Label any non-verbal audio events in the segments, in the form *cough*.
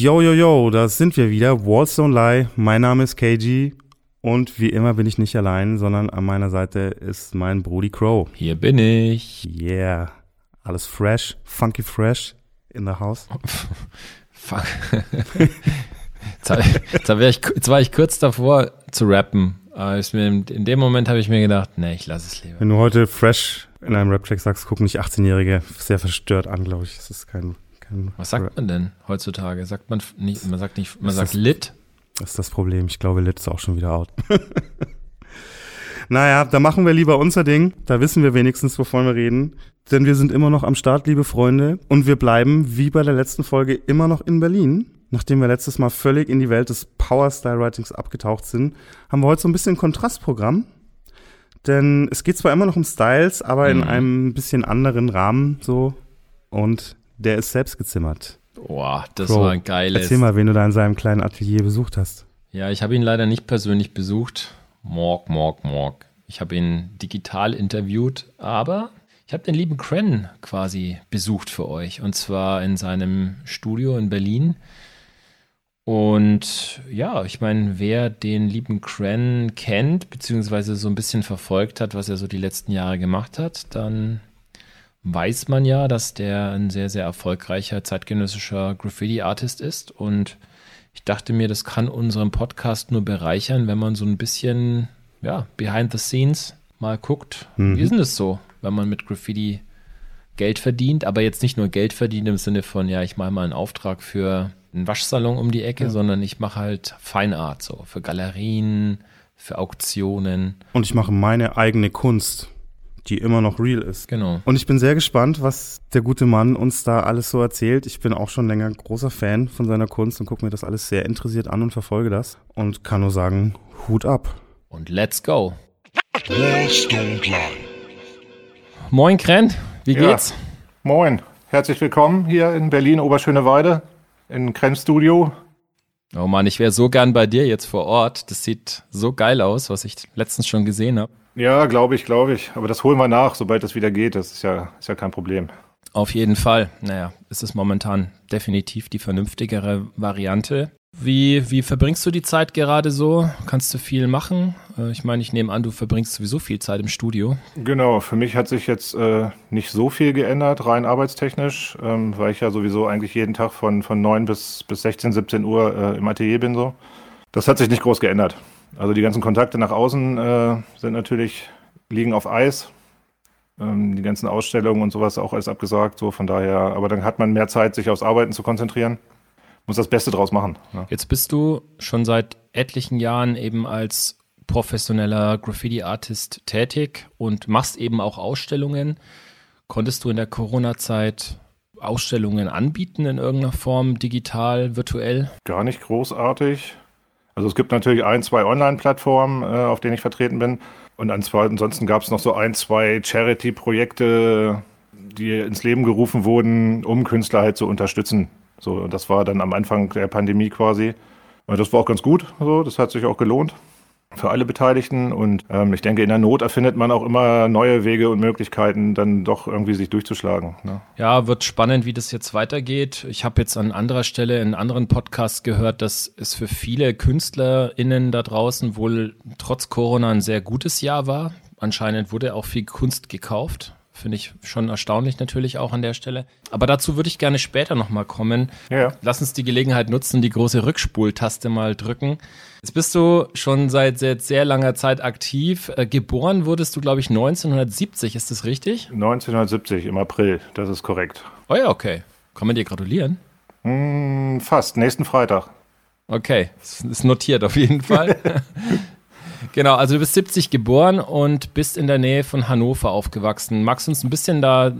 Yo, yo, yo, da sind wir wieder. Walls Don't Lie. Mein Name ist KG. Und wie immer bin ich nicht allein, sondern an meiner Seite ist mein Brody Crow. Hier bin ich. Yeah. Alles fresh, funky fresh in the house. *laughs* Fuck. *laughs* jetzt, war ich, jetzt war ich kurz davor zu rappen. Aber in dem Moment habe ich mir gedacht, nee, ich lasse es lieber. Wenn du heute fresh in einem Rap-Track sagst, gucken nicht 18-Jährige sehr verstört an, glaube ich. Das ist kein, kein Was sagt man denn heutzutage? Sagt man nicht, man sagt nicht, man sagt lit? Das ist das Problem. Ich glaube, Lit ist auch schon wieder out. *laughs* naja, da machen wir lieber unser Ding. Da wissen wir wenigstens, wovon wir reden. Denn wir sind immer noch am Start, liebe Freunde. Und wir bleiben, wie bei der letzten Folge, immer noch in Berlin. Nachdem wir letztes Mal völlig in die Welt des Power Style Writings abgetaucht sind, haben wir heute so ein bisschen Kontrastprogramm. Denn es geht zwar immer noch um Styles, aber in mhm. einem bisschen anderen Rahmen so. Und der ist selbst gezimmert. Boah, das Bro, war ein geiles. Erzähl mal, wen du da in seinem kleinen Atelier besucht hast. Ja, ich habe ihn leider nicht persönlich besucht. Morg, morg, morg. Ich habe ihn digital interviewt, aber ich habe den lieben Cren quasi besucht für euch. Und zwar in seinem Studio in Berlin. Und ja, ich meine, wer den lieben Cren kennt, beziehungsweise so ein bisschen verfolgt hat, was er so die letzten Jahre gemacht hat, dann weiß man ja, dass der ein sehr, sehr erfolgreicher zeitgenössischer Graffiti-Artist ist. Und ich dachte mir, das kann unseren Podcast nur bereichern, wenn man so ein bisschen, ja, behind the scenes mal guckt. Mhm. Wie ist denn das so, wenn man mit Graffiti Geld verdient, aber jetzt nicht nur Geld verdient im Sinne von, ja, ich mache mal einen Auftrag für einen Waschsalon um die Ecke, ja. sondern ich mache halt Feinart so, für Galerien, für Auktionen. Und ich mache meine eigene Kunst die immer noch real ist. Genau. Und ich bin sehr gespannt, was der gute Mann uns da alles so erzählt. Ich bin auch schon länger großer Fan von seiner Kunst und gucke mir das alles sehr interessiert an und verfolge das. Und kann nur sagen, Hut ab. Und let's go. Moin Kren, wie geht's? Ja. Moin, herzlich willkommen hier in Berlin, Oberschöneweide, in Kren Studio. Oh Mann, ich wäre so gern bei dir jetzt vor Ort. Das sieht so geil aus, was ich letztens schon gesehen habe. Ja, glaube ich, glaube ich. Aber das holen wir nach, sobald das wieder geht. Das ist ja, ist ja kein Problem. Auf jeden Fall. Naja, ist es momentan definitiv die vernünftigere Variante. Wie, wie verbringst du die Zeit gerade so? Kannst du viel machen? Äh, ich meine, ich nehme an, du verbringst sowieso viel Zeit im Studio. Genau, für mich hat sich jetzt äh, nicht so viel geändert, rein arbeitstechnisch, ähm, weil ich ja sowieso eigentlich jeden Tag von, von 9 bis, bis 16, 17 Uhr äh, im Atelier bin. So. Das hat sich nicht groß geändert. Also die ganzen Kontakte nach außen äh, sind natürlich, liegen auf Eis. Ähm, die ganzen Ausstellungen und sowas auch alles abgesagt. So von daher, aber dann hat man mehr Zeit, sich aufs Arbeiten zu konzentrieren. Muss das Beste draus machen. Ja. Jetzt bist du schon seit etlichen Jahren eben als professioneller Graffiti-Artist tätig und machst eben auch Ausstellungen. Konntest du in der Corona-Zeit Ausstellungen anbieten in irgendeiner Form, digital, virtuell? Gar nicht großartig. Also es gibt natürlich ein, zwei Online-Plattformen, äh, auf denen ich vertreten bin. Und ansonsten gab es noch so ein, zwei Charity-Projekte, die ins Leben gerufen wurden, um Künstler halt zu unterstützen. So, das war dann am Anfang der Pandemie quasi. Und das war auch ganz gut. So, das hat sich auch gelohnt für alle Beteiligten. Und ähm, ich denke, in der Not erfindet man auch immer neue Wege und Möglichkeiten, dann doch irgendwie sich durchzuschlagen. Ne? Ja, wird spannend, wie das jetzt weitergeht. Ich habe jetzt an anderer Stelle in anderen Podcasts gehört, dass es für viele KünstlerInnen da draußen wohl trotz Corona ein sehr gutes Jahr war. Anscheinend wurde auch viel Kunst gekauft. Finde ich schon erstaunlich natürlich auch an der Stelle. Aber dazu würde ich gerne später nochmal kommen. Ja. Lass uns die Gelegenheit nutzen, die große Rückspultaste mal drücken. Jetzt bist du schon seit sehr, sehr langer Zeit aktiv. Äh, geboren wurdest du, glaube ich, 1970, ist das richtig? 1970 im April, das ist korrekt. Oh ja, okay. Kann man dir gratulieren? Mm, fast, nächsten Freitag. Okay, das ist notiert auf jeden Fall. *laughs* Genau, also du bist 70 geboren und bist in der Nähe von Hannover aufgewachsen. Magst du uns ein bisschen da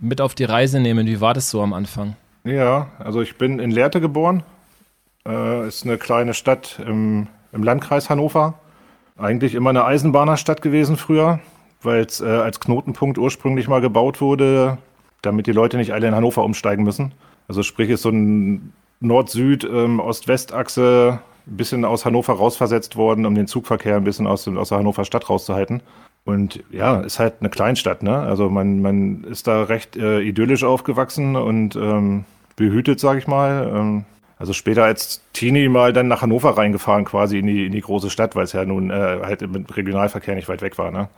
mit auf die Reise nehmen? Wie war das so am Anfang? Ja, also ich bin in Lehrte geboren. Äh, ist eine kleine Stadt im, im Landkreis Hannover. Eigentlich immer eine Eisenbahnerstadt gewesen früher, weil es äh, als Knotenpunkt ursprünglich mal gebaut wurde, damit die Leute nicht alle in Hannover umsteigen müssen. Also sprich ist so ein Nord-Süd, ähm, ein bisschen aus Hannover rausversetzt worden, um den Zugverkehr ein bisschen aus, aus der Hannover Stadt rauszuhalten. Und ja, ist halt eine Kleinstadt, ne? Also man, man ist da recht äh, idyllisch aufgewachsen und ähm, behütet, sag ich mal. Ähm, also später als Teenie mal dann nach Hannover reingefahren, quasi in die, in die große Stadt, weil es ja nun äh, halt mit Regionalverkehr nicht weit weg war, ne?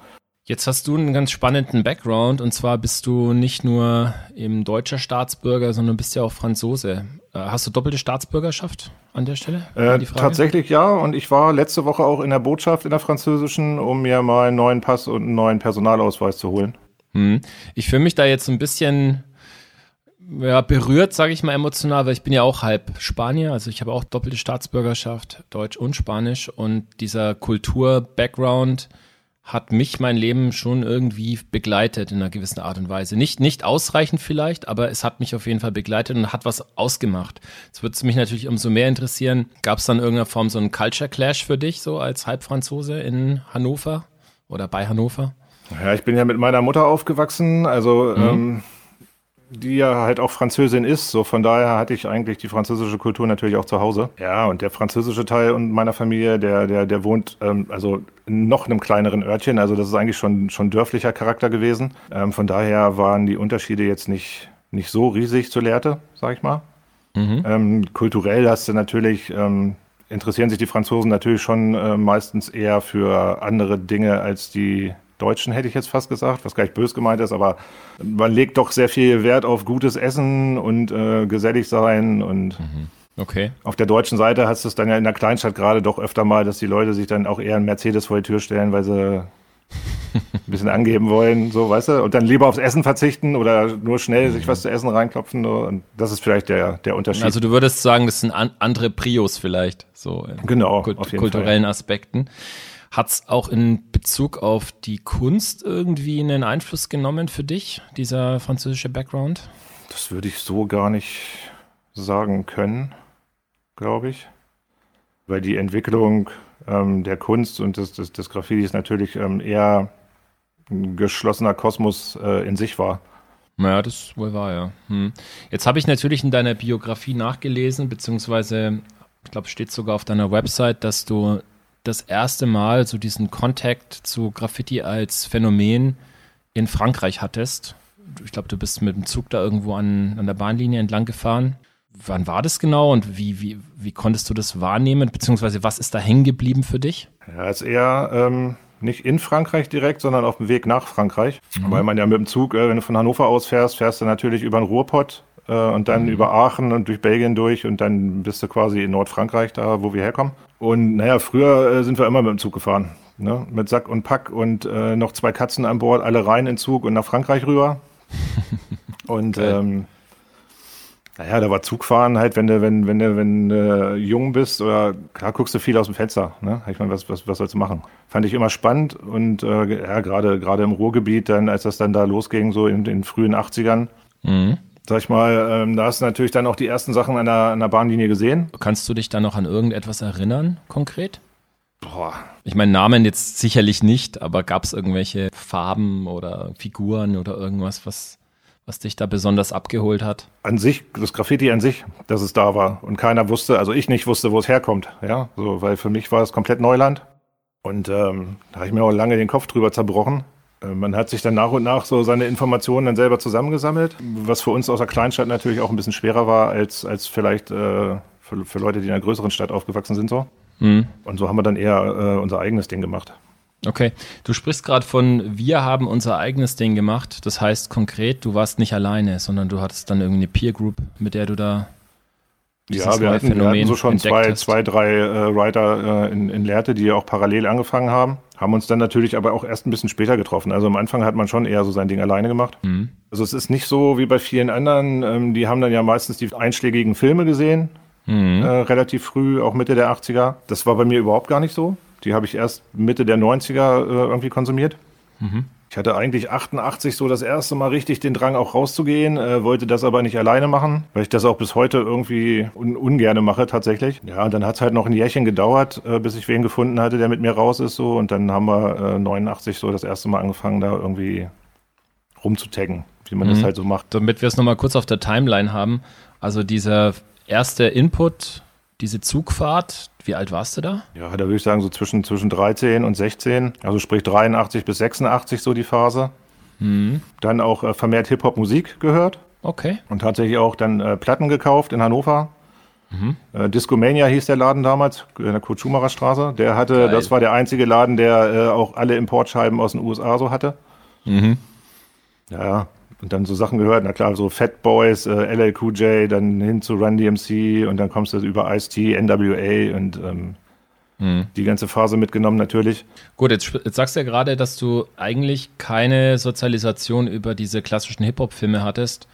Jetzt hast du einen ganz spannenden Background und zwar bist du nicht nur eben deutscher Staatsbürger, sondern bist ja auch Franzose. Äh, hast du doppelte Staatsbürgerschaft an der Stelle? Äh, tatsächlich ja und ich war letzte Woche auch in der Botschaft in der französischen, um mir mal einen neuen Pass und einen neuen Personalausweis zu holen. Hm. Ich fühle mich da jetzt ein bisschen ja, berührt, sage ich mal emotional, weil ich bin ja auch halb Spanier, also ich habe auch doppelte Staatsbürgerschaft, Deutsch und Spanisch und dieser Kultur-Background hat mich mein Leben schon irgendwie begleitet in einer gewissen Art und Weise. Nicht, nicht ausreichend vielleicht, aber es hat mich auf jeden Fall begleitet und hat was ausgemacht. Jetzt würde es mich natürlich umso mehr interessieren, gab es dann in irgendeiner Form so einen Culture Clash für dich, so als Halbfranzose in Hannover oder bei Hannover? Ja, ich bin ja mit meiner Mutter aufgewachsen, also mhm. ähm, die ja halt auch Französin ist. So von daher hatte ich eigentlich die französische Kultur natürlich auch zu Hause. Ja, und der französische Teil und meiner Familie, der, der, der wohnt ähm, also in noch einem kleineren Örtchen. Also das ist eigentlich schon, schon dörflicher Charakter gewesen. Ähm, von daher waren die Unterschiede jetzt nicht, nicht so riesig zu Lehrte, sag ich mal. Mhm. Ähm, kulturell hast du natürlich, ähm, interessieren sich die Franzosen natürlich schon äh, meistens eher für andere Dinge als die Deutschen, hätte ich jetzt fast gesagt, was gar nicht bös gemeint ist, aber man legt doch sehr viel Wert auf gutes Essen und äh, gesellig sein und mhm. Okay. Auf der deutschen Seite hast du es dann ja in der Kleinstadt gerade doch öfter mal, dass die Leute sich dann auch eher einen Mercedes vor die Tür stellen, weil sie *laughs* ein bisschen angeben wollen, so, weißt du, und dann lieber aufs Essen verzichten oder nur schnell sich was zu essen reinklopfen. Und das ist vielleicht der, der Unterschied. Also du würdest sagen, das sind an, andere Prios vielleicht, so in genau, kult kulturellen Fall. Aspekten. Hat es auch in Bezug auf die Kunst irgendwie einen Einfluss genommen für dich, dieser französische Background? Das würde ich so gar nicht sagen können, glaube ich. Weil die Entwicklung ähm, der Kunst und des, des, des Graffitis natürlich ähm, eher ein geschlossener Kosmos äh, in sich war. Ja, das wohl war, ja. Hm. Jetzt habe ich natürlich in deiner Biografie nachgelesen, beziehungsweise, ich glaube, steht sogar auf deiner Website, dass du das erste Mal so diesen Kontakt zu Graffiti als Phänomen in Frankreich hattest. Ich glaube, du bist mit dem Zug da irgendwo an, an der Bahnlinie entlang gefahren. Wann war das genau und wie, wie, wie konntest du das wahrnehmen, beziehungsweise was ist da hängen geblieben für dich? Ja, ist eher ähm, nicht in Frankreich direkt, sondern auf dem Weg nach Frankreich. Mhm. Weil man ja mit dem Zug, äh, wenn du von Hannover aus fährst, fährst du natürlich über den Ruhrpott äh, und dann mhm. über Aachen und durch Belgien durch und dann bist du quasi in Nordfrankreich, da wo wir herkommen. Und naja, früher äh, sind wir immer mit dem Zug gefahren. Ne? Mit Sack und Pack und äh, noch zwei Katzen an Bord, alle rein in Zug und nach Frankreich rüber. *laughs* und ähm, naja, da war Zugfahren halt, wenn du, wenn, wenn du, wenn du jung bist oder klar guckst du viel aus dem Fenster. Ne? Ich meine, was, was, was sollst du machen? Fand ich immer spannend und äh, ja, gerade gerade im Ruhrgebiet, dann, als das dann da losging, so in den frühen 80ern, mhm sag ich mal, ähm, da hast du natürlich dann auch die ersten Sachen an der, an der Bahnlinie gesehen. Kannst du dich da noch an irgendetwas erinnern, konkret? Boah. Ich meine, Namen jetzt sicherlich nicht, aber gab es irgendwelche Farben oder Figuren oder irgendwas, was, was dich da besonders abgeholt hat? An sich, das Graffiti an sich, dass es da war. Und keiner wusste, also ich nicht wusste, wo es herkommt. Ja, so, weil für mich war es komplett Neuland. Und ähm, da habe ich mir auch lange den Kopf drüber zerbrochen. Äh, man hat sich dann nach und nach so seine Informationen dann selber zusammengesammelt, was für uns aus der Kleinstadt natürlich auch ein bisschen schwerer war als, als vielleicht äh, für, für Leute, die in einer größeren Stadt aufgewachsen sind so. Mhm. Und so haben wir dann eher äh, unser eigenes Ding gemacht. Okay, du sprichst gerade von, wir haben unser eigenes Ding gemacht. Das heißt konkret, du warst nicht alleine, sondern du hattest dann irgendwie eine Peer Group, mit der du da ja, wir hatten, wir hatten, so schon zwei, zwei, drei äh, Writer äh, in, in Lehrte, die auch parallel angefangen haben. Haben uns dann natürlich aber auch erst ein bisschen später getroffen. Also am Anfang hat man schon eher so sein Ding alleine gemacht. Mhm. Also es ist nicht so wie bei vielen anderen. Ähm, die haben dann ja meistens die einschlägigen Filme gesehen. Mhm. Äh, relativ früh, auch Mitte der 80er. Das war bei mir überhaupt gar nicht so. Die habe ich erst Mitte der 90er äh, irgendwie konsumiert. Mhm. Ich hatte eigentlich 88 so das erste Mal richtig den Drang auch rauszugehen, äh, wollte das aber nicht alleine machen, weil ich das auch bis heute irgendwie un ungerne mache tatsächlich. Ja, und dann hat es halt noch ein Jährchen gedauert, äh, bis ich wen gefunden hatte, der mit mir raus ist so und dann haben wir äh, 89 so das erste Mal angefangen, da irgendwie rumzutaggen, wie man mhm. das halt so macht. Damit wir es nochmal kurz auf der Timeline haben, also dieser erster Input, diese Zugfahrt, wie alt warst du da? Ja, da würde ich sagen, so zwischen, zwischen 13 und 16, also sprich 83 bis 86 so die Phase. Mhm. Dann auch äh, vermehrt Hip-Hop-Musik gehört. Okay. Und tatsächlich auch dann äh, Platten gekauft in Hannover. Mhm. Äh, Discomania hieß der Laden damals, in der Kurt Schumacher Straße. Der hatte, Geil. das war der einzige Laden, der äh, auch alle Importscheiben aus den USA so hatte. Mhm. Ja, und dann so Sachen gehört, na klar, so Fat Boys, äh, LL Cool J, dann hin zu Run DMC und dann kommst du über Ice-T, NWA und ähm, mhm. die ganze Phase mitgenommen natürlich. Gut, jetzt, jetzt sagst du ja gerade, dass du eigentlich keine Sozialisation über diese klassischen Hip-Hop-Filme hattest.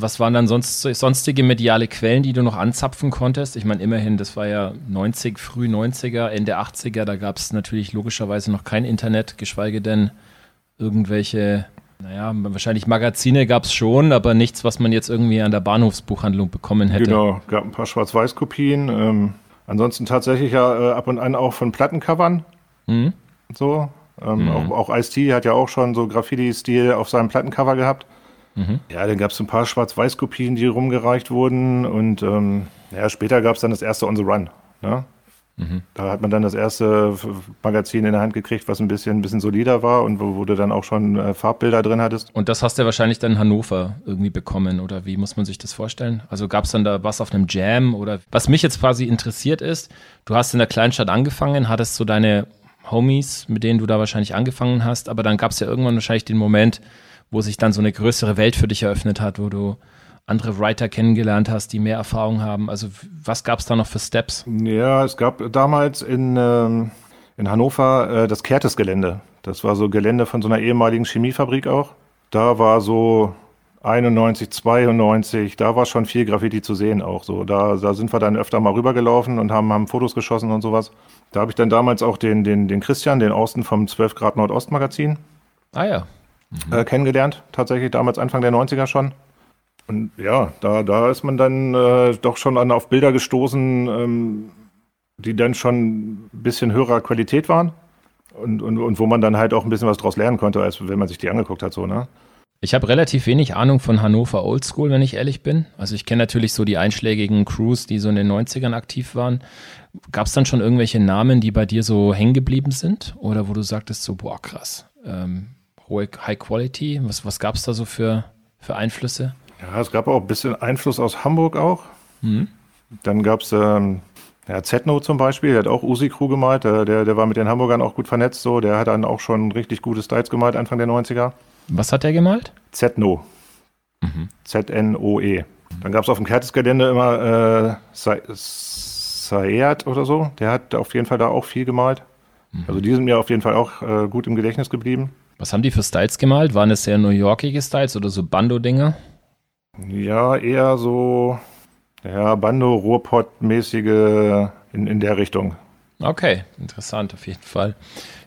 Was waren dann sonst sonstige mediale Quellen, die du noch anzapfen konntest? Ich meine, immerhin, das war ja 90, früh 90er, Ende 80er, da gab es natürlich logischerweise noch kein Internet, geschweige denn irgendwelche, naja, wahrscheinlich Magazine gab es schon, aber nichts, was man jetzt irgendwie an der Bahnhofsbuchhandlung bekommen hätte. Genau, gab ein paar Schwarz-Weiß-Kopien. Ähm, ansonsten tatsächlich ja äh, ab und an auch von Plattencovern. Mhm. So. Ähm, mhm. Auch, auch Ice-T hat ja auch schon so Graffiti-Stil auf seinem Plattencover gehabt. Mhm. Ja, dann gab es ein paar Schwarz-Weiß-Kopien, die rumgereicht wurden und ähm, ja, später gab es dann das erste On the Run. Ne? Mhm. Da hat man dann das erste Magazin in der Hand gekriegt, was ein bisschen, ein bisschen solider war und wo, wo du dann auch schon äh, Farbbilder drin hattest. Und das hast du wahrscheinlich dann in Hannover irgendwie bekommen oder wie muss man sich das vorstellen? Also gab es dann da was auf einem Jam oder was mich jetzt quasi interessiert ist, du hast in der Kleinstadt angefangen, hattest so deine Homies, mit denen du da wahrscheinlich angefangen hast, aber dann gab es ja irgendwann wahrscheinlich den Moment, wo sich dann so eine größere Welt für dich eröffnet hat, wo du andere Writer kennengelernt hast, die mehr Erfahrung haben. Also was gab es da noch für Steps? Ja, es gab damals in, ähm, in Hannover äh, das Kertes-Gelände. Das war so Gelände von so einer ehemaligen Chemiefabrik auch. Da war so 91, 92, da war schon viel Graffiti zu sehen auch so. Da, da sind wir dann öfter mal rübergelaufen und haben, haben Fotos geschossen und sowas. Da habe ich dann damals auch den, den, den Christian, den Austen vom 12 Grad Nordost Magazin. Ah ja mhm. äh, kennengelernt, tatsächlich damals Anfang der 90er schon. Und ja, da, da ist man dann äh, doch schon an, auf Bilder gestoßen, ähm, die dann schon ein bisschen höherer Qualität waren. Und, und, und wo man dann halt auch ein bisschen was draus lernen konnte, als wenn man sich die angeguckt hat, so, ne? Ich habe relativ wenig Ahnung von Hannover Oldschool, wenn ich ehrlich bin. Also ich kenne natürlich so die einschlägigen Crews, die so in den 90ern aktiv waren. Gab es dann schon irgendwelche Namen, die bei dir so hängen geblieben sind? Oder wo du sagtest so, boah, krass, ähm, hohe High Quality? Was, was gab es da so für, für Einflüsse? Ja, es gab auch ein bisschen Einfluss aus Hamburg auch. Mhm. Dann gab es ähm, ja, Zetno zum Beispiel, der hat auch Usi Crew gemalt, der, der, der war mit den Hamburgern auch gut vernetzt, so, der hat dann auch schon richtig gute Styles gemalt, Anfang der 90er. Was hat der gemalt? Zetno. Mhm. Z-N-O-E. Dann gab es auf dem Kertes-Gelände immer äh, Saeat oder so, der hat auf jeden Fall da auch viel gemalt. Mhm. Also die sind mir auf jeden Fall auch äh, gut im Gedächtnis geblieben. Was haben die für Styles gemalt? Waren es sehr New Yorkige Styles oder so Bando-Dinger? Ja, eher so, ja, Bando-Ruhrpott-mäßige in, in der Richtung. Okay, interessant auf jeden Fall.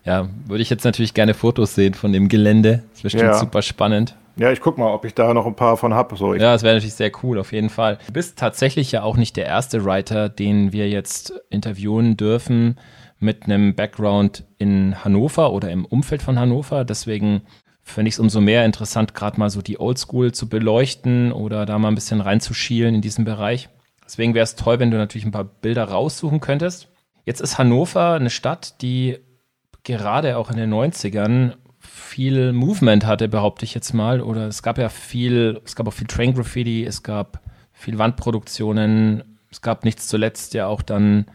Ja, würde ich jetzt natürlich gerne Fotos sehen von dem Gelände. Das ist bestimmt ja. super spannend. Ja, ich guck mal, ob ich da noch ein paar von habe. So, ja, das wäre natürlich sehr cool, auf jeden Fall. Du bist tatsächlich ja auch nicht der erste Writer, den wir jetzt interviewen dürfen, mit einem Background in Hannover oder im Umfeld von Hannover. Deswegen finde ich es umso mehr interessant, gerade mal so die Oldschool zu beleuchten oder da mal ein bisschen reinzuschielen in diesen Bereich. Deswegen wäre es toll, wenn du natürlich ein paar Bilder raussuchen könntest. Jetzt ist Hannover eine Stadt, die gerade auch in den 90ern viel Movement hatte, behaupte ich jetzt mal. Oder es gab ja viel, es gab auch viel Train Graffiti, es gab viel Wandproduktionen, es gab nichts zuletzt ja auch dann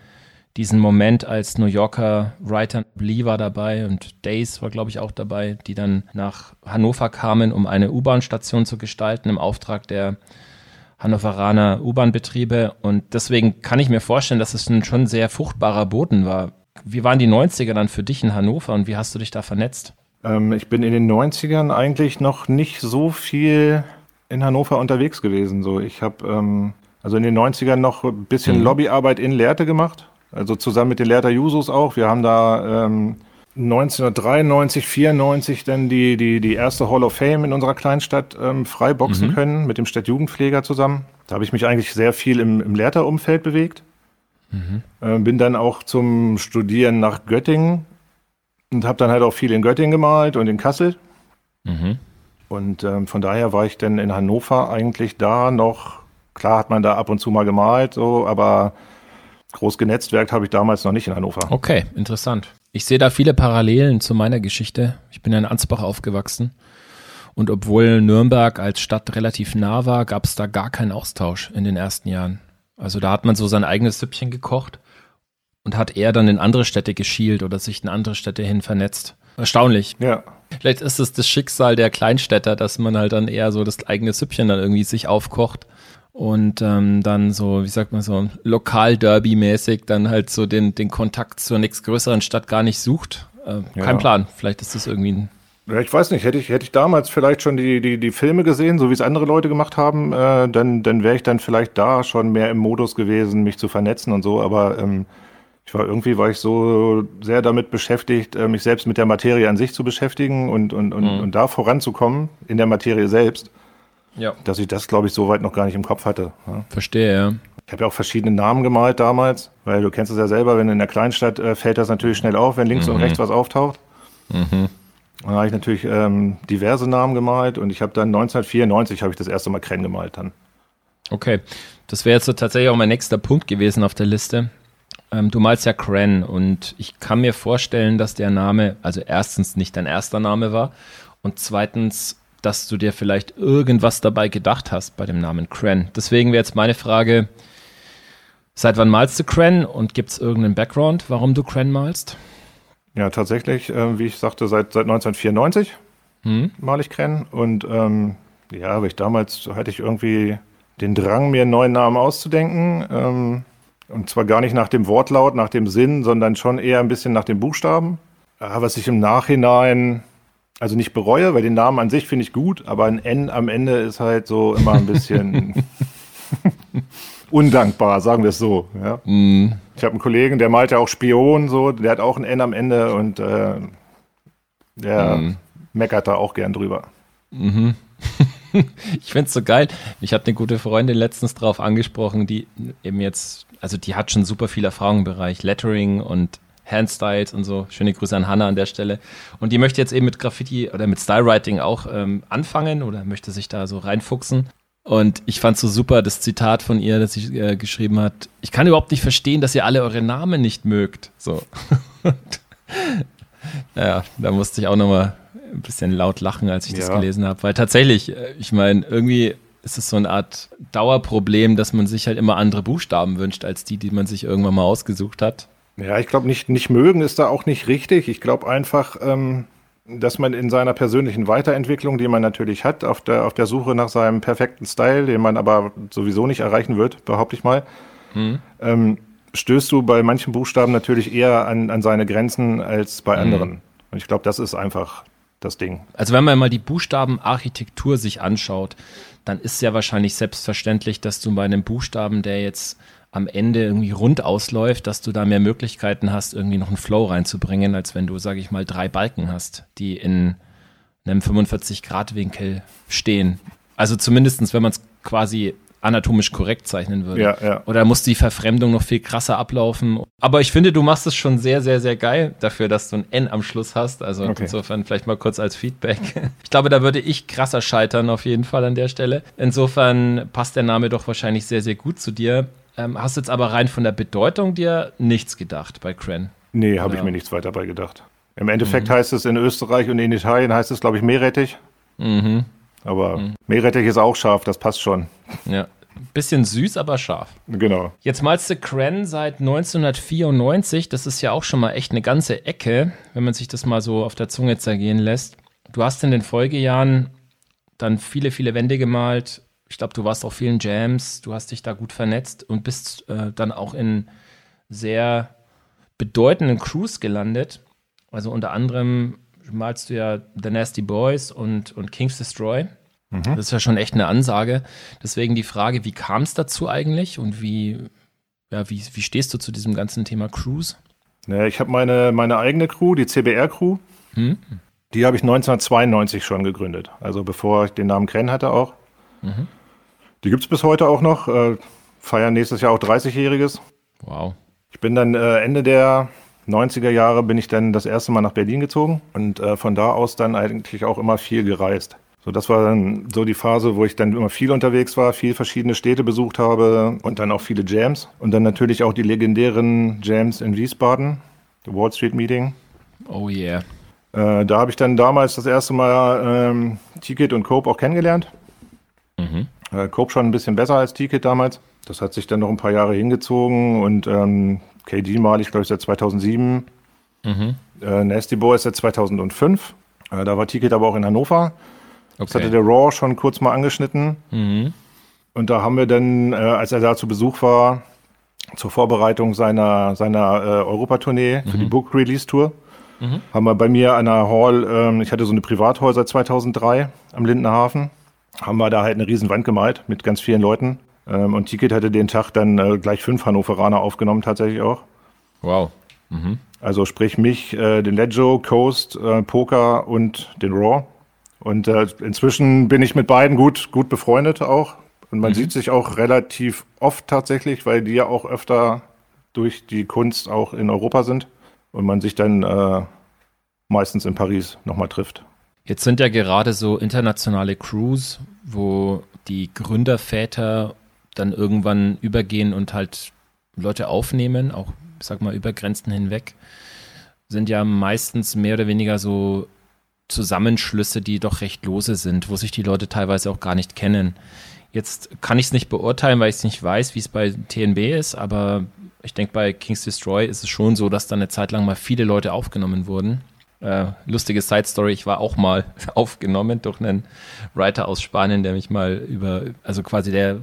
diesen Moment als New Yorker Writer. Lee war dabei und Days war, glaube ich, auch dabei, die dann nach Hannover kamen, um eine U-Bahn-Station zu gestalten im Auftrag der Hannoveraner U-Bahn-Betriebe. Und deswegen kann ich mir vorstellen, dass es ein schon sehr fruchtbarer Boden war. Wie waren die 90er dann für dich in Hannover und wie hast du dich da vernetzt? Ähm, ich bin in den 90ern eigentlich noch nicht so viel in Hannover unterwegs gewesen. So, ich habe ähm, also in den 90ern noch ein bisschen mhm. Lobbyarbeit in Lehrte gemacht also zusammen mit den Lehrter Jusos auch. Wir haben da ähm, 1993, 94 dann die, die, die erste Hall of Fame in unserer Kleinstadt ähm, freiboxen mhm. können mit dem Stadtjugendpfleger zusammen. Da habe ich mich eigentlich sehr viel im, im Lehrterumfeld bewegt. Mhm. Äh, bin dann auch zum Studieren nach Göttingen und habe dann halt auch viel in Göttingen gemalt und in Kassel. Mhm. Und ähm, von daher war ich dann in Hannover eigentlich da noch klar hat man da ab und zu mal gemalt, so, aber groß genetzwerkt habe ich damals noch nicht in Hannover. Okay, interessant. Ich sehe da viele Parallelen zu meiner Geschichte. Ich bin ja in Ansbach aufgewachsen. Und obwohl Nürnberg als Stadt relativ nah war, gab es da gar keinen Austausch in den ersten Jahren. Also da hat man so sein eigenes Süppchen gekocht und hat eher dann in andere Städte geschielt oder sich in andere Städte hin vernetzt. Erstaunlich. Ja. Vielleicht ist es das Schicksal der Kleinstädter, dass man halt dann eher so das eigene Süppchen dann irgendwie sich aufkocht und ähm, dann so, wie sagt man so, Lokal-Derby-mäßig dann halt so den, den Kontakt zur nächstgrößeren Stadt gar nicht sucht. Äh, Ja. Kein Plan. Vielleicht ist das irgendwie ein Ja, ich weiß nicht, hätte ich, hätte ich damals vielleicht schon die, die, die Filme gesehen, so wie es andere Leute gemacht haben, äh, dann, dann wäre ich dann vielleicht da schon mehr im Modus gewesen, mich zu vernetzen und so, aber ähm, ich war irgendwie war ich so sehr damit beschäftigt, äh, mich selbst mit der Materie an sich zu beschäftigen und, und, und, Mhm. und da voranzukommen in der Materie selbst, Ja. dass ich das, glaube ich, so weit noch gar nicht im Kopf hatte. Ja. Verstehe, ja. Ich habe ja auch verschiedene Namen gemalt damals, weil du kennst es ja selber, wenn in der Kleinstadt äh, fällt das natürlich schnell auf, wenn links und rechts was auftaucht. Dann habe ich natürlich ähm, diverse Namen gemalt und ich habe dann 1994 habe ich das erste Mal Krenn gemalt dann. Okay. Das wäre jetzt so tatsächlich auch mein nächster Punkt gewesen auf der Liste. Ähm, du malst ja Cran und ich kann mir vorstellen, dass der Name, also erstens nicht dein erster Name war und zweitens, dass du dir vielleicht irgendwas dabei gedacht hast bei dem Namen Cran. Deswegen wäre jetzt meine Frage, seit wann malst du Cran und gibt es irgendeinen Background, warum du Cran malst? Ja, tatsächlich, äh, wie ich sagte, seit, seit 1994 Hm? male ich Krenn und ähm, ja, aber ich damals hatte ich irgendwie den Drang, mir einen neuen Namen auszudenken. Ähm, und zwar gar nicht nach dem Wortlaut, nach dem Sinn, sondern schon eher ein bisschen nach den Buchstaben. Ja, was ich im Nachhinein also nicht bereue, weil den Namen an sich finde ich gut, aber ein N am Ende ist halt so immer ein bisschen *laughs* undankbar, sagen wir es so. Ja. Hm. Ich habe einen Kollegen, der malt ja auch Spion, so, der hat auch ein N am Ende und äh, der Mhm. meckert da auch gern drüber. *laughs* Ich find's so geil. Mich hat eine gute Freundin letztens drauf angesprochen, die eben jetzt, also die hat schon super viel Erfahrung im Bereich Lettering und Handstyles und so. Schöne Grüße an Hannah an der Stelle. Und die möchte jetzt eben mit Graffiti oder mit Stylewriting auch ähm, anfangen oder möchte sich da so reinfuchsen. Und ich fand so super das Zitat von ihr, das sie äh, geschrieben hat. Ich kann überhaupt nicht verstehen, dass ihr alle eure Namen nicht mögt. So. *laughs* ja, da musste ich auch nochmal ein bisschen laut lachen, als ich das Ja. gelesen habe. Weil tatsächlich, äh, ich meine, irgendwie ist es so eine Art Dauerproblem, dass man sich halt immer andere Buchstaben wünscht, als die, die man sich irgendwann mal ausgesucht hat. Ja, ich glaube, nicht, nicht mögen ist da auch nicht richtig. Ich glaube einfach, ähm, dass man in seiner persönlichen Weiterentwicklung, die man natürlich hat, auf der, auf der Suche nach seinem perfekten Style, den man aber sowieso nicht erreichen wird, behaupte ich mal, ähm, stößt du bei manchen Buchstaben natürlich eher an, an seine Grenzen als bei anderen. Und ich glaube, das ist einfach das Ding. Also wenn man mal die Buchstabenarchitektur sich anschaut, dann ist ja wahrscheinlich selbstverständlich, dass du bei einem Buchstaben, der jetzt am Ende irgendwie rund ausläuft, dass du da mehr Möglichkeiten hast, irgendwie noch einen Flow reinzubringen, als wenn du, sage ich mal, drei Balken hast, die in einem 45-Grad-Winkel stehen. Also zumindestens, wenn man es quasi anatomisch korrekt zeichnen würde. Ja, ja. Oder muss die Verfremdung noch viel krasser ablaufen? Aber ich finde, du machst es schon sehr, sehr, sehr geil dafür, dass du ein N am Schluss hast. Also Okay. insofern vielleicht mal kurz als Feedback. *laughs* Ich glaube, da würde ich krasser scheitern auf jeden Fall an der Stelle. Insofern passt der Name doch wahrscheinlich sehr, sehr gut zu dir. Ähm, hast jetzt aber rein von der Bedeutung dir nichts gedacht bei Cran. Nee, habe ich mir nichts weiter bei gedacht. Im Endeffekt heißt es in Österreich und in Italien heißt es, glaube ich, Meerrettich. Mhm. Aber Meerrettich ist auch scharf, das passt schon. Ja. Bisschen süß, aber scharf. Genau. Jetzt malst du Cran seit 1994. Das ist ja auch schon mal echt eine ganze Ecke, wenn man sich das mal so auf der Zunge zergehen lässt. Du hast in den Folgejahren dann viele, viele Wände gemalt. Ich glaube, du warst auf vielen Jams. Du hast dich da gut vernetzt und bist äh, dann auch in sehr bedeutenden Crews gelandet. Also unter anderem malst du ja The Nasty Boys und, und King's Destroy. Das ist ja schon echt eine Ansage. Deswegen die Frage, wie kam es dazu eigentlich und wie, ja, wie, wie stehst du zu diesem ganzen Thema Cruise? Ja, ich habe meine, meine eigene Crew, die CBR-Crew, Hm? die habe ich 1992 schon gegründet. Also bevor ich den Namen Krenn hatte auch. Die gibt es bis heute auch noch. Äh, feiern nächstes Jahr auch 30-Jähriges. Wow. Ich bin dann äh, Ende der 90er Jahre bin ich dann das erste Mal nach Berlin gezogen und äh, von da aus dann eigentlich auch immer viel gereist. So, das war dann so die Phase, wo ich dann immer viel unterwegs war, viel verschiedene Städte besucht habe und dann auch viele Jams. Und dann natürlich auch die legendären Jams in Wiesbaden, The Wall Street Meeting. Oh yeah. Äh, da habe ich dann damals das erste Mal ähm, Ticket und Cope auch kennengelernt. Mhm. Äh, Cope schon ein bisschen besser als Ticket damals. Das hat sich dann noch ein paar Jahre hingezogen und ähm, KD mal ich glaube ich seit 2007. Mhm. Äh, Nasty Boy ist seit 2005. Äh, da war Ticket aber auch in Hannover. Okay. Das hatte der Raw schon kurz mal angeschnitten. Mhm. Und da haben wir dann, äh, als er da zu Besuch war, zur Vorbereitung seiner, seiner äh, Europatournee für mhm. die Book Release Tour, mhm. haben wir bei mir an der Hall, ähm, ich hatte so eine Privathall seit 2003 am Lindenhafen, haben wir da halt eine riesen Wand gemalt mit ganz vielen Leuten. Ähm, und Ticket hatte den Tag dann äh, gleich fünf Hannoveraner aufgenommen, tatsächlich auch. Wow. Mhm. Also sprich mich, äh, den Leggio, Coast, äh, Poker und den Raw. Und äh, inzwischen bin ich mit beiden gut, gut befreundet auch. Und man mhm. sieht sich auch relativ oft tatsächlich, weil die ja auch öfter durch die Kunst auch in Europa sind. Und man sich dann äh, meistens in Paris nochmal trifft. Jetzt sind ja gerade so internationale Crews, wo die Gründerväter dann irgendwann übergehen und halt Leute aufnehmen, auch, sag mal, über Grenzen hinweg, sind ja meistens mehr oder weniger so Zusammenschlüsse, die doch recht lose sind, wo sich die Leute teilweise auch gar nicht kennen. Jetzt kann ich es nicht beurteilen, weil ich es nicht weiß, wie es bei TNB ist, aber ich denke, bei King's Destroy ist es schon so, dass da eine Zeit lang mal viele Leute aufgenommen wurden. Äh, lustige Side Story, ich war auch mal *laughs* aufgenommen durch einen Writer aus Spanien, der mich mal über, also quasi der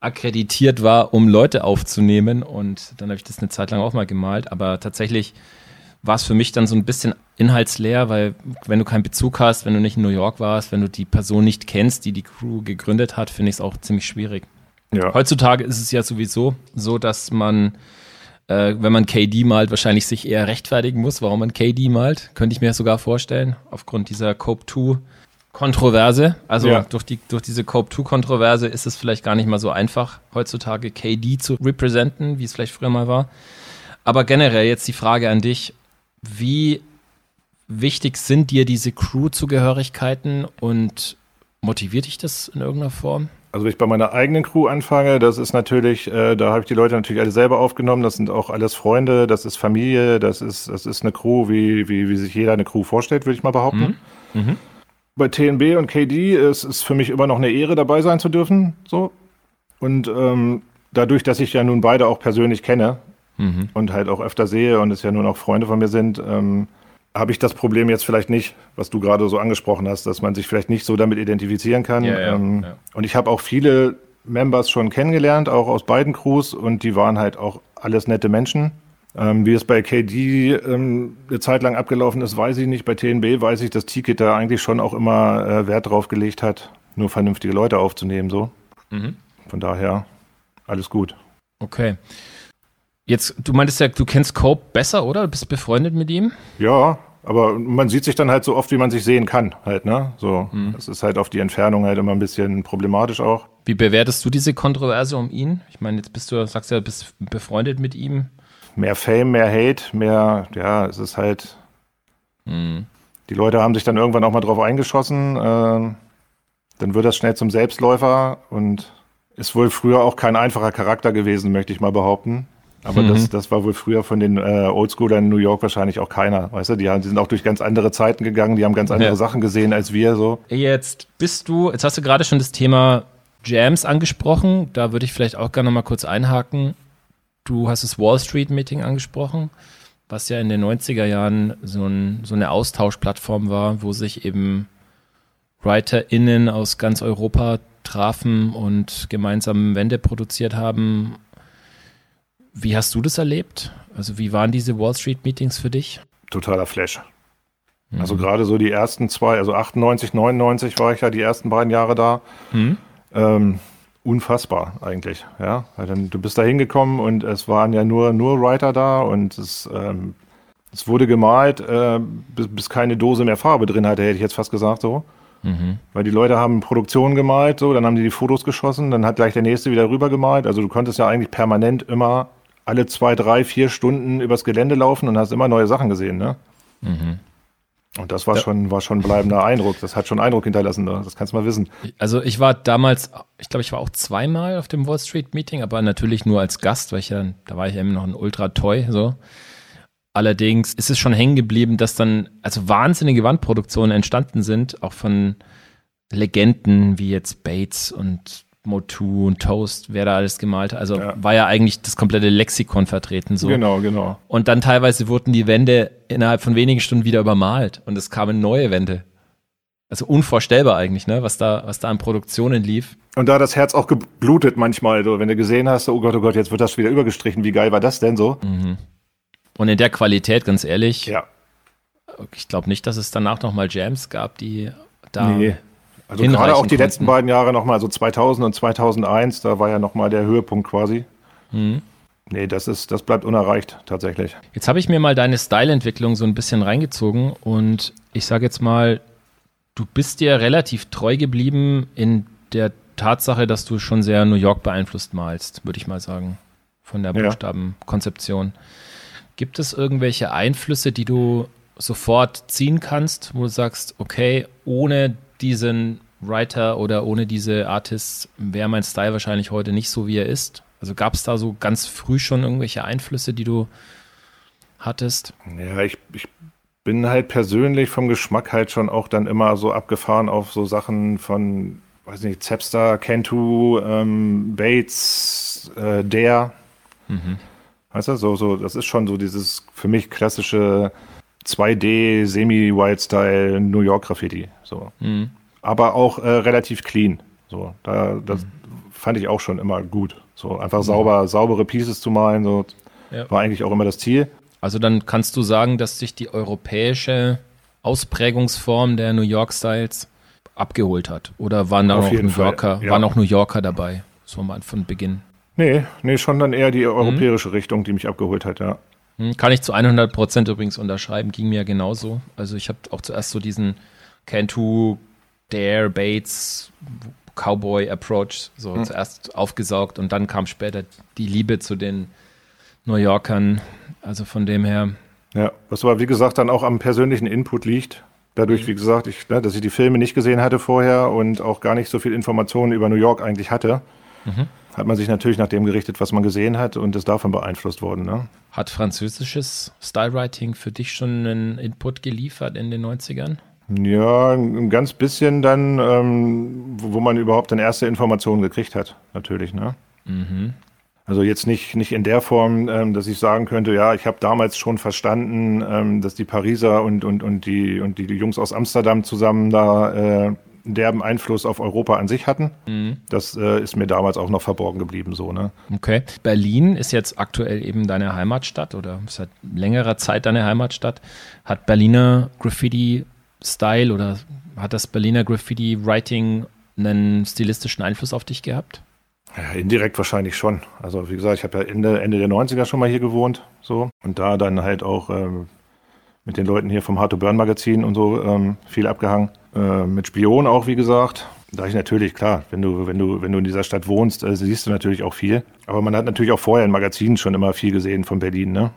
akkreditiert war, um Leute aufzunehmen und dann habe ich das eine Zeit lang auch mal gemalt, aber tatsächlich war es für mich dann so ein bisschen inhaltsleer, weil wenn du keinen Bezug hast, wenn du nicht in New York warst, wenn du die Person nicht kennst, die die Crew gegründet hat, finde ich es auch ziemlich schwierig. Ja. Heutzutage ist es ja sowieso so, dass man, äh, wenn man KD malt, wahrscheinlich sich eher rechtfertigen muss, warum man KD malt. Könnte ich mir sogar vorstellen, aufgrund dieser Cope 2 Kontroverse. Also ja. durch, die, durch diese Cope 2 Kontroverse ist es vielleicht gar nicht mal so einfach, heutzutage KD zu representen, wie es vielleicht früher mal war. Aber generell jetzt die Frage an dich, wie wichtig sind dir diese Crew-Zugehörigkeiten und motiviert dich das in irgendeiner Form? Also wenn ich bei meiner eigenen Crew anfange, das ist natürlich, äh, da habe ich die Leute natürlich alle selber aufgenommen. Das sind auch alles Freunde, das ist Familie, das ist, das ist eine Crew, wie, wie, wie sich jeder eine Crew vorstellt, würde ich mal behaupten. Mhm. Mhm. Bei TNB und KD ist es für mich immer noch eine Ehre, dabei sein zu dürfen. So. Und ähm, dadurch, dass ich ja nun beide auch persönlich kenne, mhm. und halt auch öfter sehe und es ja nur noch Freunde von mir sind, ähm, habe ich das Problem jetzt vielleicht nicht, was du gerade so angesprochen hast, dass man sich vielleicht nicht so damit identifizieren kann. Ja, ja, ähm, ja. Und ich habe auch viele Members schon kennengelernt, auch aus beiden Crews, und die waren halt auch alles nette Menschen. Ähm, wie es bei KD ähm, eine Zeit lang abgelaufen ist, weiß ich nicht. Bei TNB weiß ich, dass Ticket da eigentlich schon auch immer äh, Wert drauf gelegt hat, nur vernünftige Leute aufzunehmen. So. Mhm. Von daher alles gut. Okay. Jetzt, du meintest ja, du kennst Cope besser, oder? Du bist befreundet mit ihm? Ja, aber man sieht sich dann halt so oft, wie man sich sehen kann, halt, ne? So, hm. das ist halt auf die Entfernung halt immer ein bisschen problematisch auch. Wie bewertest du diese Kontroverse um ihn? Ich meine, jetzt bist du, sagst ja, du bist befreundet mit ihm. Mehr Fame, mehr Hate, mehr, ja, es ist halt. Hm. Die Leute haben sich dann irgendwann auch mal drauf eingeschossen. Äh, dann wird das schnell zum Selbstläufer und ist wohl früher auch kein einfacher Charakter gewesen, möchte ich mal behaupten. Aber mhm. das, das war wohl früher von den äh, Oldschoolern in New York wahrscheinlich auch keiner. Weißt du, die, haben, die sind auch durch ganz andere Zeiten gegangen, die haben ganz andere ja. Sachen gesehen als wir so. Jetzt bist du, jetzt hast du gerade schon das Thema Jams angesprochen. Da würde ich vielleicht auch gerne noch mal kurz einhaken. Du hast das Wall Street Meeting angesprochen, was ja in den 90er Jahren so, ein, so eine Austauschplattform war, wo sich eben WriterInnen aus ganz Europa trafen und gemeinsam Wände produziert haben wie hast du das erlebt? Also wie waren diese Wall Street Meetings für dich? Totaler Flash. Mhm. Also gerade so die ersten zwei, also 98, 99 war ich ja die ersten beiden Jahre da. Mhm. Ähm, unfassbar eigentlich, ja. Weil dann, du bist da hingekommen und es waren ja nur, nur Writer da und es, ähm, es wurde gemalt, äh, bis, bis keine Dose mehr Farbe drin hatte, hätte ich jetzt fast gesagt so. Mhm. Weil die Leute haben Produktionen gemalt, so, dann haben die die Fotos geschossen, dann hat gleich der nächste wieder rüber gemalt. Also du konntest ja eigentlich permanent immer alle zwei, drei, vier Stunden übers Gelände laufen und hast immer neue Sachen gesehen, ne? Mhm. Und das war ja. schon, war schon ein bleibender Eindruck. Das hat schon Eindruck hinterlassen, ne? das kannst du mal wissen. Also ich war damals, ich glaube, ich war auch zweimal auf dem Wall Street Meeting, aber natürlich nur als Gast, weil ich ja, da war ich eben noch ein Ultra-Toy, so. Allerdings ist es schon hängen geblieben, dass dann also wahnsinnige Wandproduktionen entstanden sind, auch von Legenden wie jetzt Bates und Motu und Toast, wer da alles gemalt hat. Also ja. war ja eigentlich das komplette Lexikon vertreten so. Genau, genau. Und dann teilweise wurden die Wände innerhalb von wenigen Stunden wieder übermalt und es kamen neue Wände. Also unvorstellbar eigentlich, ne, was da, was da an Produktionen lief. Und da das Herz auch geblutet manchmal, so, wenn du gesehen hast, oh Gott, oh Gott, jetzt wird das wieder übergestrichen, wie geil war das denn so? Mhm. Und in der Qualität, ganz ehrlich, ja. ich glaube nicht, dass es danach nochmal Jams gab, die da. Nee. Also gerade auch die konnten. letzten beiden Jahre nochmal, so 2000 und 2001, da war ja nochmal der Höhepunkt quasi. Mhm. Nee, das ist, das bleibt unerreicht tatsächlich. Jetzt habe ich mir mal deine Style-Entwicklung so ein bisschen reingezogen und ich sage jetzt mal, du bist dir relativ treu geblieben in der Tatsache, dass du schon sehr New York beeinflusst malst, würde ich mal sagen, von der Buchstabenkonzeption. Ja. Gibt es irgendwelche Einflüsse, die du sofort ziehen kannst, wo du sagst, okay, ohne diesen Writer oder ohne diese Artists wäre mein Style wahrscheinlich heute nicht so, wie er ist? Also gab es da so ganz früh schon irgendwelche Einflüsse, die du hattest? Ja, ich, ich bin halt persönlich vom Geschmack halt schon auch dann immer so abgefahren auf so Sachen von, weiß nicht, Zepster, Cantu, ähm, Bates, äh, der. Mhm. Weißt du, so, so, das ist schon so dieses für mich klassische 2D, Semi-Wild-Style New York Graffiti. So. Mhm. Aber auch äh, relativ clean. So, da, das mhm. fand ich auch schon immer gut. So einfach mhm. sauber, saubere Pieces zu malen, so ja. war eigentlich auch immer das Ziel. Also dann kannst du sagen, dass sich die europäische Ausprägungsform der New York Styles abgeholt hat? Oder waren da Auf noch New Yorker, ja. waren auch New Yorker dabei? So mal von Beginn. Nee, nee, schon dann eher die europäische mhm. Richtung, die mich abgeholt hat, ja. Hm, kann ich zu 100 Prozent übrigens unterschreiben, ging mir genauso. Also ich habe auch zuerst so diesen Cantu, Dare, Bates, Cowboy Approach so mhm. zuerst aufgesaugt und dann kam später die Liebe zu den New Yorkern. Also von dem her. Ja, was aber wie gesagt dann auch am persönlichen Input liegt. Dadurch, mhm. wie gesagt, ich, ne, dass ich die Filme nicht gesehen hatte vorher und auch gar nicht so viel Informationen über New York eigentlich hatte. Mhm hat man sich natürlich nach dem gerichtet, was man gesehen hat und ist davon beeinflusst worden. Ne? Hat französisches Stylewriting für dich schon einen Input geliefert in den 90ern? Ja, ein ganz bisschen dann, ähm, wo man überhaupt dann erste Informationen gekriegt hat, natürlich. Ne? Mhm. Also jetzt nicht, nicht in der Form, ähm, dass ich sagen könnte, ja, ich habe damals schon verstanden, ähm, dass die Pariser und, und, und, die, und die, Jungs aus Amsterdam zusammen da äh, derben Einfluss auf Europa an sich hatten. Mhm. Das äh, ist mir damals auch noch verborgen geblieben, so, ne? Okay. Berlin ist jetzt aktuell eben deine Heimatstadt oder seit längerer Zeit deine Heimatstadt. Hat Berliner Graffiti-Style oder hat das Berliner Graffiti-Writing einen stilistischen Einfluss auf dich gehabt? Ja, indirekt wahrscheinlich schon. Also wie gesagt, ich habe ja Ende, Ende der 90er schon mal hier gewohnt, so. Und da dann halt auch ähm, mit den Leuten hier vom Hard to Burn Magazin und so ähm, viel abgehangen. Äh, mit Spion auch, wie gesagt. Da ich natürlich, klar, wenn du, wenn du, wenn du in dieser Stadt wohnst, äh, siehst du natürlich auch viel. Aber man hat natürlich auch vorher in Magazinen schon immer viel gesehen von Berlin, ne?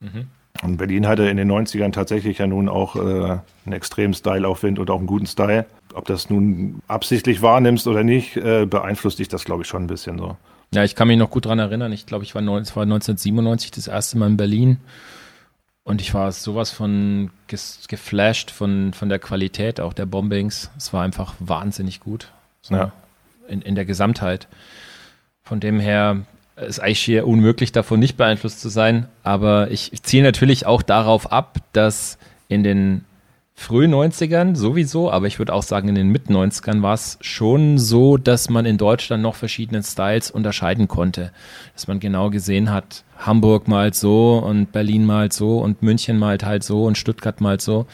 Mhm. Und Berlin hatte in den 90ern tatsächlich ja nun auch äh, einen extremen Style-Aufwind und auch einen guten Style. Ob das nun absichtlich wahrnimmst oder nicht, äh, beeinflusst dich das, glaube ich, schon ein bisschen so. Ja, ich kann mich noch gut dran erinnern. Ich glaube, ich war, war 1997 das erste Mal in Berlin. Und ich war sowas von geflasht von, von der Qualität auch der Bombings. Es war einfach wahnsinnig gut. So ja. in, in der Gesamtheit. Von dem her ist eigentlich hier unmöglich, davon nicht beeinflusst zu sein. Aber ich, ich ziehe natürlich auch darauf ab, dass in den frühen 90ern sowieso, aber ich würde auch sagen, in den Mit-90ern war es schon so, dass man in Deutschland noch verschiedene Styles unterscheiden konnte. Dass man genau gesehen hat, Hamburg malt so und Berlin malt so und München malt halt so und Stuttgart malt so.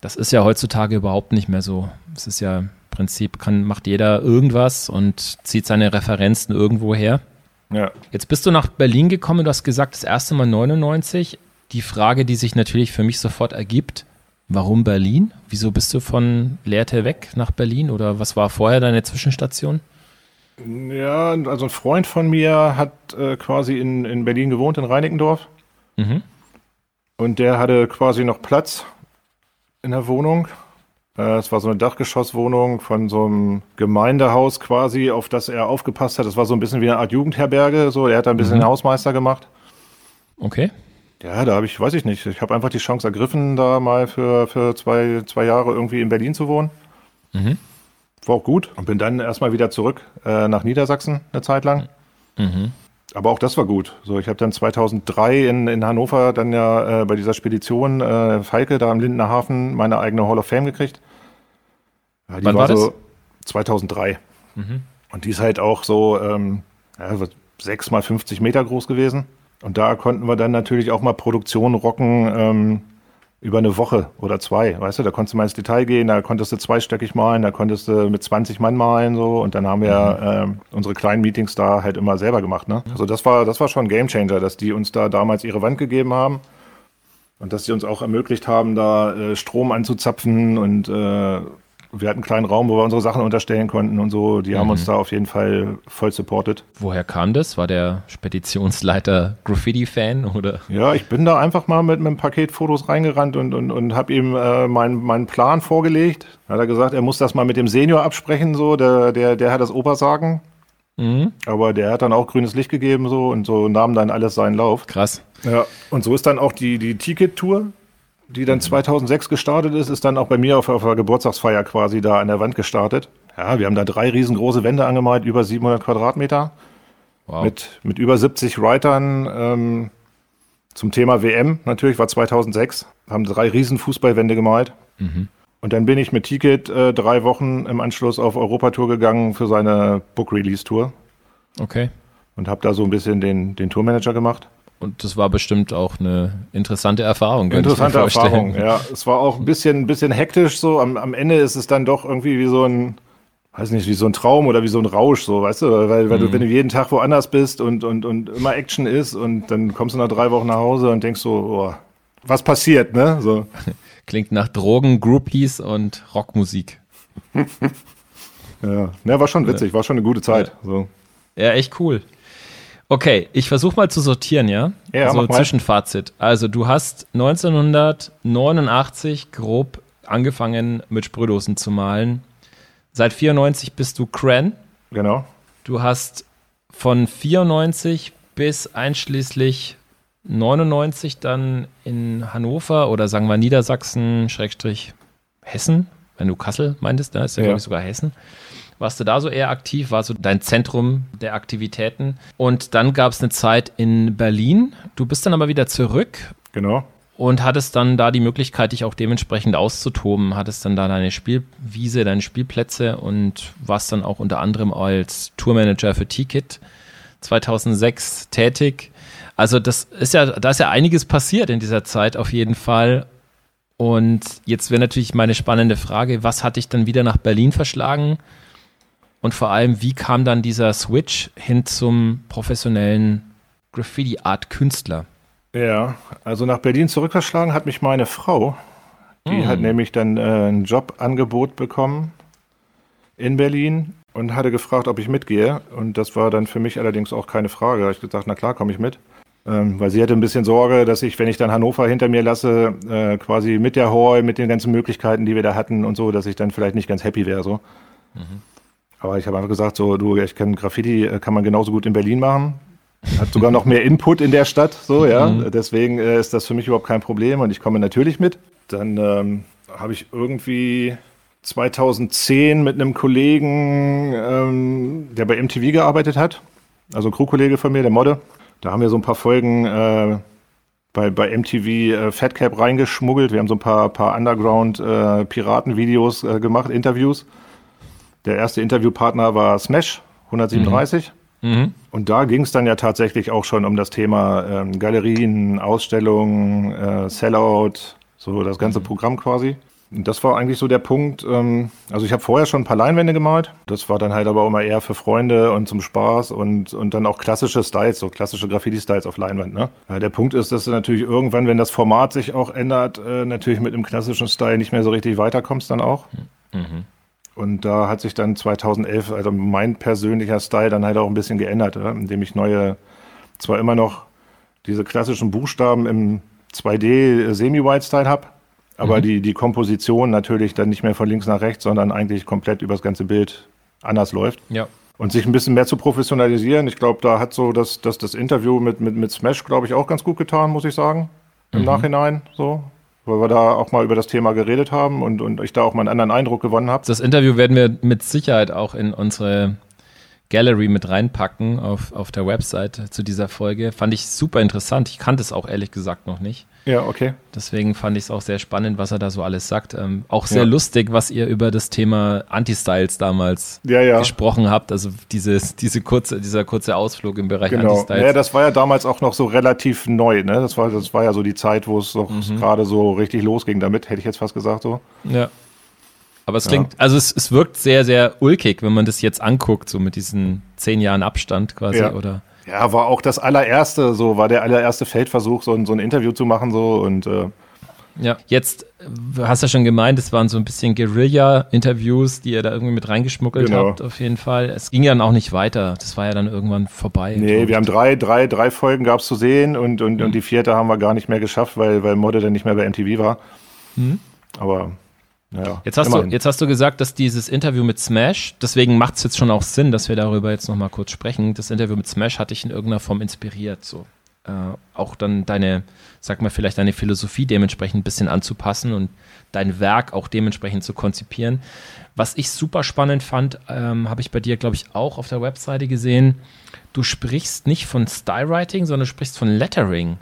Das ist ja heutzutage überhaupt nicht mehr so. Es ist ja im Prinzip, kann, macht jeder irgendwas und zieht seine Referenzen irgendwo her. Ja. Jetzt bist du nach Berlin gekommen, du hast gesagt, das erste Mal 99. Die Frage, die sich natürlich für mich sofort ergibt, Warum Berlin? Wieso bist du von Lehrte weg nach Berlin oder was war vorher deine Zwischenstation? Ja, also ein Freund von mir hat äh, quasi in, in Berlin gewohnt, in Reinickendorf. Mhm. Und der hatte quasi noch Platz in der Wohnung. Äh, Es war so eine Dachgeschosswohnung von so einem Gemeindehaus quasi, auf das er aufgepasst hat. Das war so ein bisschen wie eine Art Jugendherberge. So, er hat da ein bisschen Mhm. Hausmeister gemacht. Okay. Ja, da habe ich, weiß ich nicht, ich habe einfach die Chance ergriffen, da mal für, für zwei, zwei Jahre irgendwie in Berlin zu wohnen. Mhm. War auch gut und bin dann erstmal wieder zurück äh, nach Niedersachsen eine Zeit lang. Mhm. Aber auch das war gut. So, ich habe dann 2003 in, in Hannover dann ja äh, bei dieser Spedition äh, Falke da am Lindener Hafen meine eigene Hall of Fame gekriegt. Ja, die Wann war so 2003. Mhm. Und die ist halt auch so ähm, ja, was, sechs mal 50 Meter groß gewesen. Und da konnten wir dann natürlich auch mal Produktionen rocken ähm, über eine Woche oder zwei. Weißt du, da konntest du mal ins Detail gehen, da konntest du zweistöckig malen, da konntest du mit 20 Mann malen so. Und dann haben wir ähm, unsere kleinen Meetings da halt immer selber gemacht. Ne? Also das war, das war schon ein Gamechanger, dass die uns da damals ihre Wand gegeben haben. Und dass sie uns auch ermöglicht haben, da äh, Strom anzuzapfen und äh, wir hatten einen kleinen Raum, wo wir unsere Sachen unterstellen konnten und so. Die haben uns da auf jeden Fall voll supportet. Woher kam das? War der Speditionsleiter Graffiti-Fan oder? Ja, ich bin da einfach mal mit, einem Paket Fotos reingerannt und, und, und habe ihm äh, meinen meinen Plan vorgelegt. Hat er gesagt, er muss das mal mit dem Senior absprechen, so, der, der, der hat das Obersagen. Mhm. Aber der hat dann auch grünes Licht gegeben so und so nahm dann alles seinen Lauf. Krass. Ja, und so ist dann auch die, die Ticket-Tour, die dann 2006 gestartet ist, ist dann auch bei mir auf, auf der Geburtstagsfeier quasi da an der Wand gestartet. Ja, wir haben da drei riesengroße Wände angemalt, über 700 Quadratmeter, Wow. mit, mit über 70 Writern ähm, zum Thema WM. Natürlich war 2006, haben drei riesen Fußballwände gemalt. Mhm. Und dann bin ich mit Ticket äh, drei Wochen im Anschluss auf Europatour gegangen für seine Book-Release-Tour Okay. und habe da so ein bisschen den, den Tourmanager gemacht. Und das war bestimmt auch eine interessante Erfahrung. Interessante. Erfahrung, ja. Es war auch ein bisschen, ein bisschen hektisch so. Am, am Ende ist es dann doch irgendwie wie so ein, weiß nicht, wie so ein Traum oder wie so ein Rausch, so, weißt du? Weil, weil du, wenn du jeden Tag woanders bist und, und, und immer Action ist und dann kommst du nach drei Wochen nach Hause und denkst so, oh, was passiert, ne? So. *laughs* Klingt nach Drogen, Groupies und Rockmusik. *laughs* Ja. ja, war schon witzig, war schon eine gute Zeit. So. Ja, echt cool. Okay, ich versuche mal zu sortieren, ja? Ja, also. Zwischenfazit. Also du hast 1989 grob angefangen mit Sprühdosen zu malen. Seit 94 bist du Cran. Genau. Du hast von 94 bis einschließlich 99 dann in Hannover oder sagen wir Niedersachsen, Schrägstrich Hessen, wenn du Kassel meintest, da ist ja, Ja. glaube ich sogar Hessen. Warst du da so eher aktiv? War so dein Zentrum der Aktivitäten? Und dann gab es eine Zeit in Berlin. Du bist dann aber wieder zurück Genau. und hattest dann da die Möglichkeit, dich auch dementsprechend auszutoben, hattest dann da deine Spielwiese, deine Spielplätze und warst dann auch unter anderem als Tourmanager für T-Kit 2006 tätig. Also das ist ja, da ist ja einiges passiert in dieser Zeit auf jeden Fall. Und jetzt wäre natürlich meine spannende Frage, was hat dich dann wieder nach Berlin verschlagen? Und vor allem, wie kam dann dieser Switch hin zum professionellen Graffiti-Art-Künstler? Ja, also nach Berlin zurückverschlagen hat mich meine Frau. Die Hm. hat nämlich dann äh, ein Jobangebot bekommen in Berlin und hatte gefragt, ob ich mitgehe. Und das war dann für mich allerdings auch keine Frage. Da habe ich gesagt, na klar, komme ich mit. Ähm, weil sie hatte ein bisschen Sorge, dass ich, wenn ich dann Hannover hinter mir lasse, äh, quasi mit der Hall, mit den ganzen Möglichkeiten, die wir da hatten und so, dass ich dann vielleicht nicht ganz happy wäre. So. Aber ich habe einfach gesagt, so, du, ich kann Graffiti, äh, kann man genauso gut in Berlin machen. Hat sogar noch mehr Input in der Stadt, so, ja. Deswegen äh, ist das für mich überhaupt kein Problem und ich komme natürlich mit. Dann ähm, habe ich irgendwie 2010 mit einem Kollegen, ähm, der bei MTV gearbeitet hat, also ein Crewkollege von mir, der Modde, da haben wir so ein paar Folgen äh, bei, bei MTV äh, Fatcap reingeschmuggelt. Wir haben so ein paar, paar Underground-Piraten-Videos äh, gemacht, Interviews. Der erste Interviewpartner war Smash 137. Mhm. Und da ging es dann ja tatsächlich auch schon um das Thema ähm, Galerien, Ausstellungen, äh, Sellout, so das ganze Programm quasi. Und das war eigentlich so der Punkt. Ähm, also ich habe vorher schon ein paar Leinwände gemalt. Das war dann halt aber immer eher für Freunde und zum Spaß und, und dann auch klassische Styles, so klassische Graffiti-Styles auf Leinwand. Ne? Ja, der Punkt ist, dass du natürlich irgendwann, wenn das Format sich auch ändert, äh, natürlich mit einem klassischen Style nicht mehr so richtig weiterkommst dann auch. Und da hat sich dann 2011, also mein persönlicher Style dann halt auch ein bisschen geändert, indem ich neue, zwar immer noch diese klassischen Buchstaben im 2D Semi-White-Style habe, aber mhm. die, die Komposition natürlich dann nicht mehr von links nach rechts, sondern eigentlich komplett übers ganze Bild anders läuft. Ja. Und sich ein bisschen mehr zu professionalisieren. Ich glaube, da hat so das, das, das Interview mit, mit, mit Smash, glaube ich, auch ganz gut getan, muss ich sagen. Im mhm. Nachhinein so. Weil wir da auch mal über das Thema geredet haben und, und ich da auch mal einen anderen Eindruck gewonnen habe. Das Interview werden wir mit Sicherheit auch in unsere Gallery mit reinpacken auf, auf der Website zu dieser Folge. Fand ich super interessant. Ich kannte es auch ehrlich gesagt noch nicht. Ja, okay. Deswegen fand ich es auch sehr spannend, was er da so alles sagt. Ähm, auch sehr ja. lustig, was ihr über das Thema Anti-Styles damals ja, ja. gesprochen habt. Also dieses, diese kurze, dieser kurze Ausflug im Bereich genau. Anti-Styles. Ja, das war ja damals auch noch so relativ neu. Ne? Das, war, das war ja so die Zeit, wo es noch mhm. gerade so richtig losging damit, hätte ich jetzt fast gesagt so. Ja. Aber es klingt, ja. also es, es wirkt sehr, sehr ulkig, wenn man das jetzt anguckt, so mit diesen zehn Jahren Abstand quasi, ja. oder? Ja, war auch das allererste, so war der allererste Feldversuch, so ein, so ein Interview zu machen, so und äh, ja, jetzt hast du ja schon gemeint, es waren so ein bisschen Guerilla-Interviews, die ihr da irgendwie mit reingeschmuggelt genau. habt, auf jeden Fall. Es ging ja dann auch nicht weiter. Das war ja dann irgendwann vorbei. Nee, wir haben drei, drei, drei Folgen gab es zu sehen und, und, mhm. und die vierte haben wir gar nicht mehr geschafft, weil, weil Modde dann nicht mehr bei MTV war. Mhm. Aber ja, jetzt, hast du, jetzt hast du gesagt, dass dieses Interview mit Smash, deswegen macht es jetzt schon auch Sinn, dass wir darüber jetzt nochmal kurz sprechen. Das Interview mit Smash hat dich in irgendeiner Form inspiriert, so. Äh, auch dann deine, sag mal, vielleicht deine Philosophie dementsprechend ein bisschen anzupassen und dein Werk auch dementsprechend zu konzipieren. Was ich super spannend fand, ähm, habe ich bei dir, glaube ich, auch auf der Webseite gesehen. Du sprichst nicht von Stylewriting, sondern du sprichst von Lettering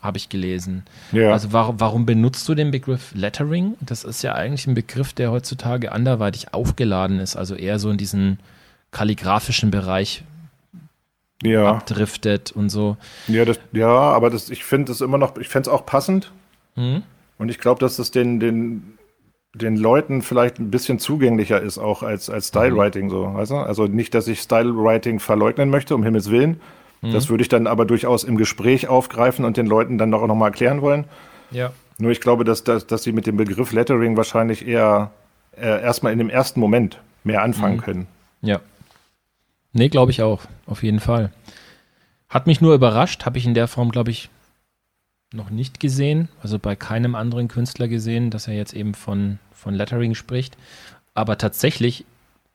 habe ich gelesen. Ja. Also warum, warum benutzt du den Begriff Lettering? Das ist ja eigentlich ein Begriff, der heutzutage anderweitig aufgeladen ist, also eher so in diesen kalligraphischen Bereich ja. abdriftet und so. Ja, das, ja aber das, ich finde es immer noch, ich fände es auch passend. Hm? Und ich glaube, dass das den, den, den Leuten vielleicht ein bisschen zugänglicher ist, auch als, als Stylewriting, so, weißt du? Also nicht, dass ich Stylewriting verleugnen möchte, um Himmels Willen. Mhm. Das würde ich dann aber durchaus im Gespräch aufgreifen und den Leuten dann auch nochmal erklären wollen. Ja. Nur ich glaube, dass, dass, dass sie mit dem Begriff Lettering wahrscheinlich eher äh, erstmal in dem ersten Moment mehr anfangen mhm. können. Ja. Nee, glaube ich auch. Auf jeden Fall. Hat mich nur überrascht, habe ich in der Form, glaube ich, noch nicht gesehen. Also bei keinem anderen Künstler gesehen, dass er jetzt eben von, von Lettering spricht. Aber tatsächlich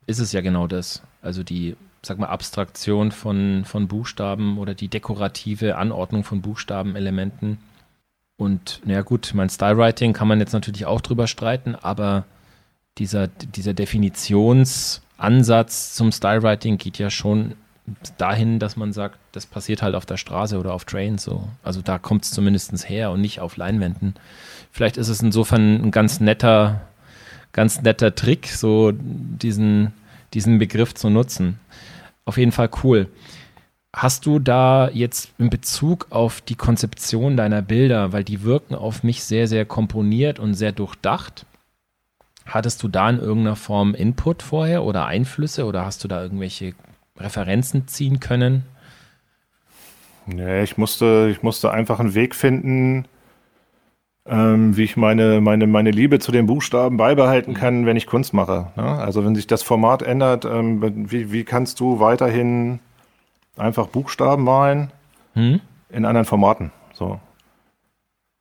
ist es ja genau das. Also die sag mal, Abstraktion von, von Buchstaben oder die dekorative Anordnung von Buchstabenelementen. Und naja gut, mein Stylewriting kann man jetzt natürlich auch drüber streiten, aber dieser, dieser Definitionsansatz zum Stylewriting geht ja schon dahin, dass man sagt, das passiert halt auf der Straße oder auf Trains so. Also da kommt es zumindest her und nicht auf Leinwänden. Vielleicht ist es insofern ein ganz netter, ganz netter Trick, so diesen, diesen Begriff zu nutzen auf jeden Fall cool. Hast du da jetzt in Bezug auf die Konzeption deiner Bilder, weil die wirken auf mich sehr, sehr komponiert und sehr durchdacht, hattest du da in irgendeiner Form Input vorher oder Einflüsse oder hast du da irgendwelche Referenzen ziehen können? Nee, ich musste, ich musste einfach einen Weg finden, ähm, wie ich meine, meine, meine Liebe zu den Buchstaben beibehalten kann, wenn ich Kunst mache. Ne? Also wenn sich das Format ändert, ähm, wie, wie kannst du weiterhin einfach Buchstaben malen hm? in anderen Formaten? So.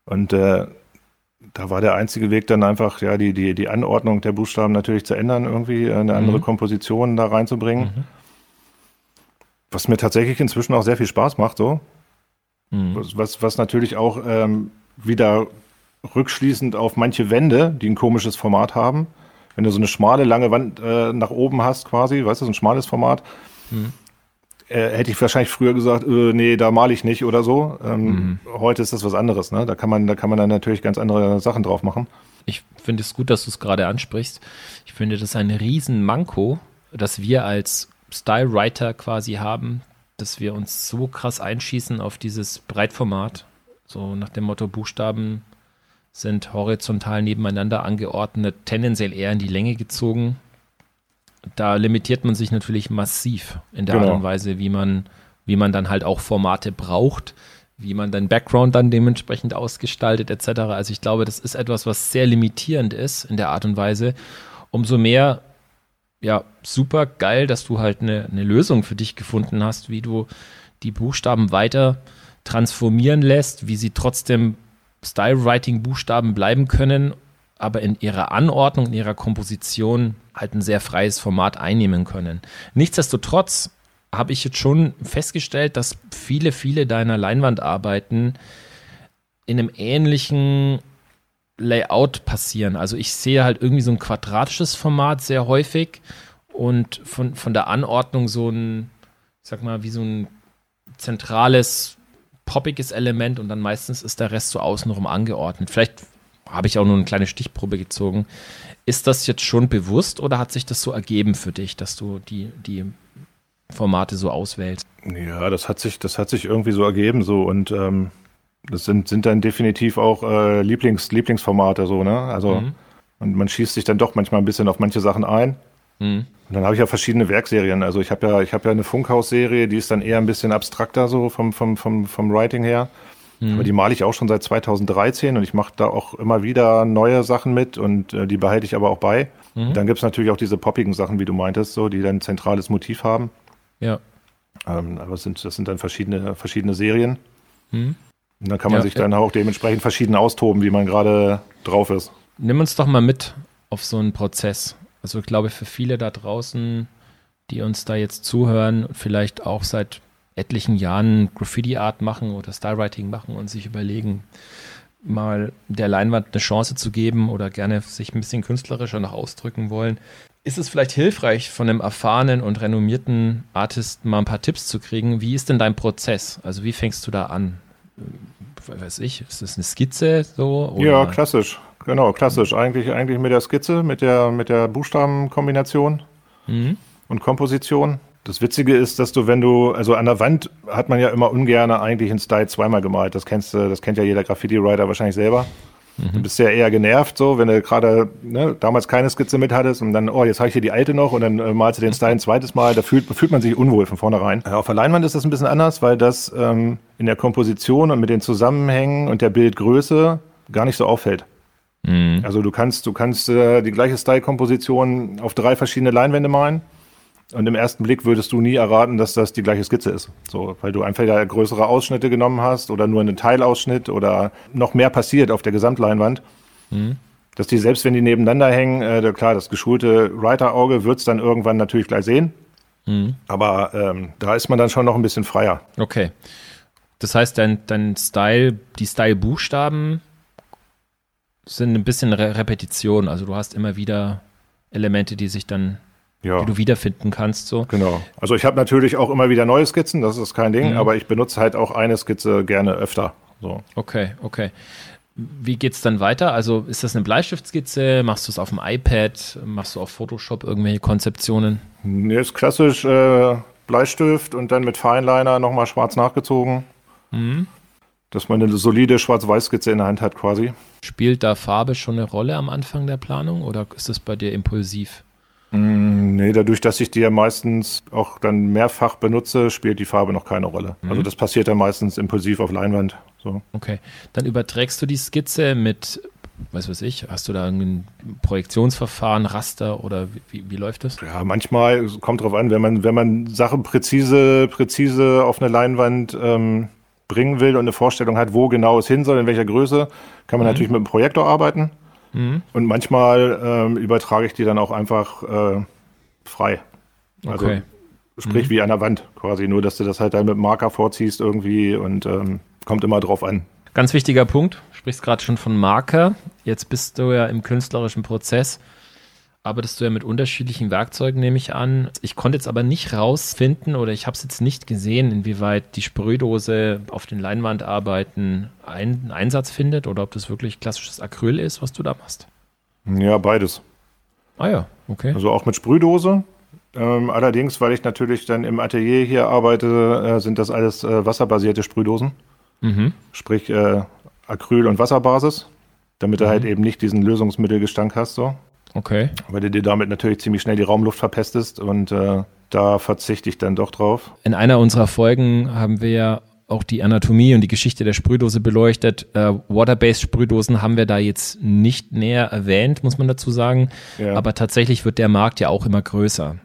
Und äh, da war der einzige Weg dann einfach, ja, die, die, die Anordnung der Buchstaben natürlich zu ändern, irgendwie äh, eine andere mhm. Komposition da reinzubringen. Mhm. Was mir tatsächlich inzwischen auch sehr viel Spaß macht, so. Mhm. Was, was natürlich auch ähm, wieder rückschließend auf manche Wände, die ein komisches Format haben. Wenn du so eine schmale, lange Wand äh, nach oben hast, quasi, weißt du, so ein schmales Format, mhm. äh, hätte ich wahrscheinlich früher gesagt, äh, nee, da male ich nicht oder so. Ähm, mhm. Heute ist das was anderes, ne? Da kann man, da kann man dann natürlich ganz andere Sachen drauf machen. Ich finde es gut, dass du es gerade ansprichst. Ich finde das ein Riesenmanko, dass wir als Style-Writer quasi haben, dass wir uns so krass einschießen auf dieses Breitformat. So nach dem Motto Buchstaben sind horizontal nebeneinander angeordnet, tendenziell eher in die Länge gezogen. Da limitiert man sich natürlich massiv in der genau. Art und Weise, wie man, wie man dann halt auch Formate braucht, wie man den Background dann dementsprechend ausgestaltet, etc. Also ich glaube, das ist etwas, was sehr limitierend ist in der Art und Weise. Umso mehr, ja, super geil, dass du halt eine, eine Lösung für dich gefunden hast, wie du die Buchstaben weiter transformieren lässt, wie sie trotzdem Style-Writing-Buchstaben bleiben können, aber in ihrer Anordnung, in ihrer Komposition halt ein sehr freies Format einnehmen können. Nichtsdestotrotz habe ich jetzt schon festgestellt, dass viele, viele deiner Leinwandarbeiten in einem ähnlichen Layout passieren. Also ich sehe halt irgendwie so ein quadratisches Format sehr häufig und von, von der Anordnung so ein, ich sag mal, wie so ein zentrales, poppiges Element und dann meistens ist der Rest so außenrum angeordnet. Vielleicht habe ich auch nur eine kleine Stichprobe gezogen. Ist das jetzt schon bewusst oder hat sich das so ergeben für dich, dass du die, die Formate so auswählst? Ja, das hat sich, das hat sich irgendwie so ergeben so und ähm, das sind, sind dann definitiv auch äh, Lieblings, Lieblingsformate so, ne? Also mhm. und man schießt sich dann doch manchmal ein bisschen auf manche Sachen ein. Mhm. Und dann habe ich ja verschiedene Werkserien. Also ich habe ja, ich habe ja eine Funkhaus-Serie, die ist dann eher ein bisschen abstrakter so vom, vom, vom, vom Writing her. Mhm. Aber die male ich auch schon seit 2013 und ich mache da auch immer wieder neue Sachen mit und äh, die behalte ich aber auch bei. Mhm. Dann gibt's natürlich auch diese poppigen Sachen, wie du meintest, so, die dann ein zentrales Motiv haben. Ja. Ähm, aber es sind, das sind dann verschiedene, verschiedene Serien. Mhm. Und dann kann man ja, sich dann auch dementsprechend verschieden austoben, wie man gerade drauf ist. Nimm uns doch mal mit auf so einen Prozess. Also ich glaube, für viele da draußen, die uns da jetzt zuhören und vielleicht auch seit etlichen Jahren Graffiti-Art machen oder Stylewriting machen und sich überlegen, mal der Leinwand eine Chance zu geben oder gerne sich ein bisschen künstlerischer noch ausdrücken wollen, ist es vielleicht hilfreich, von einem erfahrenen und renommierten Artist mal ein paar Tipps zu kriegen. Wie ist denn dein Prozess? Also wie fängst du da an? Weiß ich, ist das eine Skizze so? Oder? Ja, klassisch. Genau, klassisch. Eigentlich, eigentlich mit der Skizze, mit der, mit der Buchstabenkombination mhm. und Komposition. Das Witzige ist, dass du, wenn du, also an der Wand hat man ja immer ungern eigentlich einen Style zweimal gemalt. Das kennst du, das kennt ja jeder Graffiti-Writer wahrscheinlich selber. Mhm. Du bist ja eher genervt, so, wenn du gerade ne, damals keine Skizze mit hattest und dann, oh, jetzt habe ich hier die alte noch und dann äh, malst du den Style ein zweites Mal, da fühlt, fühlt man sich unwohl von vornherein. Äh, auf der Leinwand ist das ein bisschen anders, weil das ähm, in der Komposition und mit den Zusammenhängen und der Bildgröße gar nicht so auffällt. Mhm. Also du kannst, du kannst äh, die gleiche Style-Komposition auf drei verschiedene Leinwände malen und im ersten Blick würdest du nie erraten, dass das die gleiche Skizze ist. So, weil du einfach da größere Ausschnitte genommen hast oder nur einen Teilausschnitt oder noch mehr passiert auf der Gesamtleinwand. Mhm. Dass die, selbst wenn die nebeneinander hängen, äh, klar, das geschulte Writer-Auge wird es dann irgendwann natürlich gleich sehen. Mhm. Aber ähm, da ist man dann schon noch ein bisschen freier. Okay. Das heißt, dein, dein Style, die Style-Buchstaben sind ein bisschen Re Repetition. Also du hast immer wieder Elemente, die sich dann ja. die du wiederfinden kannst. So. Genau. Also ich habe natürlich auch immer wieder neue Skizzen, das ist kein Ding, mhm. aber ich benutze halt auch eine Skizze gerne öfter. So. Okay, okay. Wie geht es dann weiter? Also ist das eine Bleistiftskizze? Machst du es auf dem iPad? Machst du auf Photoshop irgendwelche Konzeptionen? Nee, ist klassisch äh, Bleistift und dann mit Fineliner nochmal schwarz nachgezogen. Mhm. Dass man eine solide Schwarz-Weiß-Skizze in der Hand hat quasi. Spielt da Farbe schon eine Rolle am Anfang der Planung oder ist das bei dir impulsiv? Mm, nee, dadurch, dass ich die ja meistens auch dann mehrfach benutze, spielt die Farbe noch keine Rolle. Mhm. Also das passiert ja meistens impulsiv auf Leinwand. So. Okay. Dann überträgst du die Skizze mit, was weiß ich, hast du da ein Projektionsverfahren, Raster oder wie, wie läuft das? Ja, manchmal kommt drauf an, wenn man, wenn man Sachen präzise, präzise auf eine Leinwand ähm, bringen will und eine Vorstellung hat, wo genau es hin soll, in welcher Größe, kann man mhm. natürlich mit einem Projektor arbeiten. Mhm. Und manchmal ähm, übertrage ich die dann auch einfach äh, frei. Also okay. sprich mhm. wie an der Wand quasi, nur dass du das halt dann mit Marker vorziehst irgendwie und ähm, kommt immer drauf an. Ganz wichtiger Punkt, du sprichst gerade schon von Marker. Jetzt bist du ja im künstlerischen Prozess arbeitest du ja mit unterschiedlichen Werkzeugen, nehme ich an. Ich konnte jetzt aber nicht rausfinden oder ich habe es jetzt nicht gesehen, inwieweit die Sprühdose auf den Leinwandarbeiten einen Einsatz findet oder ob das wirklich klassisches Acryl ist, was du da machst. Ja, beides. Ah ja, okay. Also auch mit Sprühdose. Ähm, allerdings, weil ich natürlich dann im Atelier hier arbeite, äh, sind das alles äh, wasserbasierte Sprühdosen. Mhm. Sprich äh, Acryl- und Wasserbasis, damit mhm. du halt eben nicht diesen Lösungsmittelgestank hast. So. Okay. Weil du dir damit natürlich ziemlich schnell die Raumluft verpestest und äh, da verzichte ich dann doch drauf. In einer unserer Folgen haben wir ja auch die Anatomie und die Geschichte der Sprühdose beleuchtet. Äh, Water-based Sprühdosen haben wir da jetzt nicht näher erwähnt, muss man dazu sagen. Ja. Aber tatsächlich wird der Markt ja auch immer größer.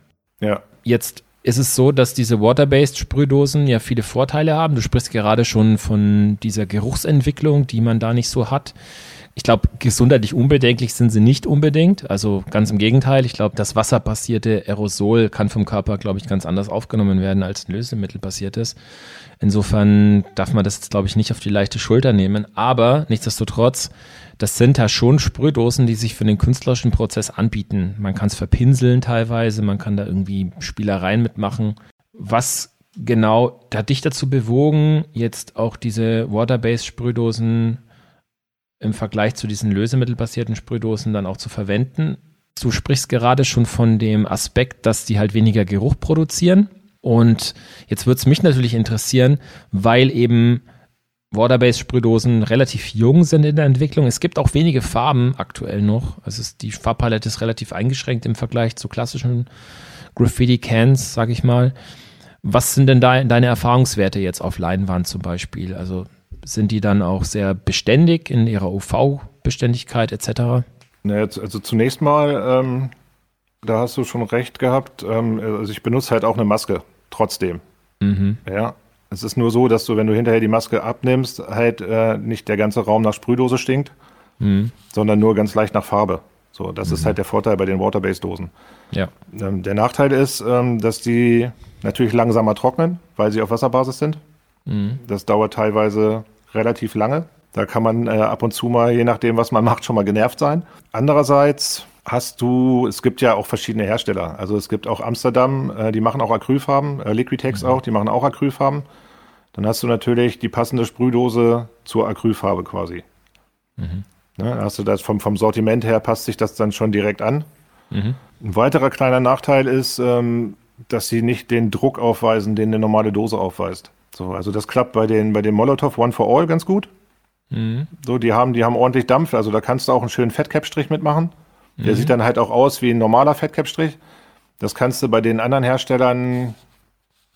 Ja. Jetzt ist es so, dass diese Water-Based Sprühdosen ja viele Vorteile haben. Du sprichst gerade schon von dieser Geruchsentwicklung, die man da nicht so hat. Ich glaube, gesundheitlich unbedenklich sind sie nicht unbedingt. Also ganz im Gegenteil. Ich glaube, das wasserbasierte Aerosol kann vom Körper, glaube ich, ganz anders aufgenommen werden als ein Lösemittelbasiertes. Insofern darf man das jetzt, glaube ich, nicht auf die leichte Schulter nehmen. Aber nichtsdestotrotz, das sind ja schon Sprühdosen, die sich für den künstlerischen Prozess anbieten. Man kann es verpinseln teilweise, man kann da irgendwie Spielereien mitmachen. Was genau hat dich dazu bewogen, jetzt auch diese Water-Based Sprühdosen im Vergleich zu diesen lösemittelbasierten Sprühdosen dann auch zu verwenden. Du sprichst gerade schon von dem Aspekt, dass die halt weniger Geruch produzieren. Und jetzt würde es mich natürlich interessieren, weil eben Waterbase-Sprühdosen relativ jung sind in der Entwicklung. Es gibt auch wenige Farben aktuell noch. Also die Farbpalette ist relativ eingeschränkt im Vergleich zu klassischen Graffiti-Cans, sage ich mal. Was sind denn da deine Erfahrungswerte jetzt auf Leinwand zum Beispiel? Also sind die dann auch sehr beständig in ihrer UV-Beständigkeit etc.? Also zunächst mal, ähm, da hast du schon recht gehabt. Ähm, also ich benutze halt auch eine Maske, trotzdem. Mhm. Ja. Es ist nur so, dass du, wenn du hinterher die Maske abnimmst, halt äh, nicht der ganze Raum nach Sprühdose stinkt, mhm. sondern nur ganz leicht nach Farbe. So, das mhm. ist halt der Vorteil bei den Water-Based-Dosen. Ja. Ähm, der Nachteil ist, ähm, dass die natürlich langsamer trocknen, weil sie auf Wasserbasis sind. Mhm. Das dauert teilweise relativ lange. Da kann man äh, ab und zu mal, je nachdem, was man macht, schon mal genervt sein. Andererseits hast du, es gibt ja auch verschiedene Hersteller. Also es gibt auch Amsterdam, äh, die machen auch Acrylfarben, äh, Liquitex mhm. auch, die machen auch Acrylfarben. Dann hast du natürlich die passende Sprühdose zur Acrylfarbe quasi. Mhm. Ne, hast du das vom, vom Sortiment her passt sich das dann schon direkt an. Mhm. Ein weiterer kleiner Nachteil ist, ähm, dass sie nicht den Druck aufweisen, den eine normale Dose aufweist. So, also das klappt bei den, bei den Molotov One for All ganz gut. Mhm. So, die haben, die haben ordentlich Dampf, also da kannst du auch einen schönen Fettcap-Strich mitmachen. Der mhm. sieht dann halt auch aus wie ein normaler Fettcap-Strich. Das kannst du bei den anderen Herstellern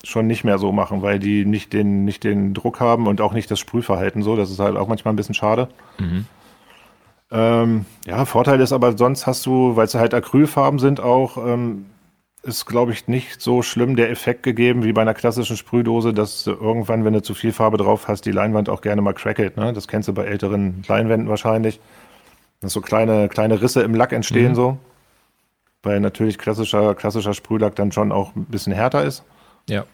schon nicht mehr so machen, weil die nicht den, nicht den Druck haben und auch nicht das Sprühverhalten so. Das ist halt auch manchmal ein bisschen schade. Mhm. Ähm, ja, Vorteil ist aber, sonst hast du, weil es halt Acrylfarben sind, auch ähm, ist, glaube ich, nicht so schlimm der Effekt gegeben wie bei einer klassischen Sprühdose, dass irgendwann, wenn du zu viel Farbe drauf hast, die Leinwand auch gerne mal crackelt. Ne? Das kennst du bei älteren Leinwänden wahrscheinlich. Dass so kleine, kleine Risse im Lack entstehen mhm. so. Weil natürlich klassischer, klassischer Sprühlack dann schon auch ein bisschen härter ist. Ja.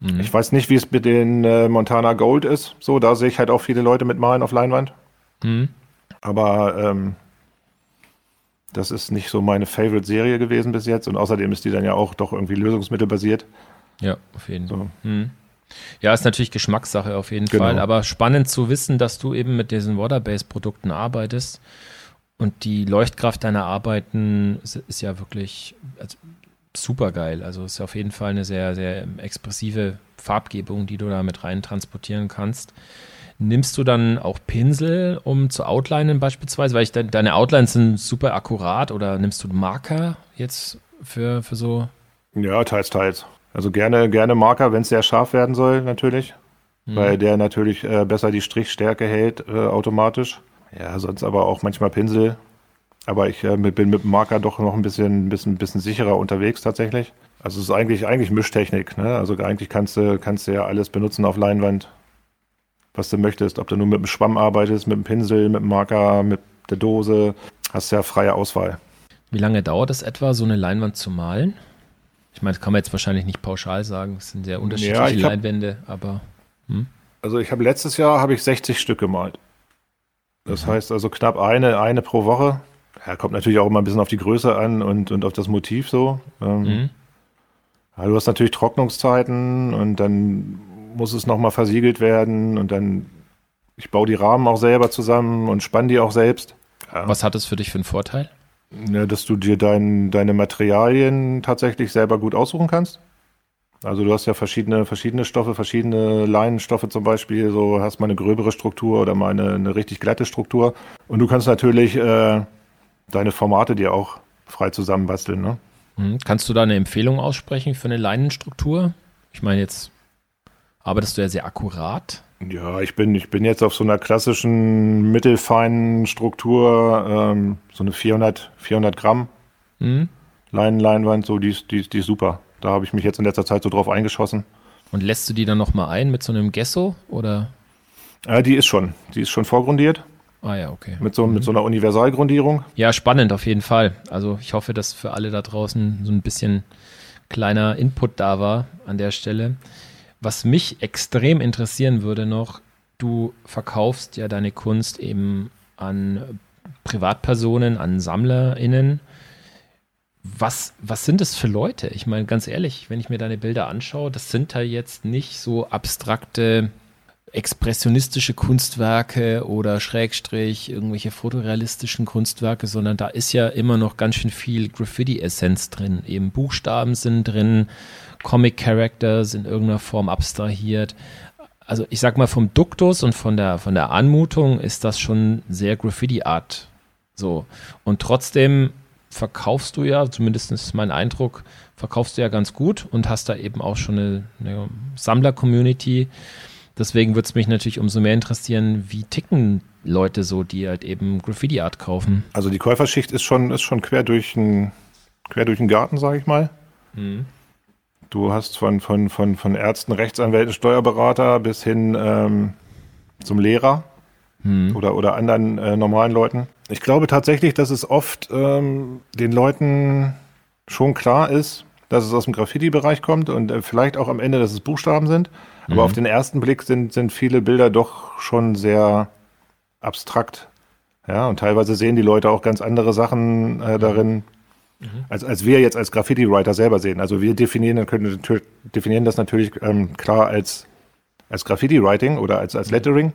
Mhm. Ich weiß nicht, wie es mit den äh, Montana Gold ist. So, da sehe ich halt auch viele Leute mitmalen auf Leinwand. Mhm. Aber ähm, das ist nicht so meine Favorite-Serie gewesen bis jetzt. Und außerdem ist die dann ja auch doch irgendwie lösungsmittelbasiert. Ja, auf jeden Fall. So. Hm. Ja, ist natürlich Geschmackssache auf jeden genau. Fall. Aber spannend zu wissen, dass du eben mit diesen Water-Based-Produkten arbeitest. Und die Leuchtkraft deiner Arbeiten ist ja wirklich also, super geil. Also ist auf jeden Fall eine sehr, sehr expressive Farbgebung, die du da mit rein transportieren kannst. Nimmst du dann auch Pinsel, um zu outlinen beispielsweise? Weil ich de deine Outlines sind super akkurat oder nimmst du Marker jetzt für, für so? Ja, teils, teils. Also gerne, gerne Marker, wenn es sehr scharf werden soll, natürlich. Mhm. Weil der natürlich äh, besser die Strichstärke hält, äh, automatisch. Ja, sonst aber auch manchmal Pinsel. Aber ich äh, bin mit dem Marker doch noch ein bisschen, bisschen, bisschen sicherer unterwegs tatsächlich. Also es ist eigentlich, eigentlich Mischtechnik. Ne? Also eigentlich kannst du, kannst du ja alles benutzen auf Leinwand was du möchtest. Ob du nur mit dem Schwamm arbeitest, mit dem Pinsel, mit dem Marker, mit der Dose, hast ja freie Auswahl. Wie lange dauert es etwa, so eine Leinwand zu malen? Ich meine, das kann man jetzt wahrscheinlich nicht pauschal sagen. Es sind sehr unterschiedliche ja, Leinwände, aber. Hm? Also ich habe letztes Jahr habe ich 60 Stück gemalt. Das mhm. heißt also knapp eine, eine pro Woche. Ja, kommt natürlich auch immer ein bisschen auf die Größe an und, und auf das Motiv so. Ähm, mhm. ja, du hast natürlich Trocknungszeiten und dann muss es nochmal versiegelt werden und dann, ich baue die Rahmen auch selber zusammen und spann die auch selbst. Ja. Was hat es für dich für einen Vorteil? Ja, dass du dir dein, deine Materialien tatsächlich selber gut aussuchen kannst. Also du hast ja verschiedene, verschiedene Stoffe, verschiedene Leinenstoffe zum Beispiel. So hast mal eine gröbere Struktur oder mal eine, eine richtig glatte Struktur. Und du kannst natürlich äh, deine Formate dir auch frei zusammenbasteln. Ne? Mhm. Kannst du da eine Empfehlung aussprechen für eine Leinenstruktur? Ich meine jetzt Arbeitest du ja sehr akkurat? Ja, ich bin, ich bin jetzt auf so einer klassischen mittelfeinen Struktur, ähm, so eine 400, 400 Gramm mhm. Leinen, Leinwand, so, die ist, die, die ist super. Da habe ich mich jetzt in letzter Zeit so drauf eingeschossen. Und lässt du die dann nochmal ein mit so einem Gesso oder? Ja, die ist schon. Die ist schon vorgrundiert. Ah ja, okay. Mit so, mhm. mit so einer Universalgrundierung. Ja, spannend auf jeden Fall. Also ich hoffe, dass für alle da draußen so ein bisschen kleiner Input da war an der Stelle. Was mich extrem interessieren würde noch, du verkaufst ja deine Kunst eben an Privatpersonen, an SammlerInnen. Was, was sind das für Leute? Ich meine, ganz ehrlich, wenn ich mir deine Bilder anschaue, das sind da jetzt nicht so abstrakte expressionistische Kunstwerke oder Schrägstrich irgendwelche fotorealistischen Kunstwerke, sondern da ist ja immer noch ganz schön viel Graffiti-Essenz drin. Eben Buchstaben sind drin, Comic-Characters in irgendeiner Form abstrahiert. Also ich sag mal vom Duktus und von der, von der Anmutung ist das schon sehr Graffiti-Art. So. Und trotzdem verkaufst du ja, zumindest ist mein Eindruck, verkaufst du ja ganz gut und hast da eben auch schon eine, eine Sammler-Community. Deswegen würde es mich natürlich umso mehr interessieren, wie ticken Leute so, die halt eben Graffiti-Art kaufen. Also die Käuferschicht ist schon, ist schon quer durch den, quer durch den Garten, sage ich mal. Mhm. Du hast von, von, von, von Ärzten, Rechtsanwälten, Steuerberater bis hin ähm, zum Lehrer mhm. oder, oder anderen äh, normalen Leuten. Ich glaube tatsächlich, dass es oft ähm, den Leuten schon klar ist, dass es aus dem Graffiti-Bereich kommt und äh, vielleicht auch am Ende, dass es Buchstaben sind. Aber mhm. auf den ersten Blick sind, sind viele Bilder doch schon sehr abstrakt. Ja, und teilweise sehen die Leute auch ganz andere Sachen äh, darin, mhm. als, als wir jetzt als Graffiti-Writer selber sehen. Also wir definieren, können, definieren das natürlich ähm, klar als, als Graffiti-Writing oder als, als Lettering.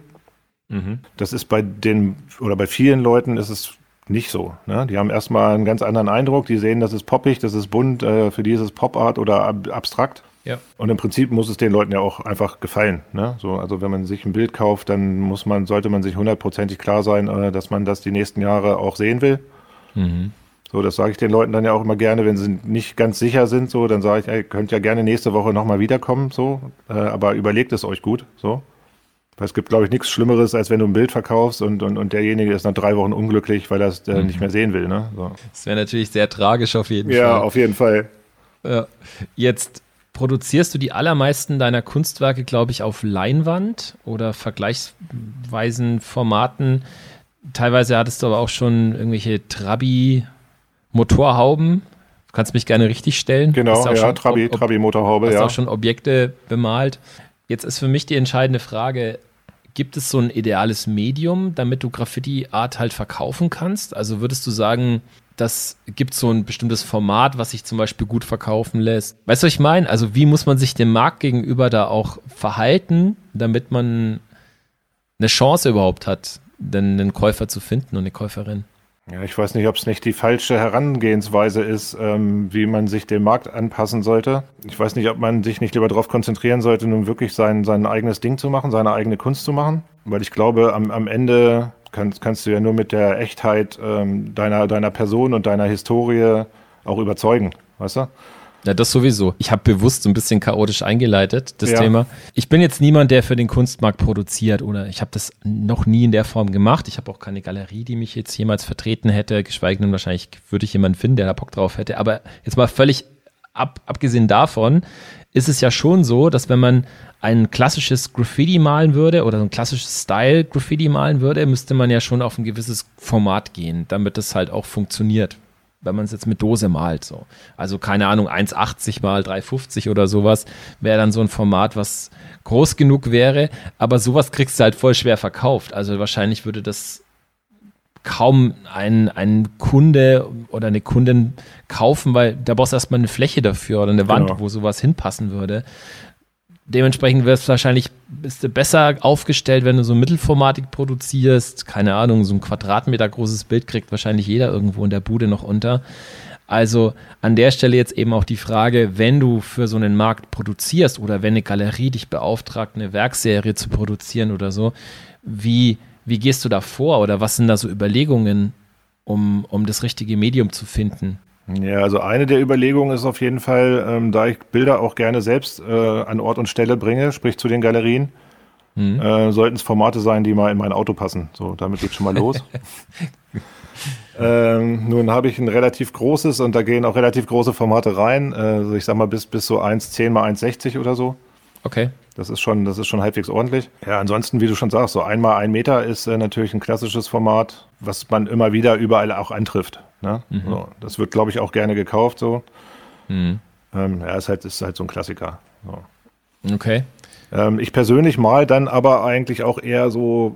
Mhm. Das ist bei den, oder bei vielen Leuten ist es nicht so. Ne? Die haben erstmal einen ganz anderen Eindruck. Die sehen, das ist poppig, das ist bunt, äh, für die ist es Pop-Art oder ab abstrakt. Ja. Und im Prinzip muss es den Leuten ja auch einfach gefallen. Ne? So, also wenn man sich ein Bild kauft, dann muss man, sollte man sich hundertprozentig klar sein, äh, dass man das die nächsten Jahre auch sehen will. Mhm. So, das sage ich den Leuten dann ja auch immer gerne, wenn sie nicht ganz sicher sind, so, dann sage ich, ihr könnt ja gerne nächste Woche nochmal wiederkommen, so, äh, aber überlegt es euch gut, so. Weil es gibt, glaube ich, nichts Schlimmeres, als wenn du ein Bild verkaufst und, und, und derjenige ist nach drei Wochen unglücklich, weil er es äh, mhm. nicht mehr sehen will. Ne? So. Das wäre natürlich sehr tragisch auf jeden ja, Fall. Ja, auf jeden Fall. Ja. Jetzt produzierst du die allermeisten deiner Kunstwerke, glaube ich, auf Leinwand oder vergleichsweisen Formaten. Teilweise hattest du aber auch schon irgendwelche Trabi-Motorhauben. Du kannst mich gerne richtig stellen. Genau, ja, Trabi, Trabi-Motorhaube, ja. Hast auch schon Objekte bemalt. Jetzt ist für mich die entscheidende Frage, gibt es so ein ideales Medium, damit du Graffiti-Art halt verkaufen kannst? Also würdest du sagen, das gibt so ein bestimmtes Format, was sich zum Beispiel gut verkaufen lässt. Weißt du, was ich meine? Also wie muss man sich dem Markt gegenüber da auch verhalten, damit man eine Chance überhaupt hat, denn einen Käufer zu finden und eine Käuferin? Ja, ich weiß nicht, ob es nicht die falsche Herangehensweise ist, ähm, wie man sich dem Markt anpassen sollte. Ich weiß nicht, ob man sich nicht lieber darauf konzentrieren sollte, nun wirklich sein, sein eigenes Ding zu machen, seine eigene Kunst zu machen. Weil ich glaube, am, am Ende kannst, kannst du ja nur mit der Echtheit ähm, deiner, deiner Person und deiner Historie auch überzeugen, weißt du? Ja, das sowieso. Ich habe bewusst so ein bisschen chaotisch eingeleitet, das ja. Thema. Ich bin jetzt niemand, der für den Kunstmarkt produziert oder ich habe das noch nie in der Form gemacht. Ich habe auch keine Galerie, die mich jetzt jemals vertreten hätte, geschweige denn wahrscheinlich würde ich jemanden finden, der da Bock drauf hätte. Aber jetzt mal völlig ab, abgesehen davon, ist es ja schon so, dass wenn man ein klassisches Graffiti malen würde oder ein klassisches Style Graffiti malen würde, müsste man ja schon auf ein gewisses Format gehen, damit es halt auch funktioniert. Wenn man es jetzt mit Dose malt, so. Also keine Ahnung, 1,80 mal 3,50 oder sowas wäre dann so ein Format, was groß genug wäre. Aber sowas kriegst du halt voll schwer verkauft. Also wahrscheinlich würde das kaum ein, ein Kunde oder eine Kundin kaufen, weil da brauchst du erstmal eine Fläche dafür oder eine Wand, genau. wo sowas hinpassen würde. Dementsprechend wirst du wahrscheinlich bist du besser aufgestellt, wenn du so mittelformatig produzierst. Keine Ahnung, so ein Quadratmeter großes Bild kriegt wahrscheinlich jeder irgendwo in der Bude noch unter. Also an der Stelle jetzt eben auch die Frage, wenn du für so einen Markt produzierst oder wenn eine Galerie dich beauftragt, eine Werkserie zu produzieren oder so, wie, wie gehst du da vor oder was sind da so Überlegungen, um, um das richtige Medium zu finden? Ja, also eine der Überlegungen ist auf jeden Fall, ähm, da ich Bilder auch gerne selbst äh, an Ort und Stelle bringe, sprich zu den Galerien, mhm. äh, sollten es Formate sein, die mal in mein Auto passen. So, damit geht's schon mal los. *laughs* Ähm, nun habe ich ein relativ großes und da gehen auch relativ große Formate rein. Also ich sag mal bis, bis so 1,10 mal 1,60 oder so. Okay. Das ist schon, das ist schon halbwegs ordentlich. Ja, ansonsten, wie du schon sagst, so einmal ein Meter ist äh, natürlich ein klassisches Format, was man immer wieder überall auch antrifft. Ne? Mhm. So, das wird, glaube ich, auch gerne gekauft. So. Mhm. Ähm, ja, ist halt, ist halt so ein Klassiker. So. Okay. Ähm, ich persönlich mal dann aber eigentlich auch eher so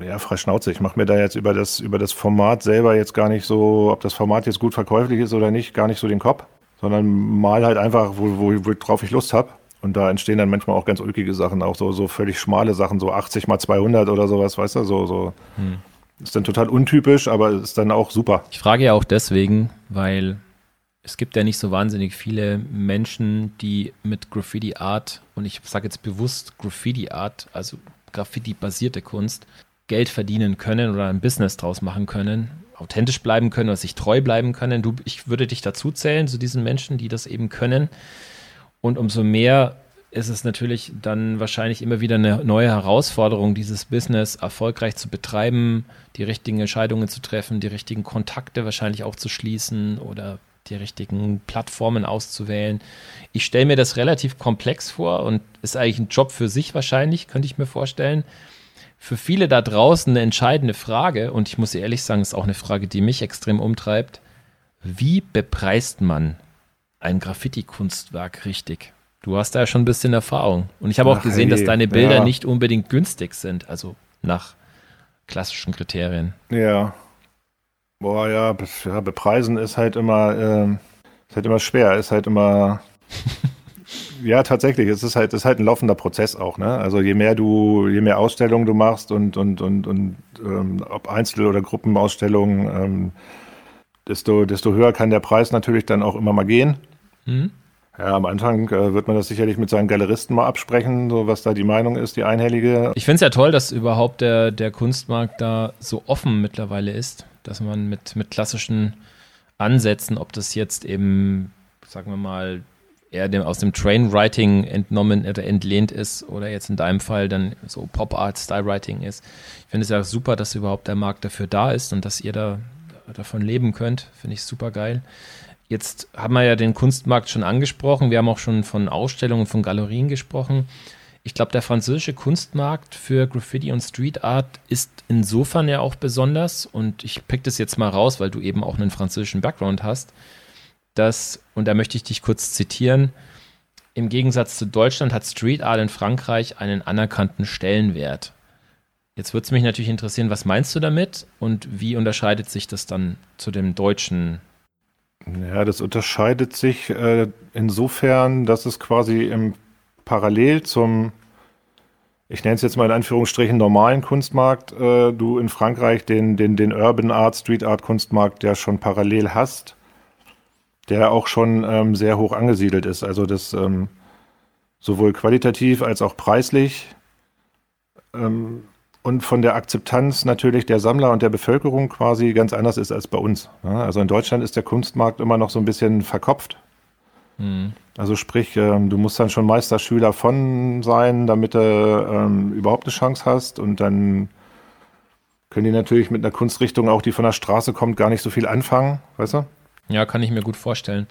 ja, frei Schnauze. Ich mache mir da jetzt über das, über das Format selber jetzt gar nicht so, ob das Format jetzt gut verkäuflich ist oder nicht, gar nicht so den Kopf, sondern mal halt einfach, wo, wo, worauf ich Lust habe. Und da entstehen dann manchmal auch ganz ulkige Sachen, auch so, so völlig schmale Sachen, so 80 mal 200 oder sowas, weißt du, so, so. Hm. Ist dann total untypisch, aber ist dann auch super. Ich frage ja auch deswegen, weil es gibt ja nicht so wahnsinnig viele Menschen, die mit Graffiti Art, und ich sage jetzt bewusst Graffiti Art, also Graffiti-basierte Kunst, Geld verdienen können oder ein Business draus machen können, authentisch bleiben können oder sich treu bleiben können. Du, ich würde dich dazu zählen, zu diesen Menschen, die das eben können. Und umso mehr ist es natürlich dann wahrscheinlich immer wieder eine neue Herausforderung, dieses Business erfolgreich zu betreiben, die richtigen Entscheidungen zu treffen, die richtigen Kontakte wahrscheinlich auch zu schließen oder die richtigen Plattformen auszuwählen. Ich stelle mir das relativ komplex vor und ist eigentlich ein Job für sich wahrscheinlich, könnte ich mir vorstellen für viele da draußen eine entscheidende Frage, und ich muss ehrlich sagen, ist auch eine Frage, die mich extrem umtreibt. Wie bepreist man ein Graffiti-Kunstwerk richtig? Du hast da ja schon ein bisschen Erfahrung. Und ich habe auch gesehen, hey, dass deine Bilder ja. nicht unbedingt günstig sind, also nach klassischen Kriterien. Ja. Boah, ja, ja bepreisen ist halt immer, äh, ist halt immer schwer, ist halt immer *laughs* ja, tatsächlich. Es ist halt, es ist halt ein laufender Prozess auch. Ne? Also je mehr du, je mehr Ausstellungen du machst und und und und ähm, ob Einzel- oder Gruppenausstellungen, ähm, desto desto höher kann der Preis natürlich dann auch immer mal gehen. Mhm. Ja, am Anfang äh, wird man das sicherlich mit seinen Galeristen mal absprechen, so was da die Meinung ist, die einhellige. Ich finde es ja toll, dass überhaupt der, der Kunstmarkt da so offen mittlerweile ist, dass man mit, mit klassischen Ansätzen, ob das jetzt eben, sagen wir mal, eher dem, aus dem Trainwriting entnommen oder entlehnt ist oder jetzt in deinem Fall dann so Pop Art, Style Writing ist. Ich finde es ja super, dass überhaupt der Markt dafür da ist und dass ihr da davon leben könnt. Finde ich super geil. Jetzt haben wir ja den Kunstmarkt schon angesprochen. Wir haben auch schon von Ausstellungen, von Galerien gesprochen. Ich glaube, der französische Kunstmarkt für Graffiti und Street Art ist insofern ja auch besonders. Und ich pick das jetzt mal raus, weil du eben auch einen französischen Background hast dass, und da möchte ich dich kurz zitieren, im Gegensatz zu Deutschland hat Street Art in Frankreich einen anerkannten Stellenwert. Jetzt würde es mich natürlich interessieren, was meinst du damit und wie unterscheidet sich das dann zu dem deutschen? Ja, das unterscheidet sich äh, insofern, dass es quasi im Parallel zum, ich nenne es jetzt mal in Anführungsstrichen, normalen Kunstmarkt, äh, du in Frankreich den, den, den Urban Art, Street Art Kunstmarkt ja schon parallel hast der auch schon ähm, sehr hoch angesiedelt ist. Also das ähm, sowohl qualitativ als auch preislich ähm, und von der Akzeptanz natürlich der Sammler und der Bevölkerung quasi ganz anders ist als bei uns. Ja, also in Deutschland ist der Kunstmarkt immer noch so ein bisschen verkopft. Mhm. Also sprich, ähm, du musst dann schon Meisterschüler von sein, damit du ähm, überhaupt eine Chance hast und dann können die natürlich mit einer Kunstrichtung auch, die von der Straße kommt, gar nicht so viel anfangen, weißt du? Ja, kann ich mir gut vorstellen.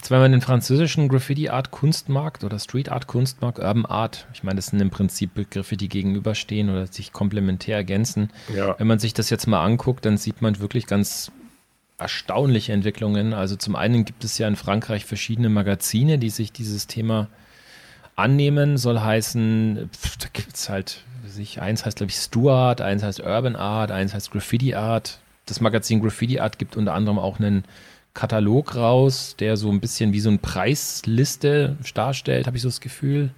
Jetzt, wenn man den französischen Graffiti-Art-Kunstmarkt oder Street-Art-Kunstmarkt, Urban Art, ich meine, das sind im Prinzip Begriffe, die gegenüberstehen oder sich komplementär ergänzen. Ja. Wenn man sich das jetzt mal anguckt, dann sieht man wirklich ganz erstaunliche Entwicklungen. Also zum einen gibt es ja in Frankreich verschiedene Magazine, die sich dieses Thema annehmen. Soll heißen, pf, da gibt es halt, sich, eins heißt, glaube ich, Stuart, eins heißt Urban Art, eins heißt Graffiti Art. Das Magazin Graffiti Art gibt unter anderem auch einen Katalog raus, der so ein bisschen wie so eine Preisliste darstellt, habe ich so das Gefühl.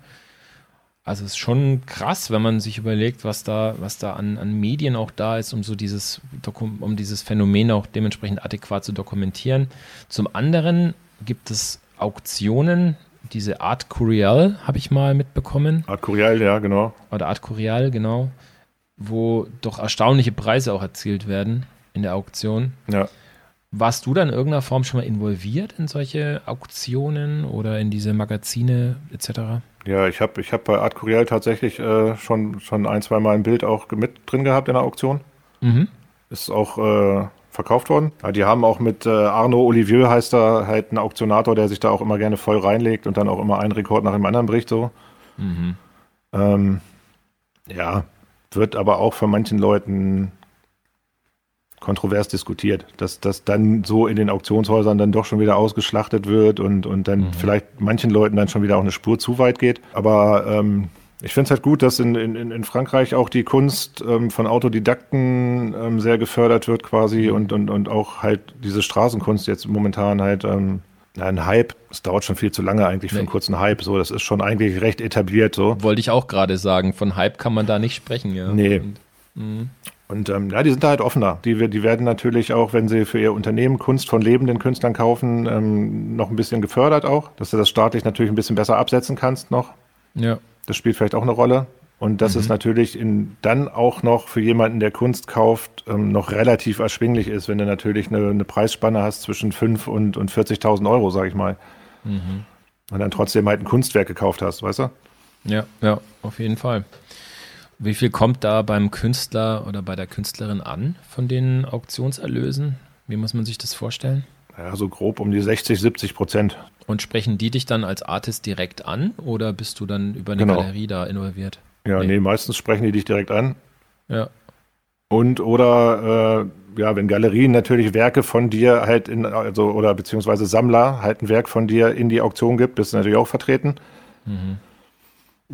Also es ist schon krass, wenn man sich überlegt, was da, was da an, an Medien auch da ist, um so dieses, um dieses Phänomen auch dementsprechend adäquat zu dokumentieren. Zum anderen gibt es Auktionen, diese Art Curial habe ich mal mitbekommen. Art Curial, ja, genau. Oder Art Curial, genau. Wo doch erstaunliche Preise auch erzielt werden in der Auktion. Ja. Warst du dann in irgendeiner Form schon mal involviert in solche Auktionen oder in diese Magazine etc.? Ja, ich habe ich hab bei Art Curiel tatsächlich äh, schon, schon ein, zwei Mal ein Bild auch mit drin gehabt in der Auktion. Mhm. Ist auch, äh, verkauft worden. Ja, die haben auch mit äh, Arnaud Olivier heißt er halt einen Auktionator, der sich da auch immer gerne voll reinlegt und dann auch immer einen Rekord nach dem anderen bricht so. Mhm. Ähm, ja, wird aber auch von manchen Leuten kontrovers diskutiert, dass das dann so in den Auktionshäusern dann doch schon wieder ausgeschlachtet wird und, und dann mhm. vielleicht manchen Leuten dann schon wieder auch eine Spur zu weit geht. Aber ähm, ich finde es halt gut, dass in, in, in Frankreich auch die Kunst ähm, von Autodidakten ähm, sehr gefördert wird quasi mhm. und, und, und auch halt diese Straßenkunst jetzt momentan halt ähm, ein Hype, es dauert schon viel zu lange eigentlich für einen kurzen Hype, so, das ist schon eigentlich recht etabliert, so. Wollte ich auch gerade sagen, von Hype kann man da nicht sprechen, ja. Nee. Und, mhm. Und ähm, ja, die sind da halt offener. Die, die werden natürlich auch, wenn sie für ihr Unternehmen Kunst von lebenden Künstlern kaufen, ähm, noch ein bisschen gefördert auch, dass du das staatlich natürlich ein bisschen besser absetzen kannst noch. Ja. Das spielt vielleicht auch eine Rolle. Und das mhm. ist natürlich in, dann auch noch für jemanden, der Kunst kauft, ähm, noch relativ erschwinglich ist, wenn du natürlich eine, eine Preisspanne hast zwischen 5 und, und 40.000 Euro, sag ich mal. Mhm. Und dann trotzdem halt ein Kunstwerk gekauft hast, weißt du? Ja, ja, auf jeden Fall. Wie viel kommt da beim Künstler oder bei der Künstlerin an von den Auktionserlösen? Wie muss man sich das vorstellen? Ja, so grob um die 60, 70 Prozent. Und sprechen die dich dann als Artist direkt an oder bist du dann über eine genau. Galerie da involviert? Ja, nee. nee. meistens sprechen die dich direkt an. Ja. Und oder äh, ja, wenn Galerien natürlich Werke von dir halt in, also oder beziehungsweise Sammler halt ein Werk von dir in die Auktion gibt, bist du natürlich auch vertreten. Mhm.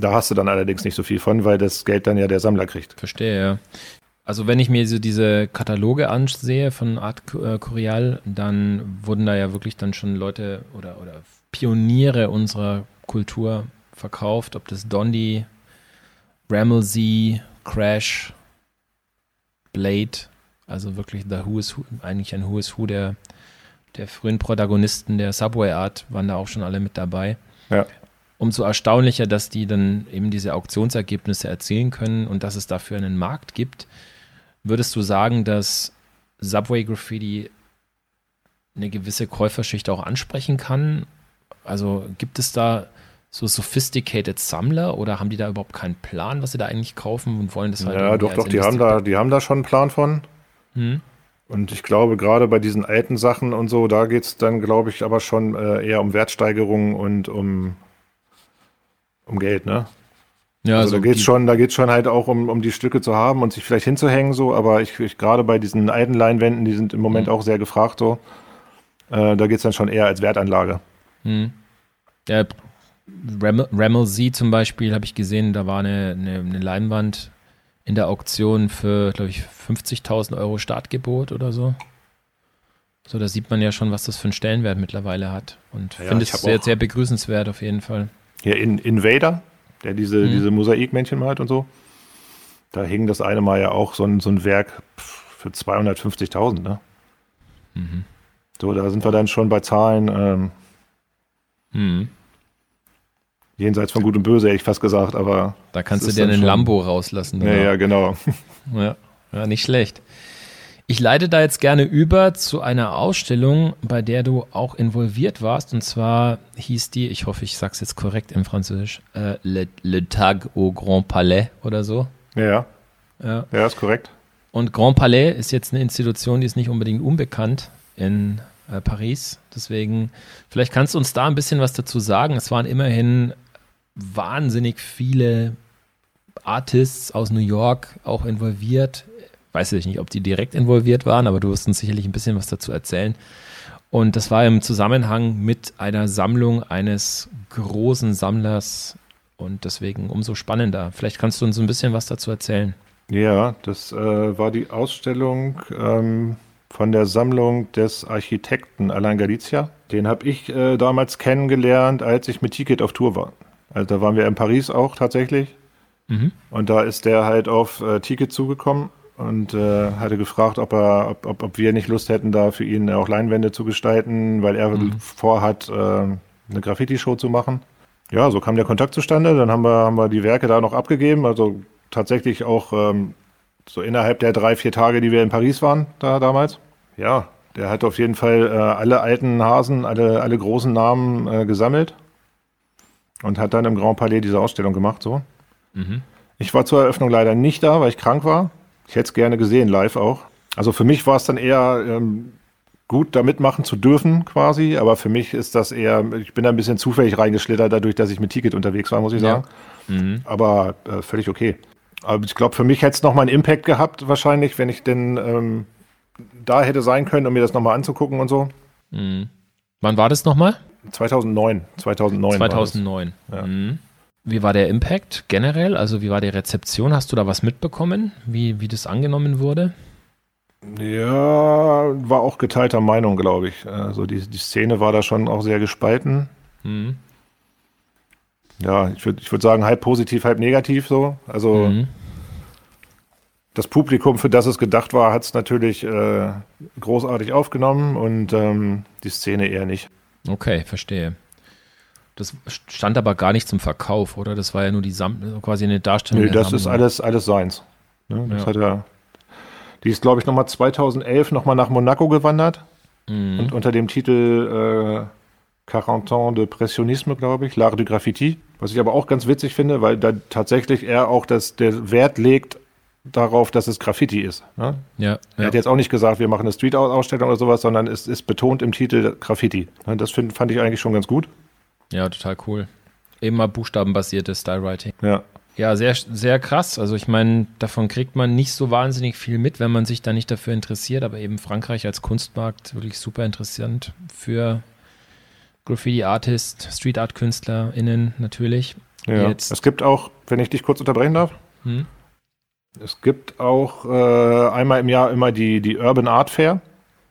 Da hast du dann allerdings nicht so viel von, weil das Geld dann ja der Sammler kriegt. Verstehe, ja. Also wenn ich mir so diese Kataloge ansehe von Art Curial, dann wurden da ja wirklich dann schon Leute oder, oder Pioniere unserer Kultur verkauft, ob das Dondi, Ramelsey, Crash, Blade, also wirklich der Who is Who, eigentlich ein Who is Who der, der frühen Protagonisten der Subway Art waren da auch schon alle mit dabei. Ja. Umso erstaunlicher, dass die dann eben diese Auktionsergebnisse erzielen können und dass es dafür einen Markt gibt. Würdest du sagen, dass Subway Graffiti eine gewisse Käuferschicht auch ansprechen kann? Also gibt es da so sophisticated Sammler oder haben die da überhaupt keinen Plan, was sie da eigentlich kaufen und wollen das halt Ja, doch, doch, die haben da, die haben da schon einen Plan von. Hm. Und ich glaube, gerade bei diesen alten Sachen und so, da geht es dann, glaube ich, aber schon äh, eher um Wertsteigerung und um, um Geld, ne? Ja, also, also da geht's schon, da geht's schon halt auch um, um die Stücke zu haben und sich vielleicht hinzuhängen, so, aber ich, ich gerade bei diesen alten Leinwänden, die sind im Moment mhm. auch sehr gefragt, so. Äh, da es dann schon eher als Wertanlage. Mhm. Ja, Ramel Z zum Beispiel habe ich gesehen, da war eine, eine, eine, Leinwand in der Auktion für, glaube ich, 50.000 Euro Startgebot oder so. So, da sieht man ja schon, was das für einen Stellenwert mittlerweile hat. Und ja, finde es sehr, sehr begrüßenswert auf jeden Fall. Ja, in Invader, der diese, mhm. diese Mosaikmännchen malt und so. Da hing das eine Mal ja auch so ein, so ein Werk für 250.000, ne? Mhm. So, da sind wir dann schon bei Zahlen. Ähm, mhm. Jenseits von Gut und Böse, hätte ich fast gesagt, aber. Da kannst du dir einen schon... Lambo rauslassen. Ja, ja, genau. Ja, ja, nicht schlecht. Ich leite da jetzt gerne über zu einer Ausstellung, bei der du auch involviert warst. Und zwar hieß die, ich hoffe, ich sage es jetzt korrekt im Französisch, äh, Le, Le Tag au Grand Palais oder so. Ja. Ja, ja ist korrekt. Und Grand Palais ist jetzt eine Institution, die ist nicht unbedingt unbekannt in äh, Paris. Deswegen, vielleicht kannst du uns da ein bisschen was dazu sagen. Es waren immerhin wahnsinnig viele Artists aus New York auch involviert. Weiß ich nicht, ob die direkt involviert waren, aber du wirst uns sicherlich ein bisschen was dazu erzählen. Und das war im Zusammenhang mit einer Sammlung eines großen Sammlers und deswegen umso spannender. Vielleicht kannst du uns ein bisschen was dazu erzählen. Ja, das äh, war die Ausstellung ähm, von der Sammlung des Architekten Alain Galizia. Den habe ich äh, damals kennengelernt, als ich mit Ticket auf Tour war. Also da waren wir in Paris auch tatsächlich. Mhm. Und da ist der halt auf äh, Ticket zugekommen und äh, hatte gefragt, ob er, ob, ob, ob, wir nicht Lust hätten, da für ihn auch Leinwände zu gestalten, weil er mhm. vorhat, äh, eine Graffiti-Show zu machen. Ja, so kam der Kontakt zustande. Dann haben wir, haben wir die Werke da noch abgegeben. Also tatsächlich auch ähm, so innerhalb der drei, vier Tage, die wir in Paris waren, da damals. Ja, der hat auf jeden Fall äh, alle alten Hasen, alle, alle großen Namen äh, gesammelt und hat dann im Grand Palais diese Ausstellung gemacht. So. Mhm. Ich war zur Eröffnung leider nicht da, weil ich krank war. Ich hätte es gerne gesehen, live auch. Also für mich war es dann eher ähm, gut, da mitmachen zu dürfen, quasi. Aber für mich ist das eher, ich bin da ein bisschen zufällig reingeschlittert, dadurch, dass ich mit Ticket unterwegs war, muss ich sagen. Ja. Mhm. Aber äh, völlig okay. Aber ich glaube, für mich hätte es nochmal einen Impact gehabt, wahrscheinlich, wenn ich denn ähm, da hätte sein können, um mir das nochmal anzugucken und so. Mhm. Wann war das nochmal? 2009. 2009. 2009. Ja. Mhm. Wie war der Impact generell? Also wie war die Rezeption? Hast du da was mitbekommen, wie, wie das angenommen wurde? Ja, war auch geteilter Meinung, glaube ich. Also die, die Szene war da schon auch sehr gespalten. Mhm. Ja, ich würde ich würd sagen, halb positiv, halb negativ so. Also mhm. das Publikum, für das es gedacht war, hat es natürlich äh, großartig aufgenommen und ähm, die Szene eher nicht. Okay, verstehe. Das stand aber gar nicht zum Verkauf, oder? Das war ja nur die Sam quasi eine Darstellung. Nee, das ist alles, alles seins. Ne? Das ja. hat er die ist, glaube ich, nochmal 2011 nochmal nach Monaco gewandert. Mhm. Und unter dem Titel äh, 40 ans de Pressionisme, glaube ich, L'Art du Graffiti. Was ich aber auch ganz witzig finde, weil da tatsächlich er auch das, der Wert legt darauf, dass es Graffiti ist. Ne? Ja, er ja. hat jetzt auch nicht gesagt, wir machen eine Street-Ausstellung oder sowas, sondern es ist betont im Titel Graffiti. Ne? Das find, fand ich eigentlich schon ganz gut. Ja, total cool. Immer buchstabenbasiertes Style-Writing. Ja. Ja, sehr, sehr krass. Also ich meine, davon kriegt man nicht so wahnsinnig viel mit, wenn man sich da nicht dafür interessiert. Aber eben Frankreich als Kunstmarkt wirklich super interessant für Graffiti-Artist, Street-Art-KünstlerInnen natürlich. Ja, Jetzt. es gibt auch, wenn ich dich kurz unterbrechen darf, hm? es gibt auch äh, einmal im Jahr immer die, die Urban Art Fair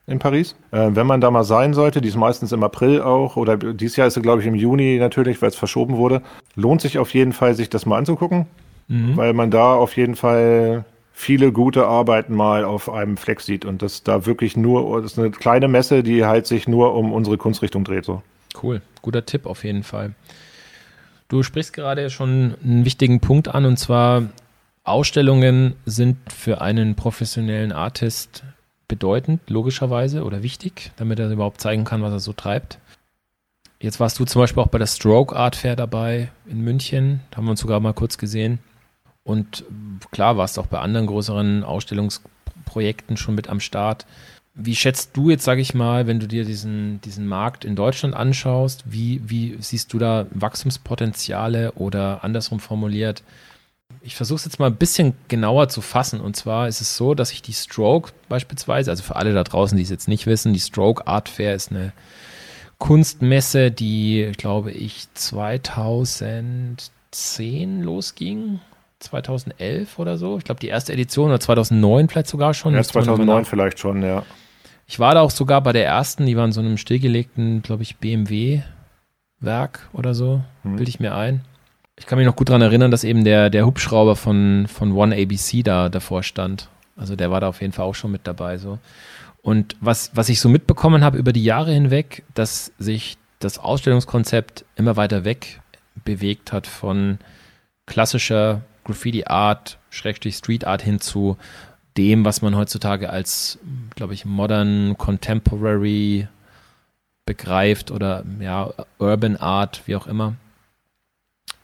in Paris. Äh, wenn man da mal sein sollte, die ist meistens im April auch, oder dieses Jahr ist sie, glaube ich, im Juni natürlich, weil es verschoben wurde. Lohnt sich auf jeden Fall, sich das mal anzugucken, mhm. weil man da auf jeden Fall viele gute Arbeiten mal auf einem Fleck sieht und das da wirklich nur, das ist eine kleine Messe, die halt sich nur um unsere Kunstrichtung dreht. So. Cool, guter Tipp auf jeden Fall. Du sprichst gerade schon einen wichtigen Punkt an und zwar Ausstellungen sind für einen professionellen Artist bedeutend, logischerweise, oder wichtig, damit er überhaupt zeigen kann, was er so treibt. Jetzt warst du zum Beispiel auch bei der Stroke Art Fair dabei in München. Da haben wir uns sogar mal kurz gesehen. Und klar warst auch bei anderen größeren Ausstellungsprojekten schon mit am Start. Wie schätzt du jetzt, sage ich mal, wenn du dir diesen, diesen Markt in Deutschland anschaust, wie, wie siehst du da Wachstumspotenziale oder andersrum formuliert, ich versuche es jetzt mal ein bisschen genauer zu fassen. Und zwar ist es so, dass ich die Stroke beispielsweise, also für alle da draußen, die es jetzt nicht wissen, die Stroke Art Fair ist eine Kunstmesse, die, glaube ich, 2010 losging. 2011 oder so. Ich glaube, die erste Edition oder 2009 vielleicht sogar schon. Ja, 2009 vielleicht schon, ja. Ich war da auch sogar bei der ersten, die war in so einem stillgelegten, glaube ich, BMW-Werk oder so, hm. bilde ich mir ein. Ich kann mich noch gut daran erinnern, dass eben der, der Hubschrauber von, von One ABC da davor stand. Also der war da auf jeden Fall auch schon mit dabei. So. Und was, was ich so mitbekommen habe über die Jahre hinweg, dass sich das Ausstellungskonzept immer weiter weg bewegt hat von klassischer Graffiti-Art, Schrägstrich Street-Art hin zu dem, was man heutzutage als, glaube ich, modern, contemporary begreift oder ja, Urban Art, wie auch immer.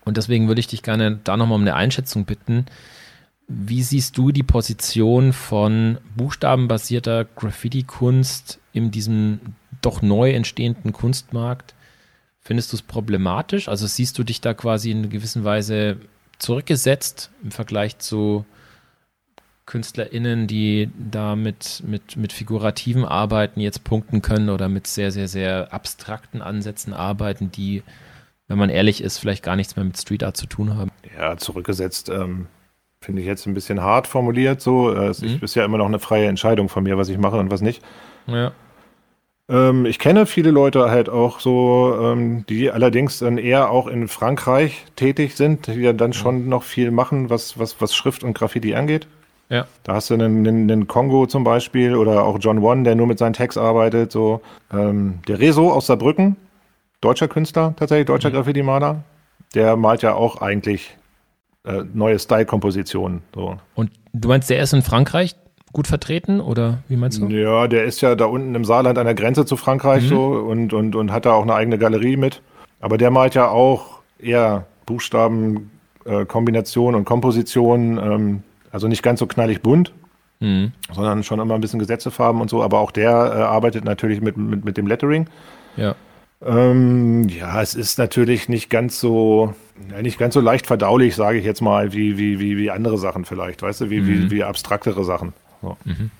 Und deswegen würde ich dich gerne da nochmal um eine Einschätzung bitten. Wie siehst du die Position von buchstabenbasierter Graffiti-Kunst in diesem doch neu entstehenden Kunstmarkt? Findest du es problematisch? Also siehst du dich da quasi in gewisser Weise zurückgesetzt im Vergleich zu KünstlerInnen, die da mit, mit, mit figurativen Arbeiten jetzt punkten können oder mit sehr, sehr, sehr abstrakten Ansätzen arbeiten, die wenn man ehrlich ist, vielleicht gar nichts mehr mit Street Art zu tun haben. Ja, zurückgesetzt ähm, finde ich jetzt ein bisschen hart formuliert. So, äh, es mhm. ist ja immer noch eine freie Entscheidung von mir, was ich mache und was nicht. Ja. Ähm, ich kenne viele Leute halt auch so, ähm, die allerdings dann eher auch in Frankreich tätig sind, die ja dann mhm. schon noch viel machen, was, was, was Schrift und Graffiti angeht. Ja. Da hast du einen, einen, einen, Kongo zum Beispiel oder auch John One, der nur mit seinen Tags arbeitet. So. Ähm, der Rezo aus Saarbrücken, deutscher Künstler, tatsächlich, deutscher mhm. Graffiti-Maler. Der malt ja auch eigentlich äh, neue Style-Kompositionen. So. Und du meinst, der ist in Frankreich gut vertreten oder wie meinst du? Ja, der ist ja da unten im Saarland an der Grenze zu Frankreich mhm. so und, und, und hat da auch eine eigene Galerie mit. Aber der malt ja auch eher Buchstaben, äh, Kombination und Komposition, ähm, also nicht ganz so knallig bunt. mhm. sondern schon immer ein bisschen Gesetzefarben und so. Aber auch der äh, arbeitet natürlich mit, mit, mit dem Lettering. Ja. Ähm, ja, es ist natürlich nicht ganz so, nicht ganz so leicht verdaulich, sage ich jetzt mal, wie, wie, wie, wie andere Sachen vielleicht, weißt du, wie, mhm. wie, wie abstraktere Sachen. So. Mhm.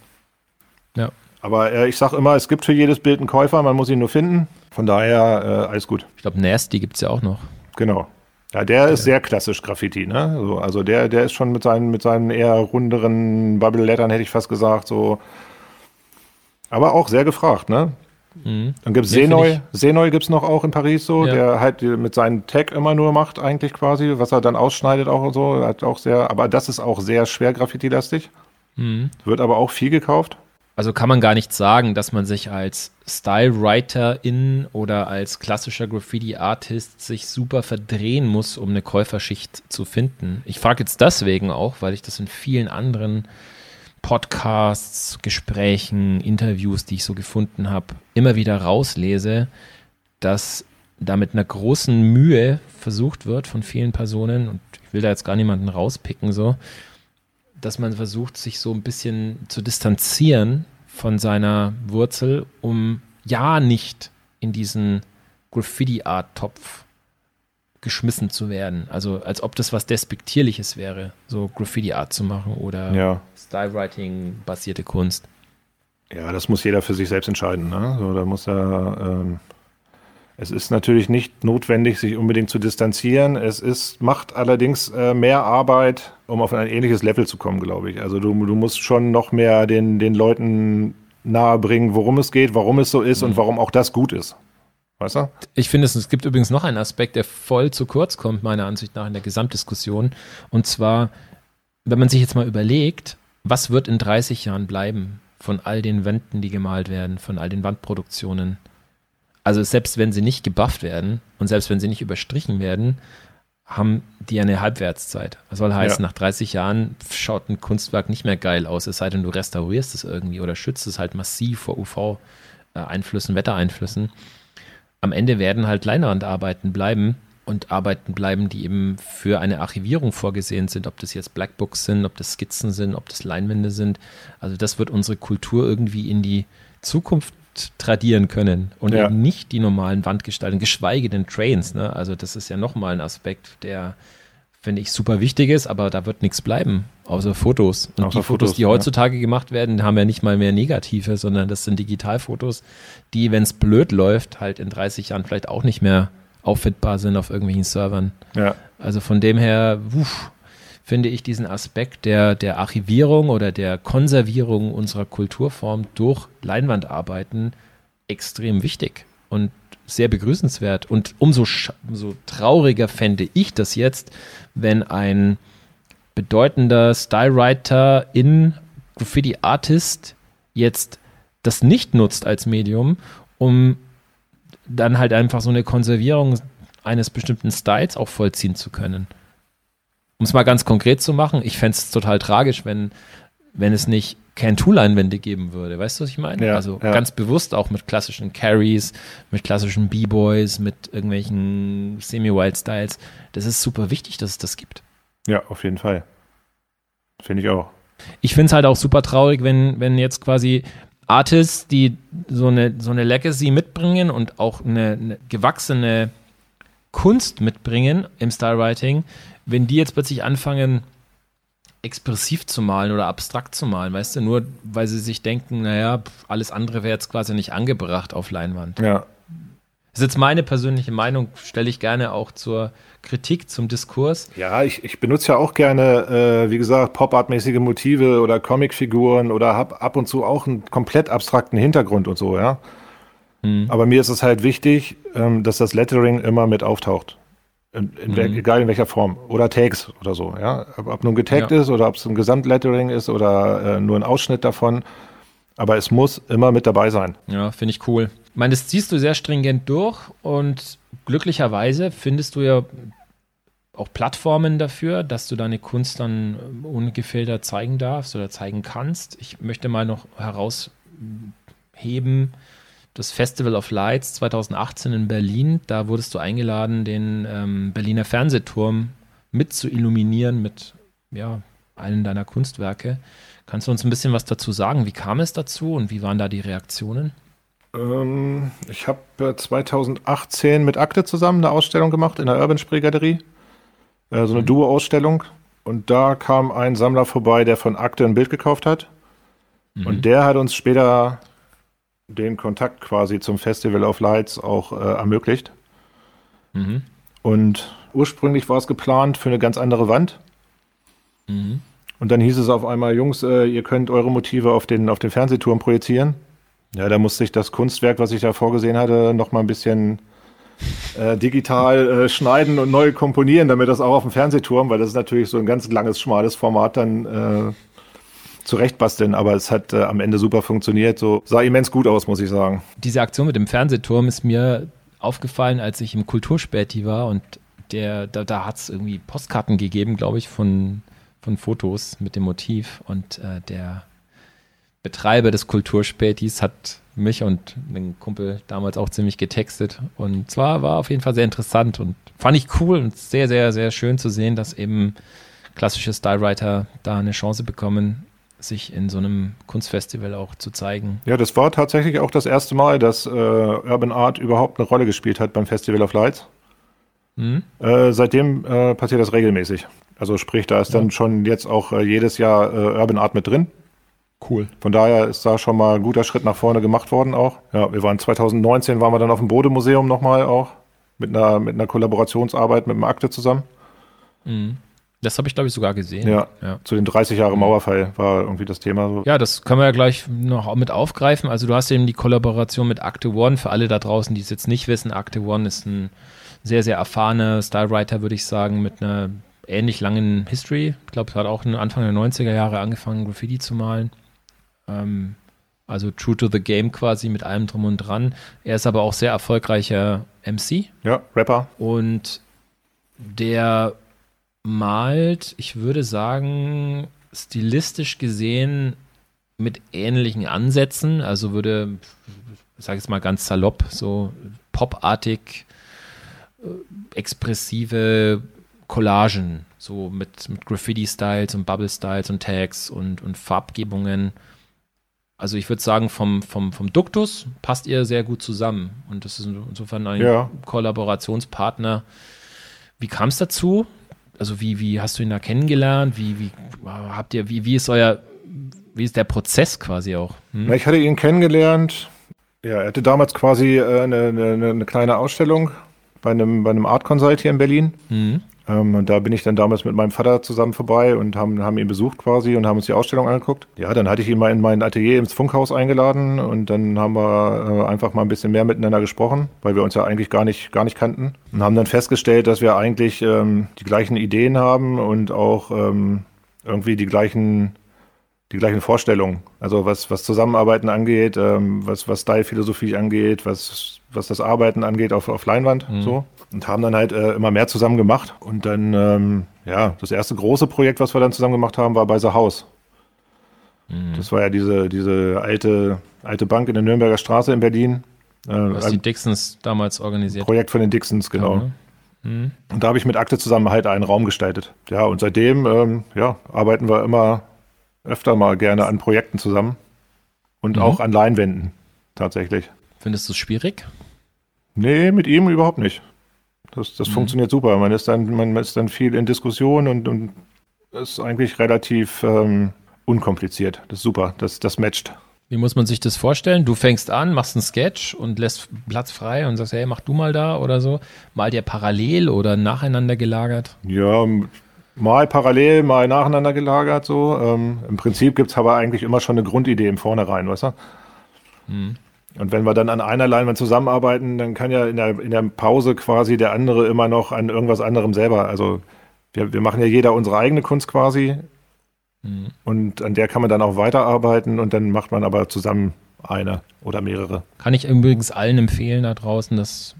Ja. Aber äh, ich sage immer, es gibt für jedes Bild einen Käufer, man muss ihn nur finden. Von daher äh, alles gut. Ich glaube, Nasty gibt es ja auch noch. Genau. Ja, der ist sehr klassisch Graffiti, ne? So, also der, der ist schon mit seinen, mit seinen eher runderen Bubble-Lettern, hätte ich fast gesagt, so. Aber auch sehr gefragt, ne? Mhm. Dann gibt es nee, Senoy. Senoy gibt es noch auch in Paris so, ja. der halt mit seinem Tag immer nur macht, eigentlich quasi, was er dann ausschneidet auch und so. Hat auch sehr, aber das ist auch sehr schwer Graffiti-lastig. Mhm. Wird aber auch viel gekauft. Also kann man gar nicht sagen, dass man sich als Style-Writer-In oder als klassischer Graffiti-Artist sich super verdrehen muss, um eine Käuferschicht zu finden. Ich frage jetzt deswegen auch, weil ich das in vielen anderen Podcasts, Gesprächen, Interviews, die ich so gefunden habe, immer wieder rauslese, dass da mit einer großen Mühe versucht wird von vielen Personen, und ich will da jetzt gar niemanden rauspicken, so, dass man versucht, sich so ein bisschen zu distanzieren von seiner Wurzel, um ja nicht in diesen Graffiti-Art-Topf geschmissen zu werden. Also als ob das was Despektierliches wäre, so Graffiti-Art zu machen oder ja. Style-Writing-basierte Kunst. Ja, das muss jeder für sich selbst entscheiden. Ne? So, da muss er ähm, es ist natürlich nicht notwendig, sich unbedingt zu distanzieren. Es ist, macht allerdings äh, mehr Arbeit, um auf ein ähnliches Level zu kommen, glaube ich. Also du, du musst schon noch mehr den, den Leuten nahebringen, worum es geht, warum es so ist mhm. und warum auch das gut ist. Weißt du? Ich finde, es, es gibt übrigens noch einen Aspekt, der voll zu kurz kommt, meiner Ansicht nach, in der Gesamtdiskussion. Und zwar, wenn man sich jetzt mal überlegt, was wird in 30 Jahren bleiben von all den Wänden, die gemalt werden, von all den Wandproduktionen? Also selbst wenn sie nicht gebufft werden und selbst wenn sie nicht überstrichen werden, haben die eine Halbwertszeit. Das soll heißen, ja. nach 30 Jahren schaut ein Kunstwerk nicht mehr geil aus, es sei denn, du restaurierst es irgendwie oder schützt es halt massiv vor UV-Einflüssen, Wettereinflüssen. Am Ende werden halt Leinwandarbeiten bleiben und Arbeiten bleiben, die eben für eine Archivierung vorgesehen sind, ob das jetzt Blackbooks sind, ob das Skizzen sind, ob das Leinwände sind. Also das wird unsere Kultur irgendwie in die Zukunft tradieren können und ja. eben nicht die normalen Wandgestaltungen, geschweige denn Trains. Ne? Also das ist ja nochmal ein Aspekt, der finde ich super wichtig ist, aber da wird nichts bleiben, außer Fotos. Und außer die Fotos, Fotos die heutzutage ja. gemacht werden, haben ja nicht mal mehr negative, sondern das sind Digitalfotos, die, wenn es blöd läuft, halt in 30 Jahren vielleicht auch nicht mehr auffindbar sind auf irgendwelchen Servern. Ja. Also von dem her, uff, finde ich diesen Aspekt der, der Archivierung oder der Konservierung unserer Kulturform durch Leinwandarbeiten extrem wichtig und sehr begrüßenswert. Und umso, umso trauriger fände ich das jetzt, wenn ein bedeutender Stylewriter in Graffiti Artist jetzt das nicht nutzt als Medium, um dann halt einfach so eine Konservierung eines bestimmten Styles auch vollziehen zu können um es mal ganz konkret zu machen, ich fände es total tragisch, wenn, wenn es nicht Can-Tool-Leinwände geben würde. Weißt du, was ich meine? Ja, also ja. ganz bewusst auch mit klassischen Carries, mit klassischen B-Boys, mit irgendwelchen Semi-Wild-Styles. Das ist super wichtig, dass es das gibt. Ja, auf jeden Fall. Finde ich auch. Ich finde es halt auch super traurig, wenn, wenn jetzt quasi Artists, die so eine, so eine Legacy mitbringen und auch eine, eine gewachsene Kunst mitbringen im Stylewriting, wenn die jetzt plötzlich anfangen, expressiv zu malen oder abstrakt zu malen, weißt du, nur weil sie sich denken, naja, alles andere wäre jetzt quasi nicht angebracht auf Leinwand. Ja. Das ist jetzt meine persönliche Meinung, stelle ich gerne auch zur Kritik, zum Diskurs. Ja, ich, ich benutze ja auch gerne, äh, wie gesagt, Pop-Art-mäßige Motive oder Comicfiguren oder habe ab und zu auch einen komplett abstrakten Hintergrund und so, ja. Hm. Aber mir ist es halt wichtig, ähm, dass das Lettering immer mit auftaucht. In, in mhm. Egal in welcher Form. Oder Tags oder so, ja. Ob, ob nun getaggt ja. ist oder ob es ein Gesamtlettering ist oder äh, nur ein Ausschnitt davon. Aber es muss immer mit dabei sein. Ja, finde ich cool. Ich meine, das ziehst du sehr stringent durch und glücklicherweise findest du ja auch Plattformen dafür, dass du deine Kunst dann ungefiltert zeigen darfst oder zeigen kannst. Ich möchte mal noch herausheben, das Festival of Lights 2018 in Berlin. Da wurdest du eingeladen, den ähm, Berliner Fernsehturm mit zu illuminieren mit ja, einen deiner Kunstwerke. Kannst du uns ein bisschen was dazu sagen? Wie kam es dazu und wie waren da die Reaktionen? Ähm, ich habe 2018 mit Akte zusammen eine Ausstellung gemacht in der Urban Spree Galerie. Äh, so eine mhm. Duo-Ausstellung. Und da kam ein Sammler vorbei, der von Akte ein Bild gekauft hat. Mhm. Und der hat uns später den Kontakt quasi zum Festival of Lights auch äh, ermöglicht. Mhm. Und ursprünglich war es geplant für eine ganz andere Wand. Mhm. Und dann hieß es auf einmal, Jungs, äh, ihr könnt eure Motive auf den, auf den Fernsehturm projizieren. Ja, da musste ich das Kunstwerk, was ich da vorgesehen hatte, noch mal ein bisschen äh, digital äh, schneiden und neu komponieren, damit das auch auf dem Fernsehturm, weil das ist natürlich so ein ganz langes, schmales Format dann äh, zurechtbasteln, aber es hat äh, am Ende super funktioniert. So sah immens gut aus, muss ich sagen. Diese Aktion mit dem Fernsehturm ist mir aufgefallen, als ich im Kulturspäti war und der, da, da hat es irgendwie Postkarten gegeben, glaube ich, von, von Fotos mit dem Motiv und äh, der Betreiber des Kulturspätis hat mich und einen Kumpel damals auch ziemlich getextet. Und zwar war auf jeden Fall sehr interessant und fand ich cool und sehr, sehr, sehr schön zu sehen, dass eben klassische Stylewriter da eine Chance bekommen, sich in so einem Kunstfestival auch zu zeigen. Ja, das war tatsächlich auch das erste Mal, dass äh, Urban Art überhaupt eine Rolle gespielt hat beim Festival of Lights. Mhm. Äh, seitdem äh, passiert das regelmäßig. Also sprich, da ist ja. dann schon jetzt auch äh, jedes Jahr äh, Urban Art mit drin. Cool. Von daher ist da schon mal ein guter Schritt nach vorne gemacht worden auch. Ja, wir waren 2019 waren wir dann auf dem Bodemuseum nochmal auch mit einer, mit einer Kollaborationsarbeit mit dem Akte zusammen. Mhm. Das habe ich, glaube ich, sogar gesehen. Ja, ja, zu den 30 Jahre Mauerfall war irgendwie das Thema. Ja, das können wir ja gleich noch mit aufgreifen. Also du hast eben die Kollaboration mit Akte One. Für alle da draußen, die es jetzt nicht wissen, Akte One ist ein sehr, sehr erfahrener Stylewriter, würde ich sagen, mit einer ähnlich langen History. Ich glaube, er hat auch Anfang der 90er Jahre angefangen, Graffiti zu malen. Ähm, also True to the Game quasi mit allem drum und dran. Er ist aber auch sehr erfolgreicher MC. Ja, Rapper. Und der malt, ich würde sagen, stilistisch gesehen mit ähnlichen Ansätzen. Also würde, ich sage jetzt mal ganz salopp, so popartig, äh, expressive Collagen, so mit, mit Graffiti-Styles und Bubble-Styles und Tags und, und Farbgebungen. Also ich würde sagen, vom, vom, vom Duktus passt ihr sehr gut zusammen. Und das ist insofern ein ja. Kollaborationspartner. Wie kam es dazu? Also wie, wie hast du ihn da kennengelernt? Wie, wie habt ihr, wie, wie ist euer, wie ist der Prozess quasi auch? Hm? Ich hatte ihn kennengelernt. Ja, er hatte damals quasi äh, eine, eine, eine kleine Ausstellung bei einem, bei einem Art Consult hier in Berlin. Mhm. Ähm, und da bin ich dann damals mit meinem Vater zusammen vorbei und haben, haben ihn besucht quasi und haben uns die Ausstellung angeguckt. Ja, dann hatte ich ihn mal in mein Atelier ins Funkhaus eingeladen und dann haben wir äh, einfach mal ein bisschen mehr miteinander gesprochen, weil wir uns ja eigentlich gar nicht, gar nicht kannten. Und haben dann festgestellt, dass wir eigentlich ähm, die gleichen Ideen haben und auch ähm, irgendwie die gleichen die gleichen Vorstellungen. Also was, was Zusammenarbeiten angeht, ähm, was, was Style-Philosophie angeht, was, was das Arbeiten angeht auf, auf Leinwand. Mhm. So und haben dann halt äh, immer mehr zusammen gemacht. Und dann, ähm, ja, das erste große Projekt, was wir dann zusammen gemacht haben, war bei The House. Mhm. Das war ja diese, diese alte, alte Bank in der Nürnberger Straße in Berlin. Äh, was die Dixons damals organisiert Projekt von den Dixons, genau. Ja, ne? mhm. Und da habe ich mit Akte zusammen halt einen Raum gestaltet. Ja, und seitdem, ähm, ja, arbeiten wir immer öfter mal gerne an Projekten zusammen. Und mhm. auch an Leinwänden, tatsächlich. Findest du es schwierig? Nee, mit ihm überhaupt nicht. Das, das mhm. funktioniert super. Man ist dann, man ist dann viel in Diskussion und, und ist eigentlich relativ ähm, unkompliziert. Das ist super. Das, das matcht. Wie muss man sich das vorstellen? Du fängst an, machst einen Sketch und lässt Platz frei und sagst, hey, mach du mal da oder so. Malt ihr parallel oder nacheinander gelagert? Ja, mal parallel, mal nacheinander gelagert so. Ähm, Im Prinzip gibt es aber eigentlich immer schon eine Grundidee im Vornherein, weißt du? Mhm. Und wenn wir dann an einer Leinwand zusammenarbeiten, dann kann ja in der, in der Pause quasi der andere immer noch an irgendwas anderem selber. Also wir, wir machen ja jeder unsere eigene Kunst quasi. Mhm. Und an der kann man dann auch weiterarbeiten und dann macht man aber zusammen eine oder mehrere. Kann ich übrigens allen empfehlen da draußen, dass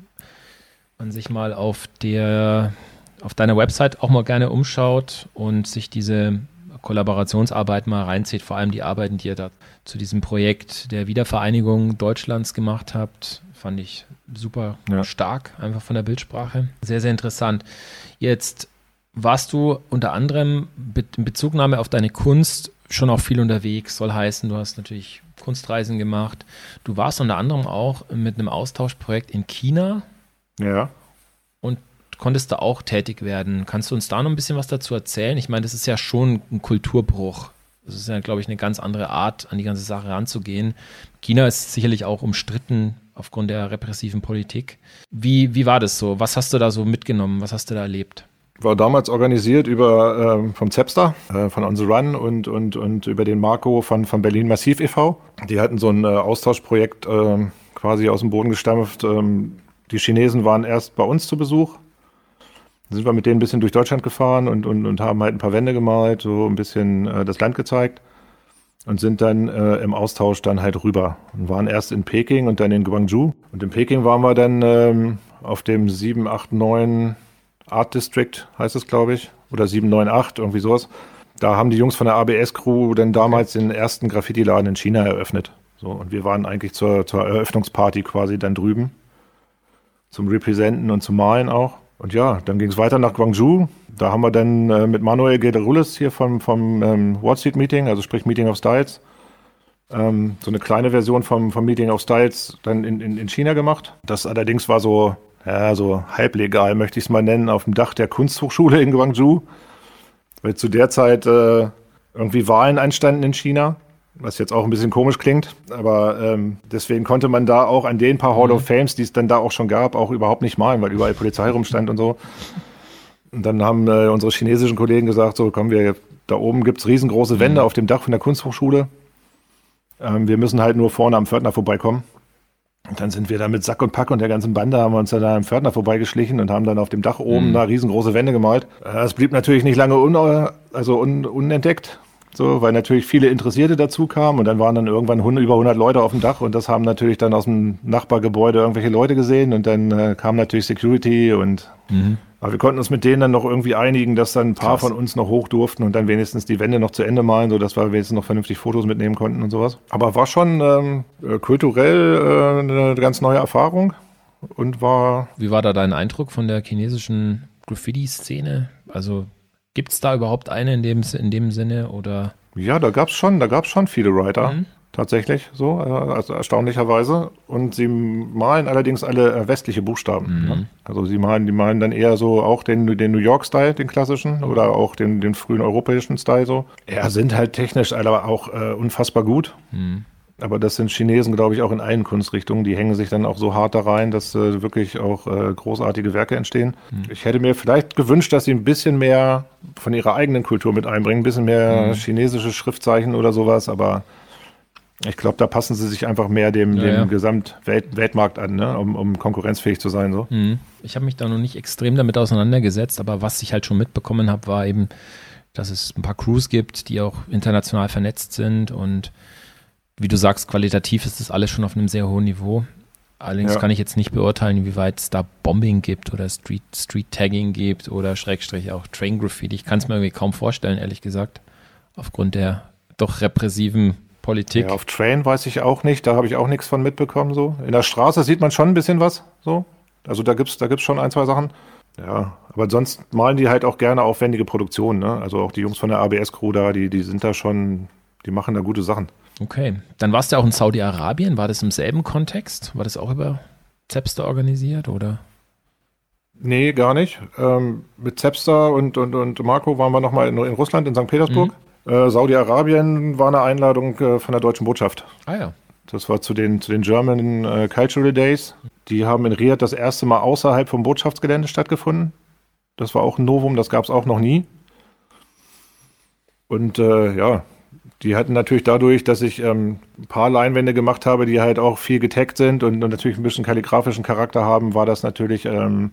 man sich mal auf der auf deiner Website auch mal gerne umschaut und sich diese Kollaborationsarbeit mal reinzieht, vor allem die Arbeiten, die ihr da zu diesem Projekt der Wiedervereinigung Deutschlands gemacht habt, fand ich super ja. stark, einfach von der Bildsprache. Sehr, sehr interessant. Jetzt warst du unter anderem in Bezugnahme auf deine Kunst schon auch viel unterwegs, soll heißen, du hast natürlich Kunstreisen gemacht. Du warst unter anderem auch mit einem Austauschprojekt in China. Ja. Und konntest da auch tätig werden. Kannst du uns da noch ein bisschen was dazu erzählen? Ich meine, das ist ja schon ein Kulturbruch. Das ist ja, glaube ich, eine ganz andere Art, an die ganze Sache ranzugehen. China ist sicherlich auch umstritten aufgrund der repressiven Politik. Wie, wie war das so? Was hast du da so mitgenommen? Was hast du da erlebt? War damals organisiert über äh, vom Zepster, äh, von On the Run und, und, und über den Marco von, von Berlin Massiv e.V. Die hatten so ein äh, Austauschprojekt äh, quasi aus dem Boden gestampft. Ähm, die Chinesen waren erst bei uns zu Besuch. Dann sind wir mit denen ein bisschen durch Deutschland gefahren und, und, und haben halt ein paar Wände gemalt, so ein bisschen äh, das Land gezeigt und sind dann äh, im Austausch dann halt rüber und waren erst in Peking und dann in Guangzhou. Und in Peking waren wir dann ähm, auf dem 789 Art District, heißt es, glaube ich, oder 798, irgendwie sowas. Da haben die Jungs von der ABS-Crew dann damals den ersten Graffiti-Laden in China eröffnet. So, und wir waren eigentlich zur, zur Eröffnungsparty quasi dann drüben. Zum Repräsenten und zum Malen auch. Und ja, dann ging es weiter nach Guangzhou. Da haben wir dann äh, mit Manuel Gederulis hier vom, vom ähm, Street Meeting, also sprich Meeting of Styles, ähm, so eine kleine Version vom, vom Meeting of Styles dann in, in, in China gemacht. Das allerdings war so, ja, so halblegal, möchte ich es mal nennen, auf dem Dach der Kunsthochschule in Guangzhou. Weil zu der Zeit äh, irgendwie Wahlen anstanden in China was jetzt auch ein bisschen komisch klingt, aber ähm, deswegen konnte man da auch an den paar Hall of mhm. Fames, die es dann da auch schon gab, auch überhaupt nicht malen, weil überall Polizei rumstand und so. Und dann haben äh, unsere chinesischen Kollegen gesagt, so kommen wir, da oben gibt es riesengroße Wände mhm. auf dem Dach von der Kunsthochschule. Ähm, wir müssen halt nur vorne am Pförtner vorbeikommen. Und dann sind wir da mit Sack und Pack und der ganzen Bande haben wir uns dann da am Pförtner vorbeigeschlichen und haben dann auf dem Dach oben mhm. da riesengroße Wände gemalt. Äh, es blieb natürlich nicht lange un also un unentdeckt. So, weil natürlich viele Interessierte dazu kamen und dann waren dann irgendwann 100, über 100 Leute auf dem Dach und das haben natürlich dann aus dem Nachbargebäude irgendwelche Leute gesehen und dann äh, kam natürlich Security und mhm. aber wir konnten uns mit denen dann noch irgendwie einigen, dass dann ein paar Krass. von uns noch hoch durften und dann wenigstens die Wände noch zu Ende malen, so dass wir wenigstens noch vernünftig Fotos mitnehmen konnten und sowas. Aber war schon ähm, äh, kulturell äh, eine ganz neue Erfahrung und war. Wie war da dein Eindruck von der chinesischen Graffiti-Szene? Also Gibt es da überhaupt eine in dem, in dem Sinne oder? Ja, da gab es schon, da gab schon viele Writer. Mhm. Tatsächlich, so, also erstaunlicherweise. Und sie malen allerdings alle äh, westliche Buchstaben. Mhm. Ne? Also sie malen, die malen dann eher so auch den, den New York-Style, den klassischen, oder auch den, den frühen europäischen Style so. Ja, sind halt technisch aber auch äh, unfassbar gut. Mhm. Aber das sind Chinesen, glaube ich, auch in allen Kunstrichtungen. Die hängen sich dann auch so hart da rein, dass äh, wirklich auch äh, großartige Werke entstehen. Mhm. Ich hätte mir vielleicht gewünscht, dass sie ein bisschen mehr von ihrer eigenen Kultur mit einbringen, ein bisschen mehr mhm. chinesische Schriftzeichen oder sowas, aber ich glaube, da passen sie sich einfach mehr dem, ja, dem ja. Gesamtweltmarkt an, ne? um, um, konkurrenzfähig zu sein. So. Mhm. Ich habe mich da noch nicht extrem damit auseinandergesetzt, aber was ich halt schon mitbekommen habe, war eben, dass es ein paar Crews gibt, die auch international vernetzt sind und wie du sagst, qualitativ ist das alles schon auf einem sehr hohen Niveau. Allerdings ja. kann ich jetzt nicht beurteilen, wie weit es da Bombing gibt oder Street, Street Tagging gibt oder Schrägstrich auch Train Graffiti. Ich kann es mir irgendwie kaum vorstellen, ehrlich gesagt, aufgrund der doch repressiven Politik. Ja, auf Train weiß ich auch nicht, da habe ich auch nichts von mitbekommen. So. In der Straße sieht man schon ein bisschen was. So. Also da gibt es da gibt's schon ein, zwei Sachen. Ja, aber sonst malen die halt auch gerne aufwendige Produktionen. Ne? Also auch die Jungs von der ABS-Crew da, die, die sind da schon, die machen da gute Sachen. Okay. Dann warst du auch in Saudi-Arabien. War das im selben Kontext? War das auch über Zepster organisiert oder? Nee, gar nicht. Ähm, mit Zepster und, und, und Marco waren wir nochmal in, in Russland, in St. Petersburg. Mhm. Äh, Saudi-Arabien war eine Einladung äh, von der deutschen Botschaft. Ah ja. Das war zu den, zu den German äh, Cultural Days. Die haben in Riyadh das erste Mal außerhalb vom Botschaftsgelände stattgefunden. Das war auch ein Novum, das gab es auch noch nie. Und äh, ja, die hatten natürlich dadurch, dass ich ähm, ein paar Leinwände gemacht habe, die halt auch viel getaggt sind und, und natürlich ein bisschen kalligrafischen Charakter haben, war das natürlich ähm,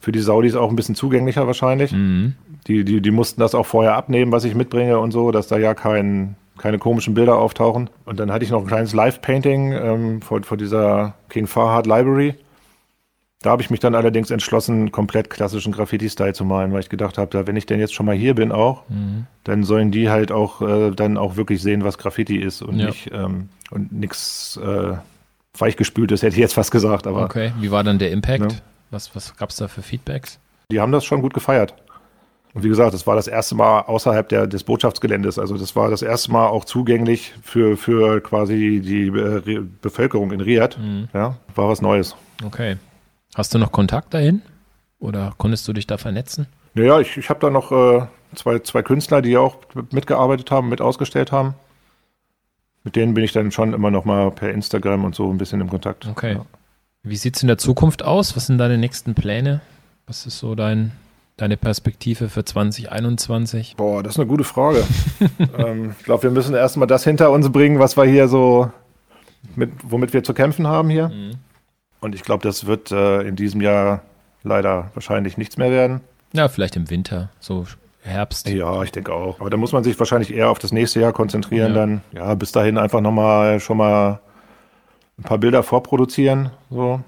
für die Saudis auch ein bisschen zugänglicher wahrscheinlich. Mhm. Die, die, die mussten das auch vorher abnehmen, was ich mitbringe und so, dass da ja kein, keine komischen Bilder auftauchen. Und dann hatte ich noch ein kleines Live-Painting ähm, vor, vor dieser King Fahad Library. Da habe ich mich dann allerdings entschlossen, komplett klassischen Graffiti-Style zu malen, weil ich gedacht habe, wenn ich denn jetzt schon mal hier bin auch, mhm. dann sollen die halt auch äh, dann auch wirklich sehen, was Graffiti ist und ja. nicht ähm, und nichts äh, weichgespültes, hätte ich jetzt fast gesagt. Aber, okay, wie war dann der Impact? Ja. Was, was gab es da für Feedbacks? Die haben das schon gut gefeiert. Und wie gesagt, das war das erste Mal außerhalb der, des Botschaftsgeländes. Also das war das erste Mal auch zugänglich für, für quasi die äh, Bevölkerung in Riyadh. Mhm. Ja, war was Neues. Okay. Hast du noch Kontakt dahin? Oder konntest du dich da vernetzen? Naja, ich, ich habe da noch äh, zwei, zwei Künstler, die auch mitgearbeitet haben, mit ausgestellt haben. Mit denen bin ich dann schon immer noch mal per Instagram und so ein bisschen im Kontakt. Okay. Ja. Wie sieht es in der Zukunft aus? Was sind deine nächsten Pläne? Was ist so dein deine Perspektive für 2021? Boah, das ist eine gute Frage. *laughs* ähm, ich glaube, wir müssen erstmal das hinter uns bringen, was wir hier so, mit, womit wir zu kämpfen haben hier. Mhm. Und ich glaube, das wird äh, in diesem Jahr leider wahrscheinlich nichts mehr werden. Ja, vielleicht im Winter, so Herbst. Ja, ich denke auch. Aber da muss man sich wahrscheinlich eher auf das nächste Jahr konzentrieren. Ja. Dann, ja, bis dahin einfach nochmal schon mal ein paar Bilder vorproduzieren. So.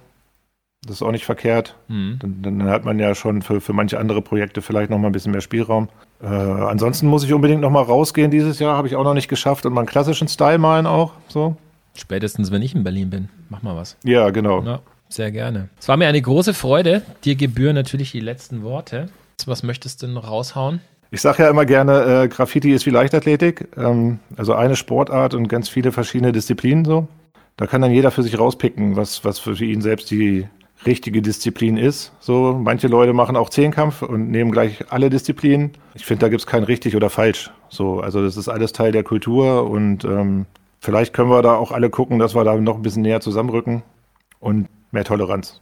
Das ist auch nicht verkehrt. Mhm. Dann, dann, hat man ja schon für, für manche andere Projekte vielleicht noch mal ein bisschen mehr Spielraum. Äh, ansonsten muss ich unbedingt noch mal rausgehen dieses Jahr. Habe ich auch noch nicht geschafft. Und meinen klassischen Style malen auch. So. Spätestens, wenn ich in Berlin bin. Mach mal was. Ja, genau. Ja, sehr gerne. Es war mir eine große Freude. Dir gebühren natürlich die letzten Worte. Was möchtest du noch raushauen? Ich sage ja immer gerne, äh, Graffiti ist wie Leichtathletik. Ähm, also eine Sportart und ganz viele verschiedene Disziplinen so. Da kann dann jeder für sich rauspicken, was, was für ihn selbst die richtige Disziplin ist. So, manche Leute machen auch Zehnkampf und nehmen gleich alle Disziplinen. Ich finde, da gibt es kein richtig oder falsch. So, also das ist alles Teil der Kultur und ähm, vielleicht können wir da auch alle gucken, dass wir da noch ein bisschen näher zusammenrücken und mehr Toleranz.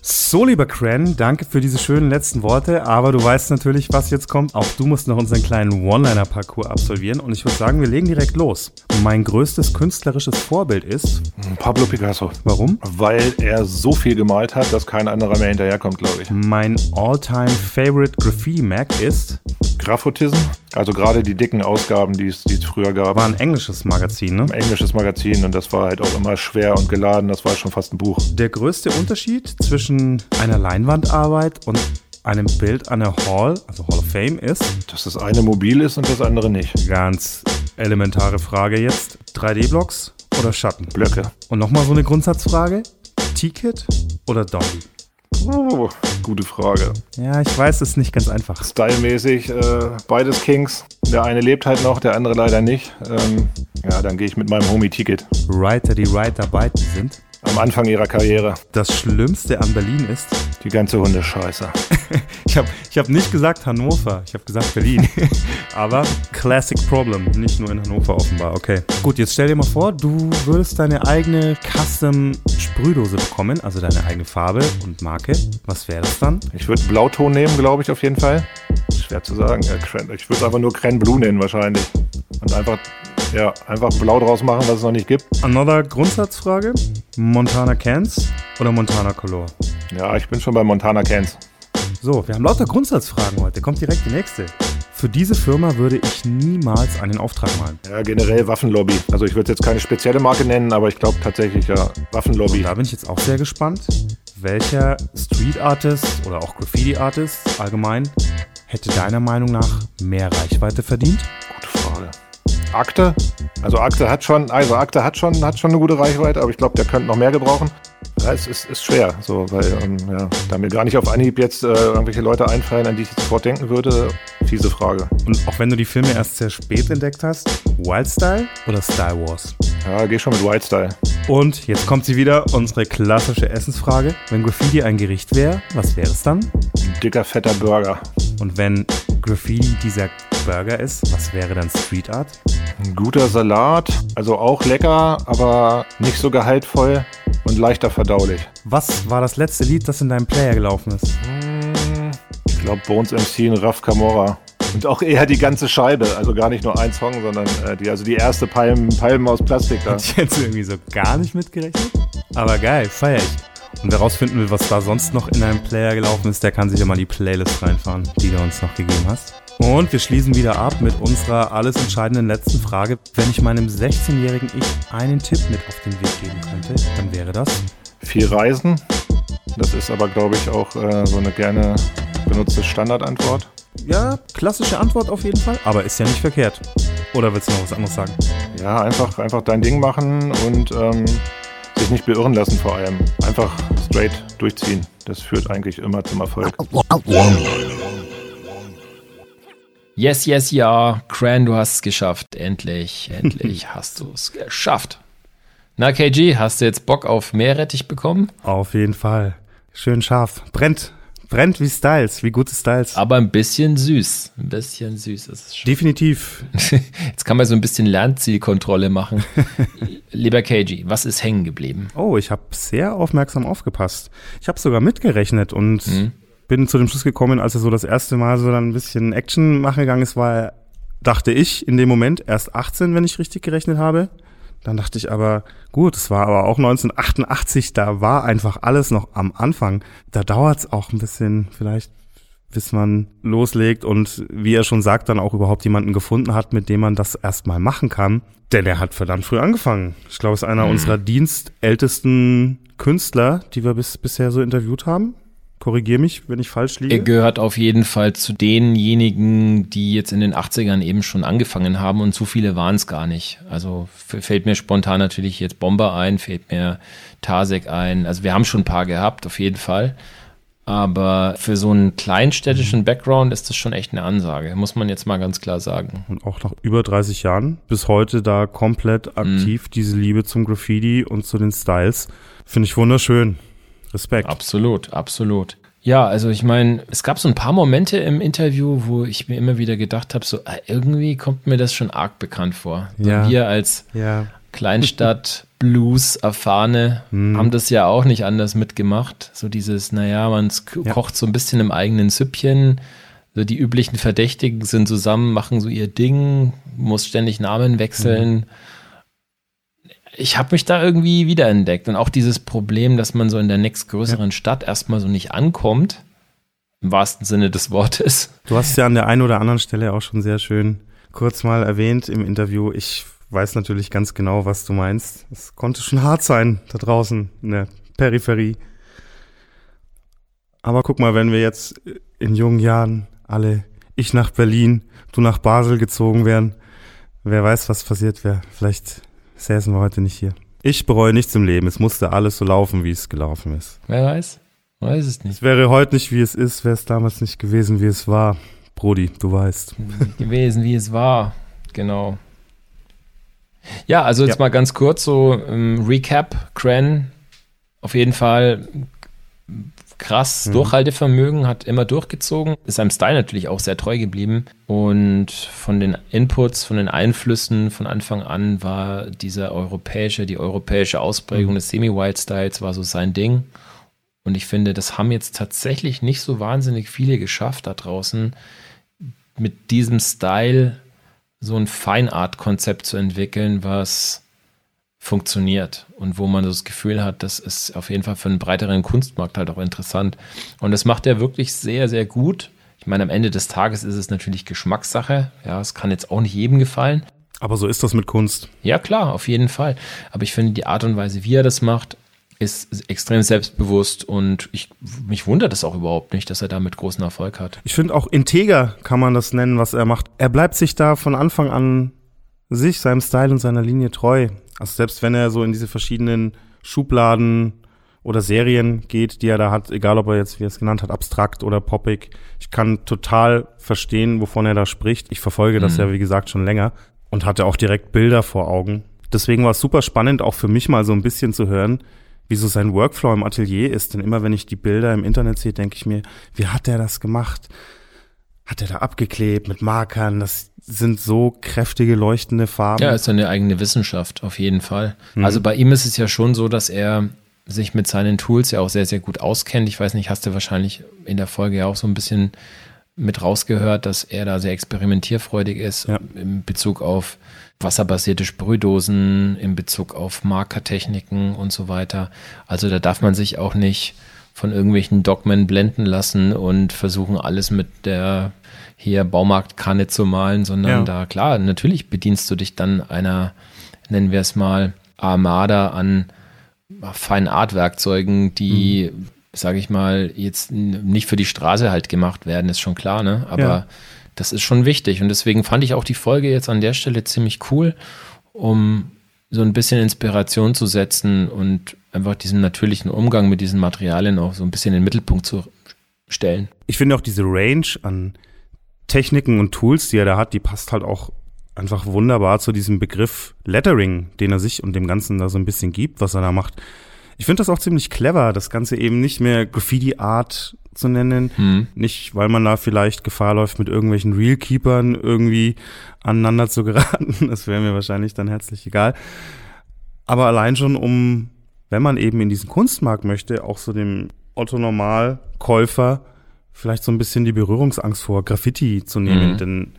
So, lieber Cran, danke für diese schönen letzten Worte, aber du weißt natürlich, was jetzt kommt. Auch du musst noch unseren kleinen One-Liner-Parcours absolvieren und ich würde sagen, wir legen direkt los. Mein größtes künstlerisches Vorbild ist Pablo Picasso. Warum? Weil er so viel gemalt hat, dass kein anderer mehr hinterherkommt, glaube ich. Mein all-time favorite Graffiti-Mac ist Graphotism. Also gerade die dicken Ausgaben, die es, die es früher gab. War ein englisches Magazin, ne? Ein englisches Magazin und das war halt auch immer schwer und geladen. Das war schon fast ein Buch. Der größte Unterschied zwischen einer Leinwandarbeit und einem Bild an der Hall, also Hall of Fame, ist? Dass das eine mobil ist und das andere nicht. Ganz elementare Frage jetzt. 3D-Blocks oder Schatten? Blöcke. Und nochmal so eine Grundsatzfrage. T-Kit oder Dolly? Oh, gute Frage. Ja, ich weiß, es ist nicht ganz einfach. Stylmäßig äh, beides Kings. Der eine lebt halt noch, der andere leider nicht. Ähm, ja, dann gehe ich mit meinem Homie Ticket. Writer, die Writer beide sind am Anfang ihrer Karriere. Das Schlimmste an Berlin ist? Die ganze Hundescheiße. *laughs* ich habe ich hab nicht gesagt Hannover, ich habe gesagt Berlin. *laughs* Aber Classic Problem, nicht nur in Hannover offenbar. Okay. Gut, jetzt stell dir mal vor, du würdest deine eigene Custom Sprühdose bekommen, also deine eigene Farbe und Marke. Was wäre das dann? Ich würde Blauton nehmen, glaube ich, auf jeden Fall. Schwer zu sagen. Ich würde es einfach nur Cran Blue nennen wahrscheinlich. Und einfach ja, einfach blau draus machen, was es noch nicht gibt. Another Grundsatzfrage. Montana Cans oder Montana Color? Ja, ich bin schon bei Montana Cans. So, wir haben lauter Grundsatzfragen heute. Kommt direkt die nächste. Für diese Firma würde ich niemals einen Auftrag malen. Ja, generell Waffenlobby. Also ich würde jetzt keine spezielle Marke nennen, aber ich glaube tatsächlich ja Waffenlobby. Und da bin ich jetzt auch sehr gespannt, welcher Street Artist oder auch Graffiti Artist allgemein hätte deiner Meinung nach mehr Reichweite verdient? Gute. Akte. Also Akte hat schon, also Akte hat schon, hat schon eine gute Reichweite, aber ich glaube, der könnte noch mehr gebrauchen. Ja, es ist, ist schwer, so, weil ähm, ja, da mir gar nicht auf Anhieb jetzt äh, irgendwelche Leute einfallen, an die ich sofort denken würde, fiese Frage. Und auch wenn du die Filme erst sehr spät entdeckt hast, Wildstyle oder Style Wars? Ja, geh schon mit Wildstyle. Und jetzt kommt sie wieder, unsere klassische Essensfrage. Wenn Graffiti ein Gericht wäre, was wäre es dann? Ein dicker, fetter Burger. Und wenn Graffiti dieser Burger ist, was wäre dann Street Art? Ein guter Salat, also auch lecker, aber nicht so gehaltvoll und leichter verdaulich. Was war das letzte Lied, das in deinem Player gelaufen ist? Ich glaube Bones MC und Raf Camora. Und auch eher die ganze Scheibe, also gar nicht nur ein Song, sondern äh, die, also die erste Palmen, Palmen aus Plastik da. Hätte ich jetzt irgendwie so gar nicht mitgerechnet. Aber geil, feier ich. Und wer rausfinden will, was da sonst noch in deinem Player gelaufen ist, der kann sich ja mal die Playlist reinfahren, die du uns noch gegeben hast. Und wir schließen wieder ab mit unserer alles entscheidenden letzten Frage. Wenn ich meinem 16-jährigen Ich einen Tipp mit auf den Weg geben könnte, dann wäre das? Viel Reisen. Das ist aber, glaube ich, auch äh, so eine gerne benutzte Standardantwort. Ja, klassische Antwort auf jeden Fall, aber ist ja nicht verkehrt. Oder willst du noch was anderes sagen? Ja, einfach, einfach dein Ding machen und ähm, sich nicht beirren lassen vor allem. Einfach straight durchziehen. Das führt eigentlich immer zum Erfolg. Yes, yes, ja. Cran, du hast es geschafft. Endlich, *laughs* endlich hast du es geschafft. Na, KG, hast du jetzt Bock auf Meerrettich bekommen? Auf jeden Fall. Schön scharf. Brennt. Brennt wie Styles, wie gute Styles. Aber ein bisschen süß. Ein bisschen süß ist es schon. Definitiv. *laughs* Jetzt kann man so ein bisschen Lernzielkontrolle machen. *laughs* Lieber KG, was ist hängen geblieben? Oh, ich habe sehr aufmerksam aufgepasst. Ich habe sogar mitgerechnet und mhm. Bin zu dem Schluss gekommen, als er so das erste Mal so dann ein bisschen Action machen gegangen ist, war er, dachte ich, in dem Moment erst 18, wenn ich richtig gerechnet habe. Dann dachte ich aber, gut, es war aber auch 1988, da war einfach alles noch am Anfang. Da dauert es auch ein bisschen vielleicht, bis man loslegt und wie er schon sagt, dann auch überhaupt jemanden gefunden hat, mit dem man das erstmal machen kann. Denn er hat verdammt früh angefangen. Ich glaube, es ist einer mhm. unserer dienstältesten Künstler, die wir bis, bisher so interviewt haben. Korrigier mich, wenn ich falsch liege. Er gehört auf jeden Fall zu denjenigen, die jetzt in den 80ern eben schon angefangen haben und zu viele waren es gar nicht. Also fällt mir spontan natürlich jetzt Bomber ein, fällt mir Tasek ein. Also wir haben schon ein paar gehabt, auf jeden Fall. Aber für so einen kleinstädtischen Background ist das schon echt eine Ansage, muss man jetzt mal ganz klar sagen. Und auch nach über 30 Jahren bis heute da komplett aktiv mhm. diese Liebe zum Graffiti und zu den Styles. Finde ich wunderschön. Respekt. Absolut, absolut. Ja, also ich meine, es gab so ein paar Momente im Interview, wo ich mir immer wieder gedacht habe, so äh, irgendwie kommt mir das schon arg bekannt vor. Ja. Wir als ja. Kleinstadt *laughs* Blues erfahrene hm. haben das ja auch nicht anders mitgemacht. So dieses, naja, man ja. kocht so ein bisschen im eigenen Süppchen. So die üblichen Verdächtigen sind zusammen, machen so ihr Ding, muss ständig Namen wechseln. Mhm ich habe mich da irgendwie wiederentdeckt. Und auch dieses Problem, dass man so in der nächstgrößeren ja. Stadt erstmal so nicht ankommt, im wahrsten Sinne des Wortes. Du hast ja an der einen oder anderen Stelle auch schon sehr schön kurz mal erwähnt im Interview. Ich weiß natürlich ganz genau, was du meinst. Es konnte schon hart sein da draußen in der Peripherie. Aber guck mal, wenn wir jetzt in jungen Jahren alle, ich nach Berlin, du nach Basel gezogen wären, wer weiß, was passiert wäre. Vielleicht säßen wir heute nicht hier. Ich bereue nichts im Leben. Es musste alles so laufen, wie es gelaufen ist. Wer weiß? Weiß es nicht. Es wäre heute nicht, wie es ist, wäre es damals nicht gewesen, wie es war. Brody, du weißt. Gewesen, wie es war. Genau. Ja, also jetzt ja. mal ganz kurz so ähm, Recap. Cran, auf jeden Fall krass mhm. Durchhaltevermögen, hat immer durchgezogen, ist seinem Style natürlich auch sehr treu geblieben. Und von den Inputs, von den Einflüssen von Anfang an war dieser europäische, die europäische Ausprägung mhm. des Semi-Wild-Styles war so sein Ding. Und ich finde, das haben jetzt tatsächlich nicht so wahnsinnig viele geschafft da draußen, mit diesem Style so ein Feinart-Konzept zu entwickeln, was funktioniert und wo man das Gefühl hat, das ist auf jeden Fall für einen breiteren Kunstmarkt halt auch interessant. Und das macht er wirklich sehr, sehr gut. Ich meine, am Ende des Tages ist es natürlich Geschmackssache. Ja, es kann jetzt auch nicht jedem gefallen. Aber so ist das mit Kunst. Ja, klar, auf jeden Fall. Aber ich finde, die Art und Weise, wie er das macht, ist extrem selbstbewusst und ich, mich wundert es auch überhaupt nicht, dass er damit großen Erfolg hat. Ich finde auch integer kann man das nennen, was er macht. Er bleibt sich da von Anfang an sich, seinem Style und seiner Linie treu. Also selbst wenn er so in diese verschiedenen Schubladen oder Serien geht, die er da hat, egal ob er jetzt, wie er es genannt hat, abstrakt oder poppig, ich kann total verstehen, wovon er da spricht. Ich verfolge das mhm. ja, wie gesagt, schon länger und hatte auch direkt Bilder vor Augen. Deswegen war es super spannend, auch für mich mal so ein bisschen zu hören, wie so sein Workflow im Atelier ist. Denn immer wenn ich die Bilder im Internet sehe, denke ich mir, wie hat er das gemacht? Hat er da abgeklebt mit Markern. Das sind so kräftige, leuchtende Farben. Ja, ist eine eigene Wissenschaft, auf jeden Fall. Mhm. Also bei ihm ist es ja schon so, dass er sich mit seinen Tools ja auch sehr, sehr gut auskennt. Ich weiß nicht, hast du wahrscheinlich in der Folge ja auch so ein bisschen mit rausgehört, dass er da sehr experimentierfreudig ist ja. in Bezug auf wasserbasierte Sprühdosen, in Bezug auf Markertechniken und so weiter. Also da darf man sich auch nicht von irgendwelchen Dogmen blenden lassen und versuchen alles mit der hier Baumarktkanne zu malen, sondern ja. da, klar, natürlich bedienst du dich dann einer, nennen wir es mal, Armada an feinen Artwerkzeugen, die, mhm. sage ich mal, jetzt nicht für die Straße halt gemacht werden, ist schon klar, ne? Aber ja. das ist schon wichtig und deswegen fand ich auch die Folge jetzt an der Stelle ziemlich cool, um so ein bisschen Inspiration zu setzen und einfach diesen natürlichen Umgang mit diesen Materialien auch so ein bisschen in den Mittelpunkt zu stellen. Ich finde auch diese Range an Techniken und Tools, die er da hat, die passt halt auch einfach wunderbar zu diesem Begriff Lettering, den er sich und dem Ganzen da so ein bisschen gibt, was er da macht. Ich finde das auch ziemlich clever, das Ganze eben nicht mehr Graffiti-Art zu nennen. Hm. Nicht, weil man da vielleicht Gefahr läuft, mit irgendwelchen Realkeepern irgendwie aneinander zu geraten. *laughs* Das wäre mir wahrscheinlich dann herzlich egal. Aber allein schon, um, wenn man eben in diesen Kunstmarkt möchte, auch so dem Otto-Normal-Käufer vielleicht so ein bisschen die Berührungsangst vor Graffiti zu nehmen. Mhm. Denn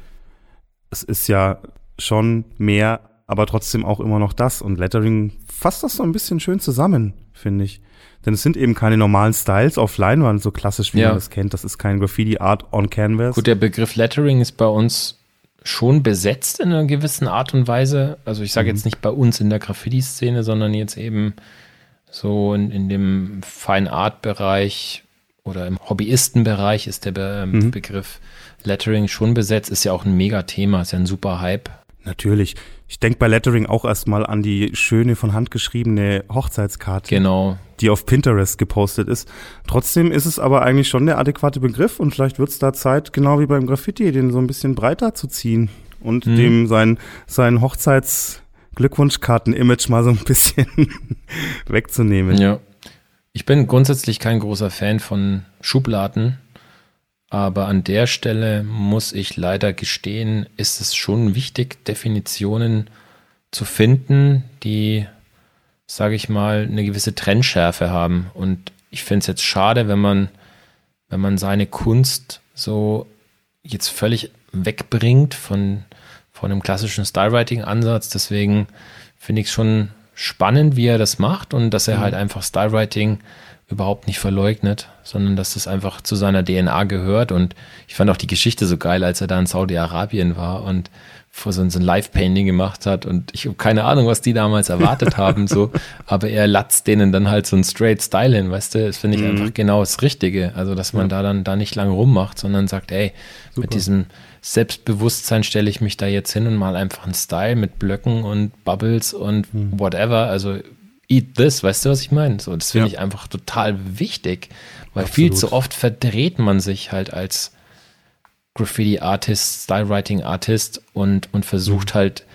es ist ja schon mehr, aber trotzdem auch immer noch das. Und Lettering fasst das so ein bisschen schön zusammen, finde ich. Denn es sind eben keine normalen Styles auf Leinwand, so klassisch wie ja. man das kennt. Das ist kein Graffiti-Art on Canvas. Gut, der Begriff Lettering ist bei uns schon besetzt in einer gewissen Art und Weise. Also ich sage mhm. jetzt nicht bei uns in der Graffiti-Szene, sondern jetzt eben so in, in dem Fine Art-Bereich oder im Hobbyistenbereich ist der Be mhm. Begriff Lettering schon besetzt. Ist ja auch ein Mega-Thema, ist ja ein super Hype. Natürlich. Ich denke bei Lettering auch erstmal an die schöne von Hand geschriebene Hochzeitskarte. Genau. Die auf Pinterest gepostet ist. Trotzdem ist es aber eigentlich schon der adäquate Begriff und vielleicht wird es da Zeit, genau wie beim Graffiti, den so ein bisschen breiter zu ziehen und mhm. dem sein, sein Hochzeits- Glückwunschkarten-Image mal so ein bisschen *laughs* wegzunehmen. Ja. Ich bin grundsätzlich kein großer Fan von Schubladen, aber an der Stelle muss ich leider gestehen, ist es schon wichtig, Definitionen zu finden, die, sage ich mal, eine gewisse Trennschärfe haben. Und ich finde es jetzt schade, wenn man, wenn man seine Kunst so jetzt völlig wegbringt von, von einem klassischen Stylewriting-Ansatz. Deswegen finde ich es schon spannend, wie er das macht und dass er mhm. halt einfach Stylewriting überhaupt nicht verleugnet, sondern dass das einfach zu seiner DNA gehört. Und ich fand auch die Geschichte so geil, als er da in Saudi-Arabien war und vor so, ein Live-Painting gemacht hat. Und ich habe keine Ahnung, was die damals erwartet *laughs* haben, so. Aber er latzt denen dann halt so ein straight Style hin, weißt du? Das finde ich mhm. einfach genau das Richtige. Also, dass man ja. da dann da nicht lange rummacht, sondern sagt, ey, Super. mit diesem Selbstbewusstsein stelle ich mich da jetzt hin und mal einfach einen Style mit Blöcken und Bubbles und mhm. whatever. Also eat this, weißt du, was ich meine? So, das finde ja. ich einfach total wichtig, weil Absolut. viel zu oft verdreht man sich halt als Graffiti-Artist, Style-Writing-Artist und, und versucht mhm. halt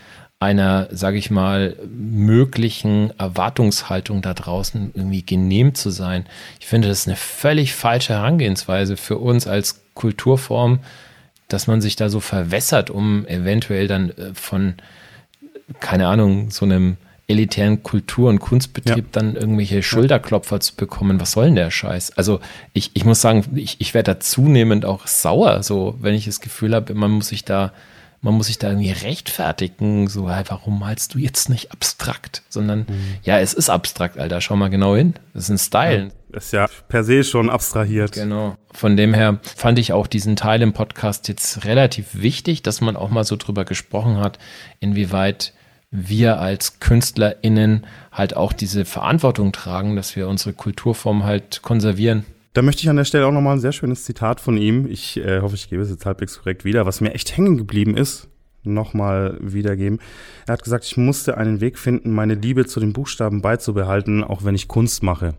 einer, sage ich mal, möglichen Erwartungshaltung da draußen irgendwie genehm zu sein. Ich finde, das ist eine völlig falsche Herangehensweise für uns als Kulturform, dass man sich da so verwässert, um eventuell dann äh, von, keine Ahnung, so einem elitären Kultur- und Kunstbetrieb ja. dann irgendwelche Schulterklopfer zu bekommen. Was soll denn der Scheiß? Also ich, ich muss sagen, ich, ich werde da zunehmend auch sauer, so wenn ich das Gefühl habe, man muss sich da, man muss sich da irgendwie rechtfertigen, so, hey, warum malst du jetzt nicht abstrakt? Sondern, mhm. ja, es ist abstrakt, Alter, schau mal genau hin. Das ist ein Style. Ja, ist ja per se schon abstrahiert. Genau. Von dem her fand ich auch diesen Teil im Podcast jetzt relativ wichtig, dass man auch mal so drüber gesprochen hat, inwieweit wir als KünstlerInnen halt auch diese Verantwortung tragen, dass wir unsere Kulturform halt konservieren. Da möchte ich an der Stelle auch nochmal ein sehr schönes Zitat von ihm. Ich äh, hoffe, ich gebe es jetzt halbwegs korrekt wieder, was mir echt hängen geblieben ist, nochmal wiedergeben. Er hat gesagt, ich musste einen Weg finden, meine Liebe zu den Buchstaben beizubehalten, auch wenn ich Kunst mache.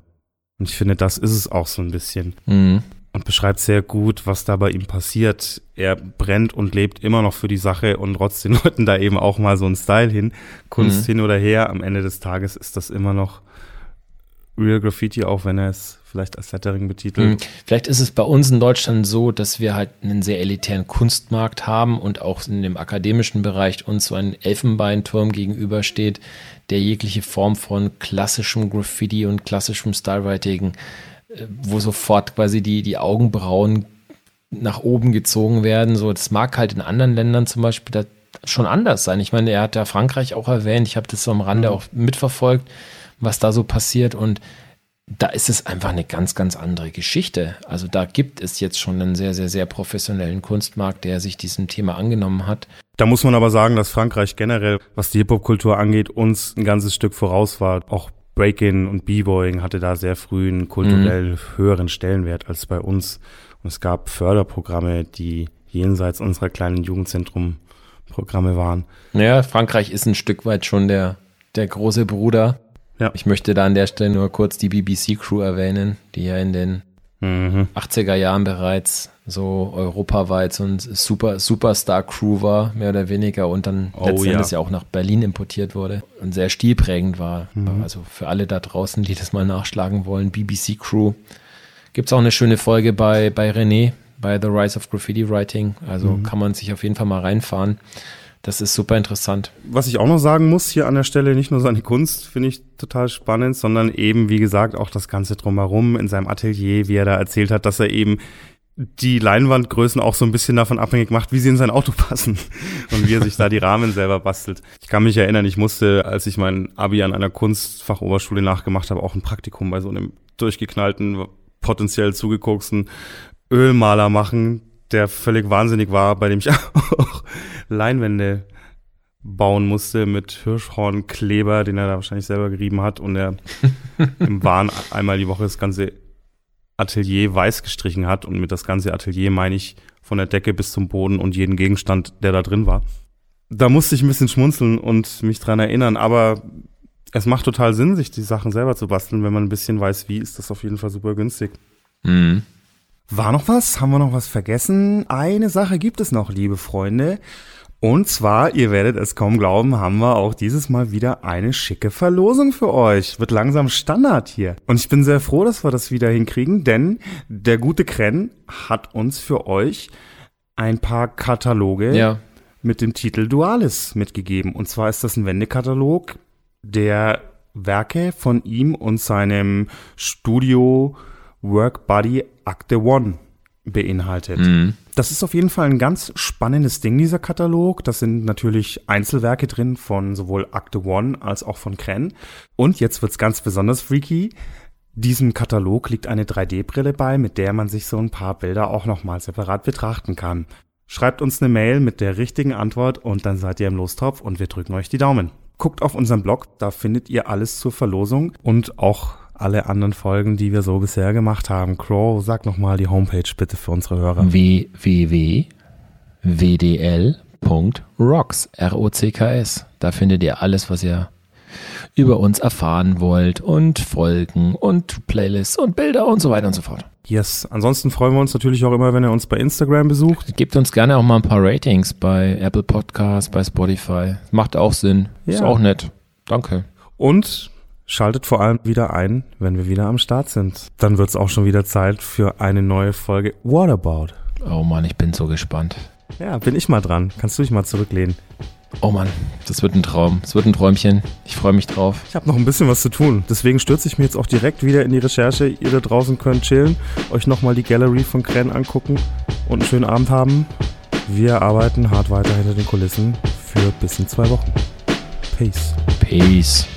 Und ich finde, das ist es auch so ein bisschen. Mhm und beschreibt sehr gut, was da bei ihm passiert. Er brennt und lebt immer noch für die Sache und rotzt den *laughs* Leuten da eben auch mal so einen Style hin. Kunst mhm. hin oder her. Am Ende des Tages ist das immer noch Real Graffiti, auch wenn er es vielleicht als Lettering betitelt. Mhm. Vielleicht ist es bei uns in Deutschland so, dass wir halt einen sehr elitären Kunstmarkt haben und auch in dem akademischen Bereich uns so ein Elfenbeinturm gegenübersteht, der jegliche Form von klassischem Graffiti und klassischem Stylewriting wo sofort quasi die, die Augenbrauen nach oben gezogen werden. So, das mag halt in anderen Ländern zum Beispiel schon anders sein. Ich meine, er hat ja Frankreich auch erwähnt. Ich habe das so am Rande mhm. auch mitverfolgt, was da so passiert. Und da ist es einfach eine ganz, ganz andere Geschichte. Also da gibt es jetzt schon einen sehr, sehr, sehr professionellen Kunstmarkt, der sich diesem Thema angenommen hat. Da muss man aber sagen, dass Frankreich generell, was die Hip-Hop-Kultur angeht, uns ein ganzes Stück voraus war. Auch Breaking und B-Boying hatte da sehr früh einen kulturell mhm. höheren Stellenwert als bei uns. Und es gab Förderprogramme, die jenseits unserer kleinen Jugendzentrum-Programme waren. Naja, Frankreich ist ein Stück weit schon der, der große Bruder. Ja. Ich möchte da an der Stelle nur kurz die BBC-Crew erwähnen, die ja in den mhm. 80er Jahren bereits so europaweit so ein super Superstar-Crew war, mehr oder weniger, und dann oh, letztendlich ja. ja. auch nach Berlin importiert wurde und sehr stilprägend war. Mhm. Also für alle da draußen, die das mal nachschlagen wollen, BBC-Crew. Gibt es auch eine schöne Folge bei, bei René, bei The Rise of Graffiti Writing. Also mhm. kann man sich auf jeden Fall mal reinfahren. Das ist super interessant. Was ich auch noch sagen muss hier an der Stelle, nicht nur seine Kunst finde ich total spannend, sondern eben, wie gesagt, auch das Ganze drumherum in seinem Atelier, wie er da erzählt hat, dass er eben die Leinwandgrößen auch so ein bisschen davon abhängig macht, wie sie in sein Auto *laughs* passen und wie er sich da die Rahmen selber bastelt. Ich kann mich erinnern, ich musste, als ich mein Abi an einer Kunstfachoberschule nachgemacht habe, auch ein Praktikum bei so einem durchgeknallten, potenziell zugekoksten Ölmaler machen, der völlig wahnsinnig war, bei dem ich *laughs* auch Leinwände bauen musste mit Hirschhornkleber, den er da wahrscheinlich selber gerieben hat und er im Wahn einmal die Woche das ganze Atelier weiß gestrichen hat und mit das ganze Atelier meine ich von der Decke bis zum Boden und jeden Gegenstand, der da drin war. Da musste ich ein bisschen schmunzeln und mich dran erinnern, aber es macht total Sinn, sich die Sachen selber zu basteln, wenn man ein bisschen weiß, wie ist das auf jeden Fall super günstig. Mhm. War noch was? Haben wir noch was vergessen? Eine Sache gibt es noch, liebe Freunde. Und zwar, ihr werdet es kaum glauben, haben wir auch dieses Mal wieder eine schicke Verlosung für euch. Wird langsam Standard hier. Und ich bin sehr froh, dass wir das wieder hinkriegen, denn der gute Kren hat uns für euch ein paar Kataloge ja. mit dem Titel Dualis mitgegeben. Und zwar ist das ein Wendekatalog der Werke von ihm und seinem Studio Work Buddy Akte One beinhaltet. Mhm. Das ist auf jeden Fall ein ganz spannendes Ding, dieser Katalog. Das sind natürlich Einzelwerke drin von sowohl Akte One als auch von Kren. Und jetzt wird's ganz besonders freaky. Diesem Katalog liegt eine 3D-Brille bei, mit der man sich so ein paar Bilder auch nochmal separat betrachten kann. Schreibt uns eine Mail mit der richtigen Antwort und dann seid ihr im Lostopf und wir drücken euch die Daumen. Guckt auf unseren Blog, da findet ihr alles zur Verlosung und auch alle anderen Folgen, die wir so bisher gemacht haben. Crow, sag nochmal die Homepage bitte für unsere Hörer. www.wdl.rocks, R-O-C-K-S. Da findet ihr alles, was ihr über uns erfahren wollt und Folgen und Playlists und Bilder und so weiter und so fort. Yes. Ansonsten freuen wir uns natürlich auch immer, wenn ihr uns bei Instagram besucht. Gebt uns gerne auch mal ein paar Ratings bei Apple Podcasts, bei Spotify. Macht auch Sinn. Ja. Ist auch nett. Danke. Und Schaltet vor allem wieder ein, wenn wir wieder am Start sind. Dann wird es auch schon wieder Zeit für eine neue Folge What Oh Mann, ich bin so gespannt. Ja, bin ich mal dran. Kannst du dich mal zurücklehnen? Oh Mann, das wird ein Traum. Das wird ein Träumchen. Ich freue mich drauf. Ich habe noch ein bisschen was zu tun. Deswegen stürze ich mir jetzt auch direkt wieder in die Recherche. Ihr da draußen könnt chillen, euch nochmal die Gallery von Kren angucken und einen schönen Abend haben. Wir arbeiten hart weiter hinter den Kulissen für bis in zwei Wochen. Peace. Peace.